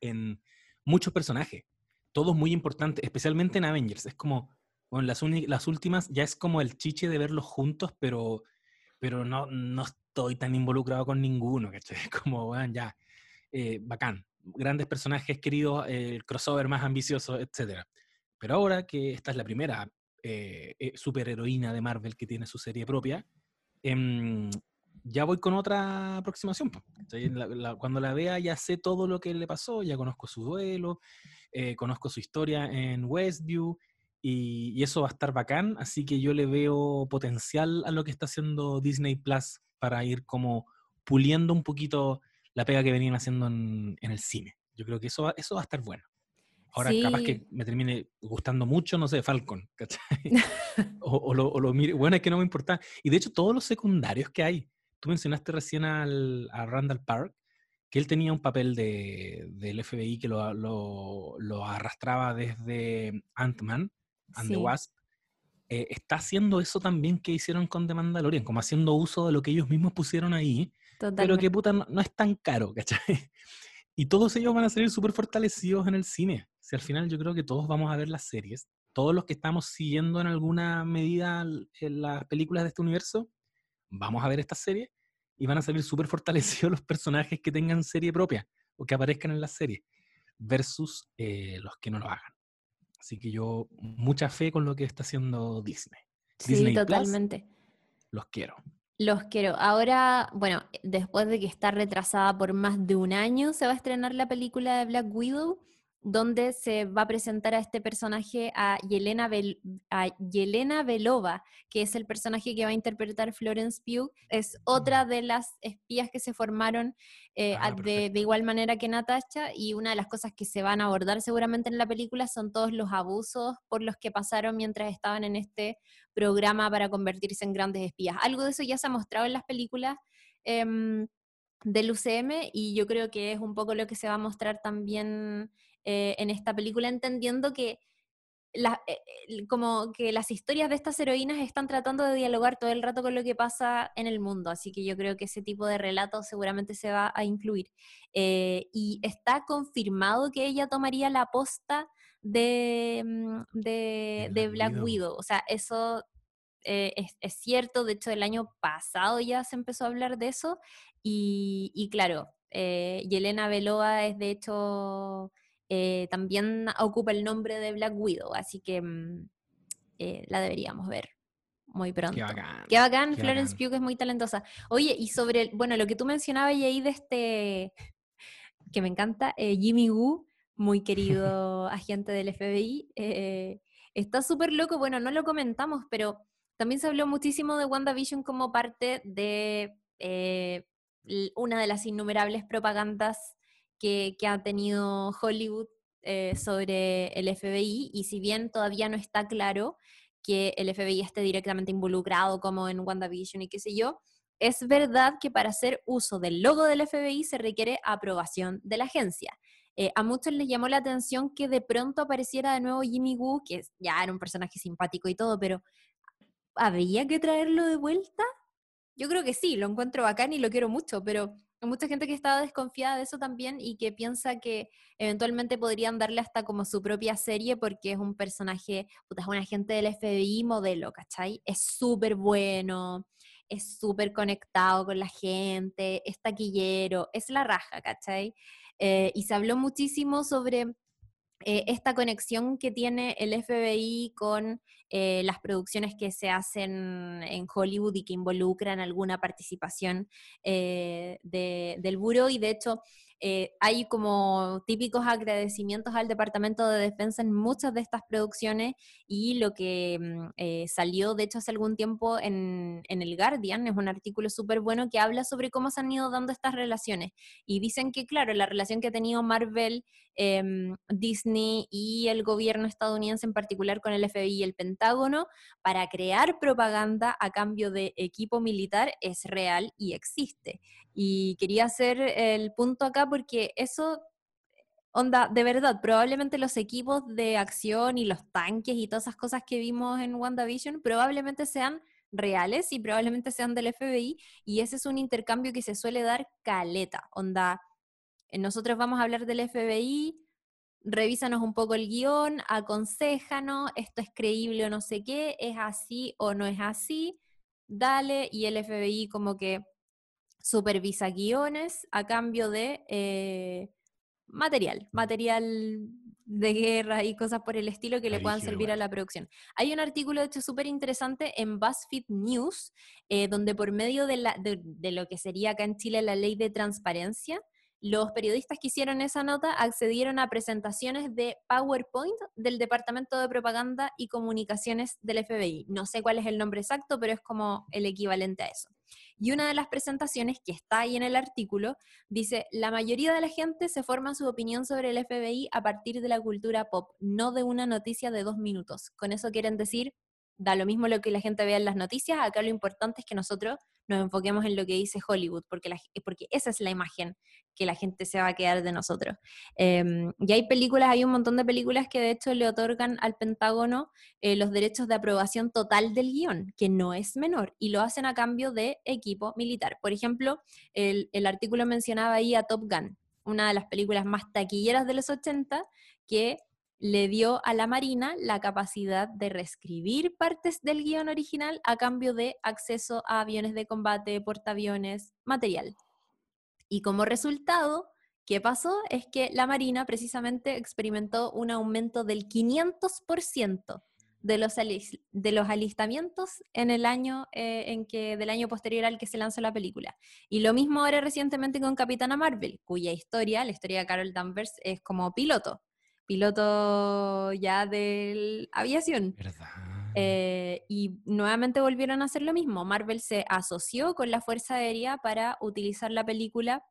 en muchos personajes, todos muy importantes, especialmente en Avengers. Es como, bueno, las, últimas ya es como el chiche de verlos juntos, pero, pero no, no estoy tan involucrado con ninguno, ¿cachai? Como, bueno, ya, eh, bacán, grandes personajes queridos, el crossover más ambicioso, etc. Pero ahora que esta es la primera eh, eh, superheroína de Marvel que tiene su serie propia, eh, ya voy con otra aproximación. La, la, cuando la vea ya sé todo lo que le pasó, ya conozco su duelo, eh, conozco su historia en Westview, y, y, eso va a estar bacán, así que yo le veo potencial a lo que está haciendo Disney Plus para ir como puliendo un poquito la pega que venían haciendo en, en el cine. Yo creo que eso va, eso va a estar bueno. Ahora sí. capaz que me termine gustando mucho, no sé, Falcon, ¿cachai? o, o, lo, o, lo, mire, bueno, es que no me importa. Y de hecho todos los secundarios que hay, tú mencionaste recién al, a Randall Park, que él tenía un papel de, del FBI que lo, lo, lo arrastraba desde Ant-Man and sí. the Wasp, eh, está haciendo eso también que hicieron con The Mandalorian, como haciendo uso de lo que ellos mismos pusieron ahí, Totalmente. pero que puta no, no, es tan caro, ¿cachai? Y todos ellos van a salir súper fortalecidos en el cine. Si al final yo creo que todos vamos a ver las series, todos los que estamos siguiendo en alguna medida en las películas de este universo, vamos a ver esta serie y van a salir súper fortalecidos los personajes que tengan serie propia o que aparezcan en la serie, versus eh, los que no lo hagan. Así que yo, mucha fe con lo que está haciendo Disney. Sí, Disney totalmente. Plus, los quiero. Los quiero. Ahora, bueno, después de que está retrasada por más de un año, se va a estrenar la película de Black Widow, donde se va a presentar a este personaje, a Yelena, Bel a Yelena Belova, que es el personaje que va a interpretar Florence Pugh. Es otra de las espías que se formaron eh, ah, de, de, igual manera que Natasha, y una de las cosas que se van a abordar seguramente en la película son todos los abusos por los que pasaron mientras estaban en este programa para convertirse en grandes espías. Algo de eso ya se ha mostrado en las películas. Eh, del UCM y yo creo que es un poco lo que se va a mostrar también eh, en esta película, entendiendo que, la, eh, como que las historias de estas heroínas están tratando de dialogar todo el rato con lo que pasa en el mundo, así que yo creo que ese tipo de relato seguramente se va a incluir. Eh, y está confirmado que ella tomaría la posta de, mm, de, de Black Widow. Widow. O sea, eso eh, es, es, cierto, de hecho el año pasado ya se empezó a hablar de eso y, y claro, eh, Yelena Belova es de hecho eh, también ocupa el nombre de Black Widow, así que mm, eh, la deberíamos ver muy pronto. Qué bacán. Qué bacán, Qué Florence. Pugh es muy talentosa. Oye, y sobre, bueno, lo que tú mencionabas ahí de este, que me encanta, eh, Jimmy Woo, muy querido agente del FBI, eh, está súper loco, bueno, no lo comentamos, pero también se habló muchísimo de WandaVision como parte de eh, una de las innumerables propagandas que, ha tenido Hollywood eh, sobre el FBI y si bien todavía no está claro que el FBI esté directamente involucrado como en WandaVision y qué sé yo, es verdad que para hacer uso del logo del FBI se requiere aprobación de la agencia. Eh, a muchos les llamó la atención que de pronto apareciera de nuevo Jimmy Woo, que ya era un personaje simpático y todo, pero ¿habría que traerlo de vuelta? Yo creo que sí, lo encuentro bacán y lo quiero mucho, pero mucha gente que estaba desconfiada de eso también y que piensa que eventualmente podrían darle hasta como su propia serie porque es un personaje, es un agente del FBI modelo, ¿cachai? Es súper bueno, es súper conectado con la gente, es taquillero, es la raja, ¿cachai? Eh, y se habló muchísimo sobre eh, esta conexión que tiene el FBI con eh, las producciones que se hacen en Hollywood y que involucran alguna participación eh, del buro. Y de hecho, eh, hay como típicos agradecimientos al Departamento de Defensa en muchas de estas producciones y lo que mm, eh, salió, de hecho, hace algún tiempo en, el Guardian, es un artículo súper bueno que habla sobre cómo se han ido dando estas relaciones. Y dicen que, claro, la relación que ha tenido Marvel, em, Disney y el gobierno estadounidense en particular con el FBI y el Pentágono para crear propaganda a cambio de equipo militar es real y existe. Y quería hacer el punto acá porque eso, onda, de verdad, probablemente los equipos de acción y los tanques y todas esas cosas que vimos en WandaVision probablemente sean reales y probablemente sean del FBI y ese es un intercambio que se suele dar caleta, onda, eh, nosotros vamos a hablar del FBI, revísanos un poco el guion, aconsejanos, esto es creíble o no sé qué, es así o no es así, dale, y el FBI como que supervisa guiones a cambio de eh, material, material de guerra y cosas por el estilo que le puedan servir a la producción. Hay un artículo, de hecho, súper interesante en BuzzFeed News, eh, donde por medio de, la, de, lo que sería acá en Chile la ley de transparencia, los periodistas que hicieron esa nota accedieron a presentaciones de PowerPoint del Departamento de Propaganda y Comunicaciones del FBI. No sé cuál es el nombre exacto, pero es como el equivalente a eso. Y una de las presentaciones que está ahí en el artículo dice, la mayoría de la gente se forma su opinión sobre el FBI a partir de la cultura pop, no de una noticia de dos minutos. Con eso quieren decir, da lo mismo lo que la gente vea en las noticias, acá lo importante es que nosotros nos enfoquemos en lo que dice Hollywood, porque, porque esa es la imagen que la gente se va a quedar de nosotros. Em, y hay películas, hay un montón de películas que de hecho le otorgan al Pentágono eh, los derechos de aprobación total del guion, que no es menor, y lo hacen a cambio de equipo militar. Por ejemplo, el, el artículo mencionaba ahí a Top Gun, una de las películas más taquilleras de los 80, que le dio a la Marina la capacidad de reescribir partes del guion original a cambio de acceso a aviones de combate, portaaviones, material. Y como resultado, ¿qué pasó? Es que la Marina precisamente experimentó un aumento del 500% de los, alistamientos en el año eh, del año posterior al que se lanzó la película. Y lo mismo ahora recientemente con Capitana Marvel, cuya historia, la historia de Carol Danvers, es como piloto piloto ya de aviación. Eh, y nuevamente volvieron a hacer lo mismo. Marvel se asoció con la Fuerza Aérea para utilizar la película.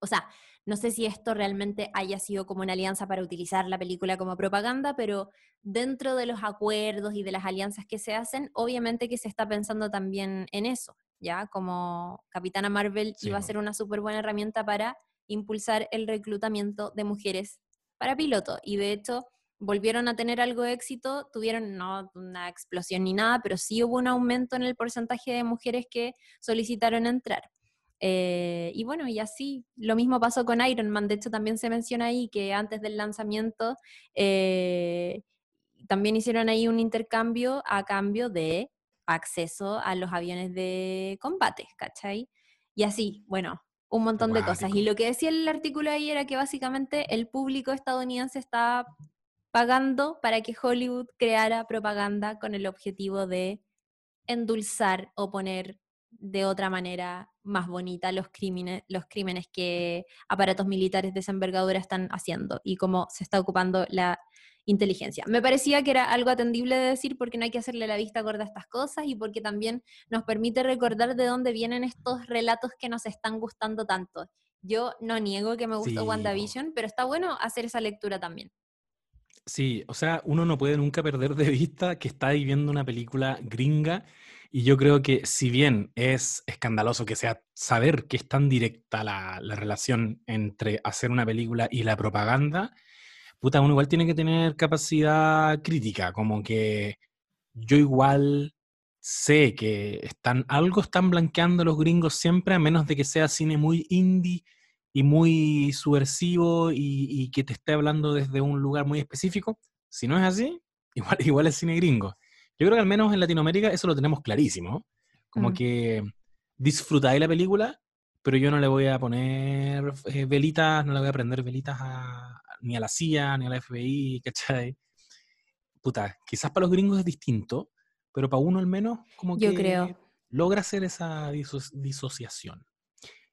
O sea, no sé si esto realmente haya sido como una alianza para utilizar la película como propaganda, pero dentro de los acuerdos y de las alianzas que se hacen, obviamente que se está pensando también en eso, ¿ya? Como Capitana Marvel iba a ser una súper buena herramienta para impulsar el reclutamiento de mujeres para piloto. Y de hecho, volvieron a tener algo de éxito, tuvieron no una explosión ni nada, pero sí hubo un aumento en el porcentaje de mujeres que solicitaron entrar. Eh, y bueno, y así, lo mismo pasó con Iron Man, de hecho también se menciona ahí que antes del lanzamiento eh, también hicieron ahí un intercambio a cambio de acceso a los aviones de combate, ¿cachai? Y así, bueno, un montón de cosas. Y lo que decía el artículo ahí era que básicamente el público estadounidense estaba pagando para que Hollywood creara propaganda con el objetivo de endulzar o poner de otra manera más bonita los crímenes, los crímenes que aparatos militares de esa envergadura están haciendo y cómo se está ocupando la inteligencia. Me parecía que era algo atendible de decir porque no hay que hacerle la vista gorda a estas cosas y porque también nos permite recordar de dónde vienen estos relatos que nos están gustando tanto. Yo no niego que me gustó WandaVision, pero está bueno hacer esa lectura también. Sí, o sea, uno no puede nunca perder de vista que está viviendo una película gringa y yo creo que si bien es escandaloso que sea saber que es tan directa la, la relación entre hacer una película y la propaganda, puta, uno igual tiene que tener capacidad crítica, como que yo igual sé que están, algo están blanqueando los gringos siempre, a menos de que sea cine muy indie y muy subversivo y, que te esté hablando desde un lugar muy específico. Si no es así, igual, igual es cine gringo. Yo creo que al menos en Latinoamérica eso lo tenemos clarísimo. Como mm. que disfrutáis la película, pero yo no le voy a poner eh, velitas, no le voy a prender velitas a, ni a la CIA, ni a la FBI, ¿cachai? Puta, quizás para los gringos es distinto, pero para uno al menos como que Yo creo. logra hacer esa diso- disociación.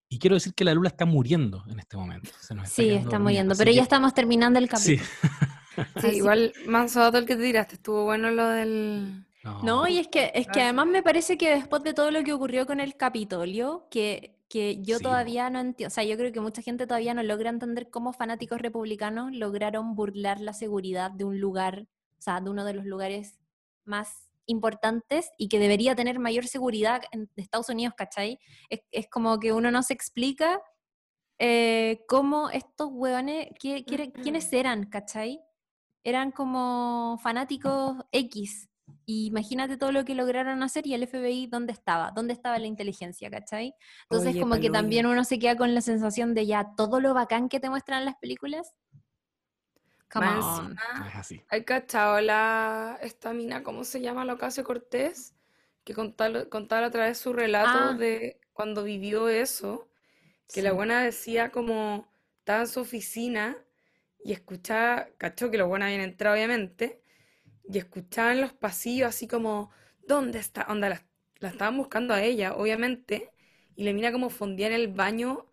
Y quiero decir que la Lula está muriendo en este momento. se nos Sí, está dormida, muriendo, así pero ya estamos terminando el capítulo. Sí, igual manso dato el que te tiraste, estuvo bueno lo del... No, y es que, es que además me parece que después de todo lo que ocurrió con el Capitolio, que, que yo Sí, todavía no entiendo, o sea, yo creo que mucha gente todavía no logra entender cómo fanáticos republicanos lograron burlar la seguridad de un lugar, o sea, de uno de los lugares más importantes y que debería tener mayor seguridad en Estados Unidos, ¿cachai? Es, es como que uno no se explica eh, cómo estos hueones, qué- qué- quiénes eran, ¿cachai? Eran como fanáticos X. Y imagínate todo lo que lograron hacer y el FBI, ¿dónde estaba? ¿Dónde estaba la inteligencia, cachai? Entonces, Oye, como que también uno se queda con la sensación de ya todo lo bacán que te muestran las películas. Come Más on. Es así. ¿Hay cachado la, esta mina, cómo se llama, la Ocasio Cortés? Que contaba, contaba otra vez su relato Ah. de cuando vivió eso, que la buena decía como estaba en su oficina y escuchaba, cachó que los buenos habían entrado obviamente, y escuchaba en los pasillos así como, ¿dónde está? Onda, la, la estaban buscando a ella, obviamente, y le mira como fondía en el baño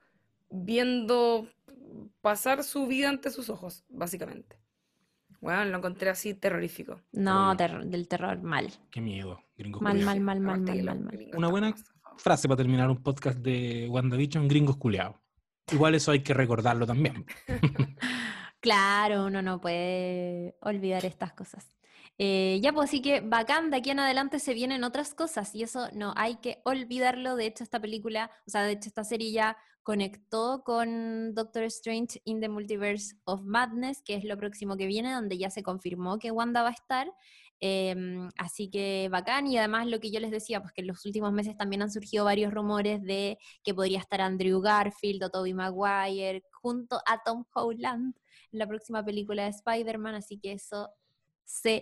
viendo pasar su vida ante sus ojos, básicamente. Bueno, lo encontré así terrorífico. No, ter- del terror, mal. Qué miedo, gringos Mal, mal, mal, mal, mal, mal, mal. Una buena. Frase para terminar un podcast de WandaVision, gringos culiados. Igual eso hay que recordarlo también. Claro, uno no puede olvidar estas cosas. Eh, ya, pues así que bacán, de aquí en adelante se vienen otras cosas y eso no hay que olvidarlo. De hecho, esta película, o sea, de hecho, esta serie ya conectó con Doctor Strange in the Multiverse of Madness, que es lo próximo que viene, donde ya se confirmó que Wanda va a estar. Em, así que bacán, y además lo que yo les decía, pues que en los últimos meses también han surgido varios rumores de que podría estar Andrew Garfield o Tobey Maguire junto a Tom Holland en la próxima película de Spider-Man, así que eso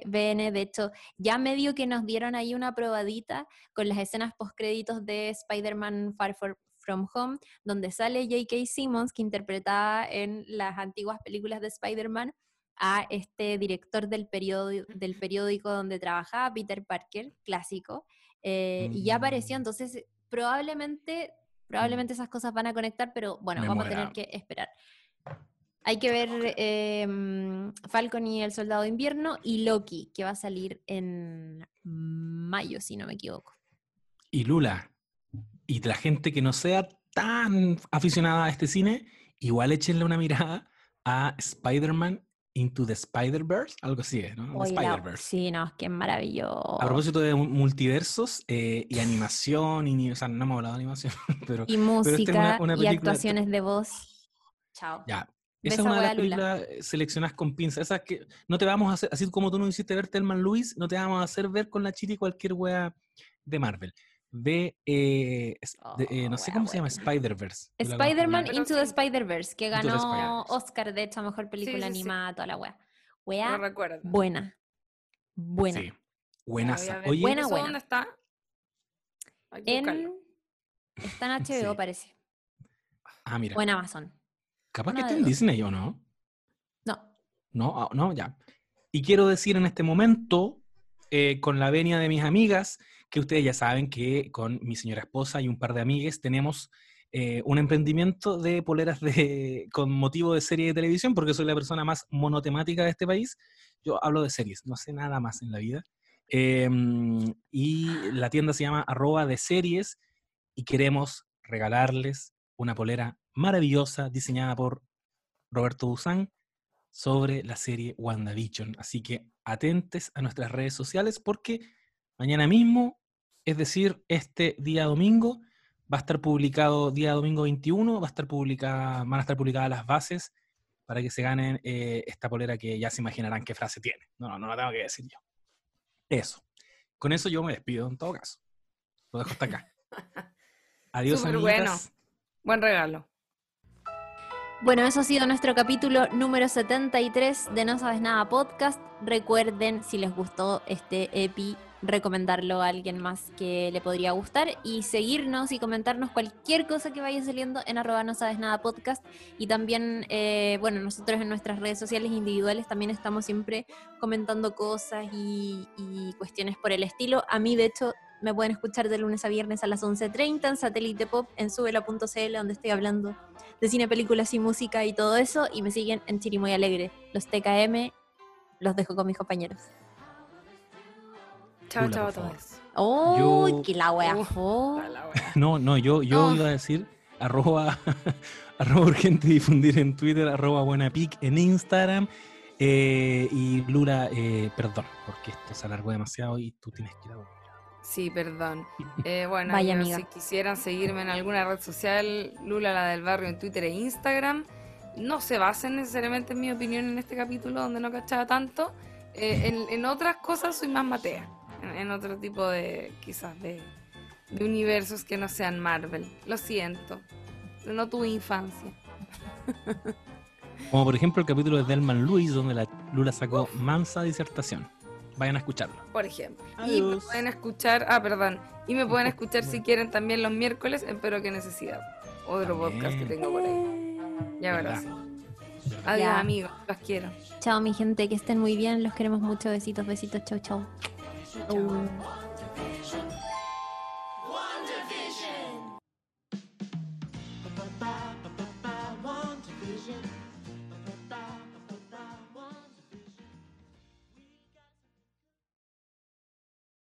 viene. De hecho, ya medio que nos dieron ahí una probadita con las escenas postcréditos de Spider-Man Far For- From Home, donde sale J.K. Simmons, que interpretaba en las antiguas películas de Spider-Man a este director del, periódico, del periódico donde trabajaba, Peter Parker, clásico, eh, y ya apareció, Mm. entonces probablemente, probablemente esas cosas van a conectar, pero bueno, Me vamos a tener que esperar. Hay que ver eh, mm, Falcon y el Soldado de Invierno y Loki, que va a salir en mayo, si no me equivoco. Y Lula, y la gente que no sea tan aficionada a este cine, igual échenle una mirada a Spider-Man Into the Spider-Verse, algo así, es, ¿no? Spider-Verse. sí, no, es que es maravilloso. A propósito de mu- multiversos eh, y animación, y, o sea, no hemos hablado de animación, pero y es música una- una y actuaciones de voz. Chao. ya. Esa es una de las películas seleccionadas con pinzas. Esas que no te vamos a hacer, así como tú no hiciste ver Telman Luis, no te vamos a hacer ver con la chiri cualquier wea de Marvel. Ve, eh, eh, no sé Oh, cómo wea se llama. Spider-Verse. Spider-Man Into the. Spider-Verse, que ganó. Oscar, de hecho, mejor película sí, sí. animada, toda la wea. No Wea recuerdo. buena. Buena. Sí, buenaza. Oye, Buena, ¿Eso buena. dónde está? En, está en HBO, Sí. parece. ah, mira, O en Amazon. Capaz que una de en. Disney o no. No. No, ah, no, ya. Y quiero decir en este momento, eh, con la venia de mis amigas, que ustedes ya saben que con mi señora esposa y un par de amigues tenemos eh, un emprendimiento de poleras de, con motivo de serie de televisión, porque soy la persona más monotemática de este país. Yo hablo de series, no sé nada más en la vida. Em, y la tienda se llama arroba de series y queremos regalarles una polera maravillosa diseñada por Roberto Duzán sobre la serie WandaVision. Así que atentes a nuestras redes sociales porque mañana mismo, es decir, este día domingo, va a estar publicado, día domingo 21, va a estar publicada, van a estar publicadas las bases para que se ganen eh, esta polera que ya se imaginarán qué frase tiene. No, no, no la tengo que decir yo. Eso. Con eso yo me despido en todo caso. Lo dejo hasta acá. Adiós, Súper bueno. Buen regalo. Bueno, eso ha sido nuestro capítulo número 73 de No Sabes Nada Podcast. Recuerden, si les gustó este epi, recomendarlo a alguien más que le podría gustar y seguirnos y comentarnos cualquier cosa que vaya saliendo en arroba no sabes nada podcast y también, eh, bueno, nosotros en nuestras redes sociales individuales también estamos siempre comentando cosas y, y cuestiones por el estilo. A mí, de hecho, me pueden escuchar de lunes a viernes a las 11.30 en Satélite Pop en subela.cl donde estoy hablando de cine, películas y música y todo eso y me siguen en Chirimoy Alegre. Los TKM los dejo con mis compañeros. Chao, chao a todos. ¡Oh, Yo- que la wea. No, no, yo, yo No. iba a decir arroba, arroba urgente difundir en Twitter, arroba buena pic en Instagram. eh, y Lula, eh, perdón, porque esto se alargó demasiado y tú tienes que ir a dormir. Sí, perdón. Eh, bueno, Vaya, amiga. si quisieran seguirme en alguna red social, Lula la del barrio en Twitter e Instagram, no se basen necesariamente en mi opinión en este capítulo donde no cachaba tanto. Eh, en, en otras cosas soy más matea, en, en otro tipo de, quizás, de, de universos que no sean Marvel. Lo siento, no tuve infancia. Como por ejemplo el capítulo de Delman Luis, donde la Lula sacó mansa disertación. Vayan a escucharlo. por ejemplo. Y me pueden escuchar, ah, perdón, y me pueden escuchar si quieren también los miércoles, espero que necesidad. Otro podcast que tengo por ahí. Ya verás. ¿Verdad? Adiós, Ya. amigos, los quiero. Chao, mi gente, que estén muy bien. Los queremos mucho. Besitos, besitos. Chau, chau. Chao. Uh.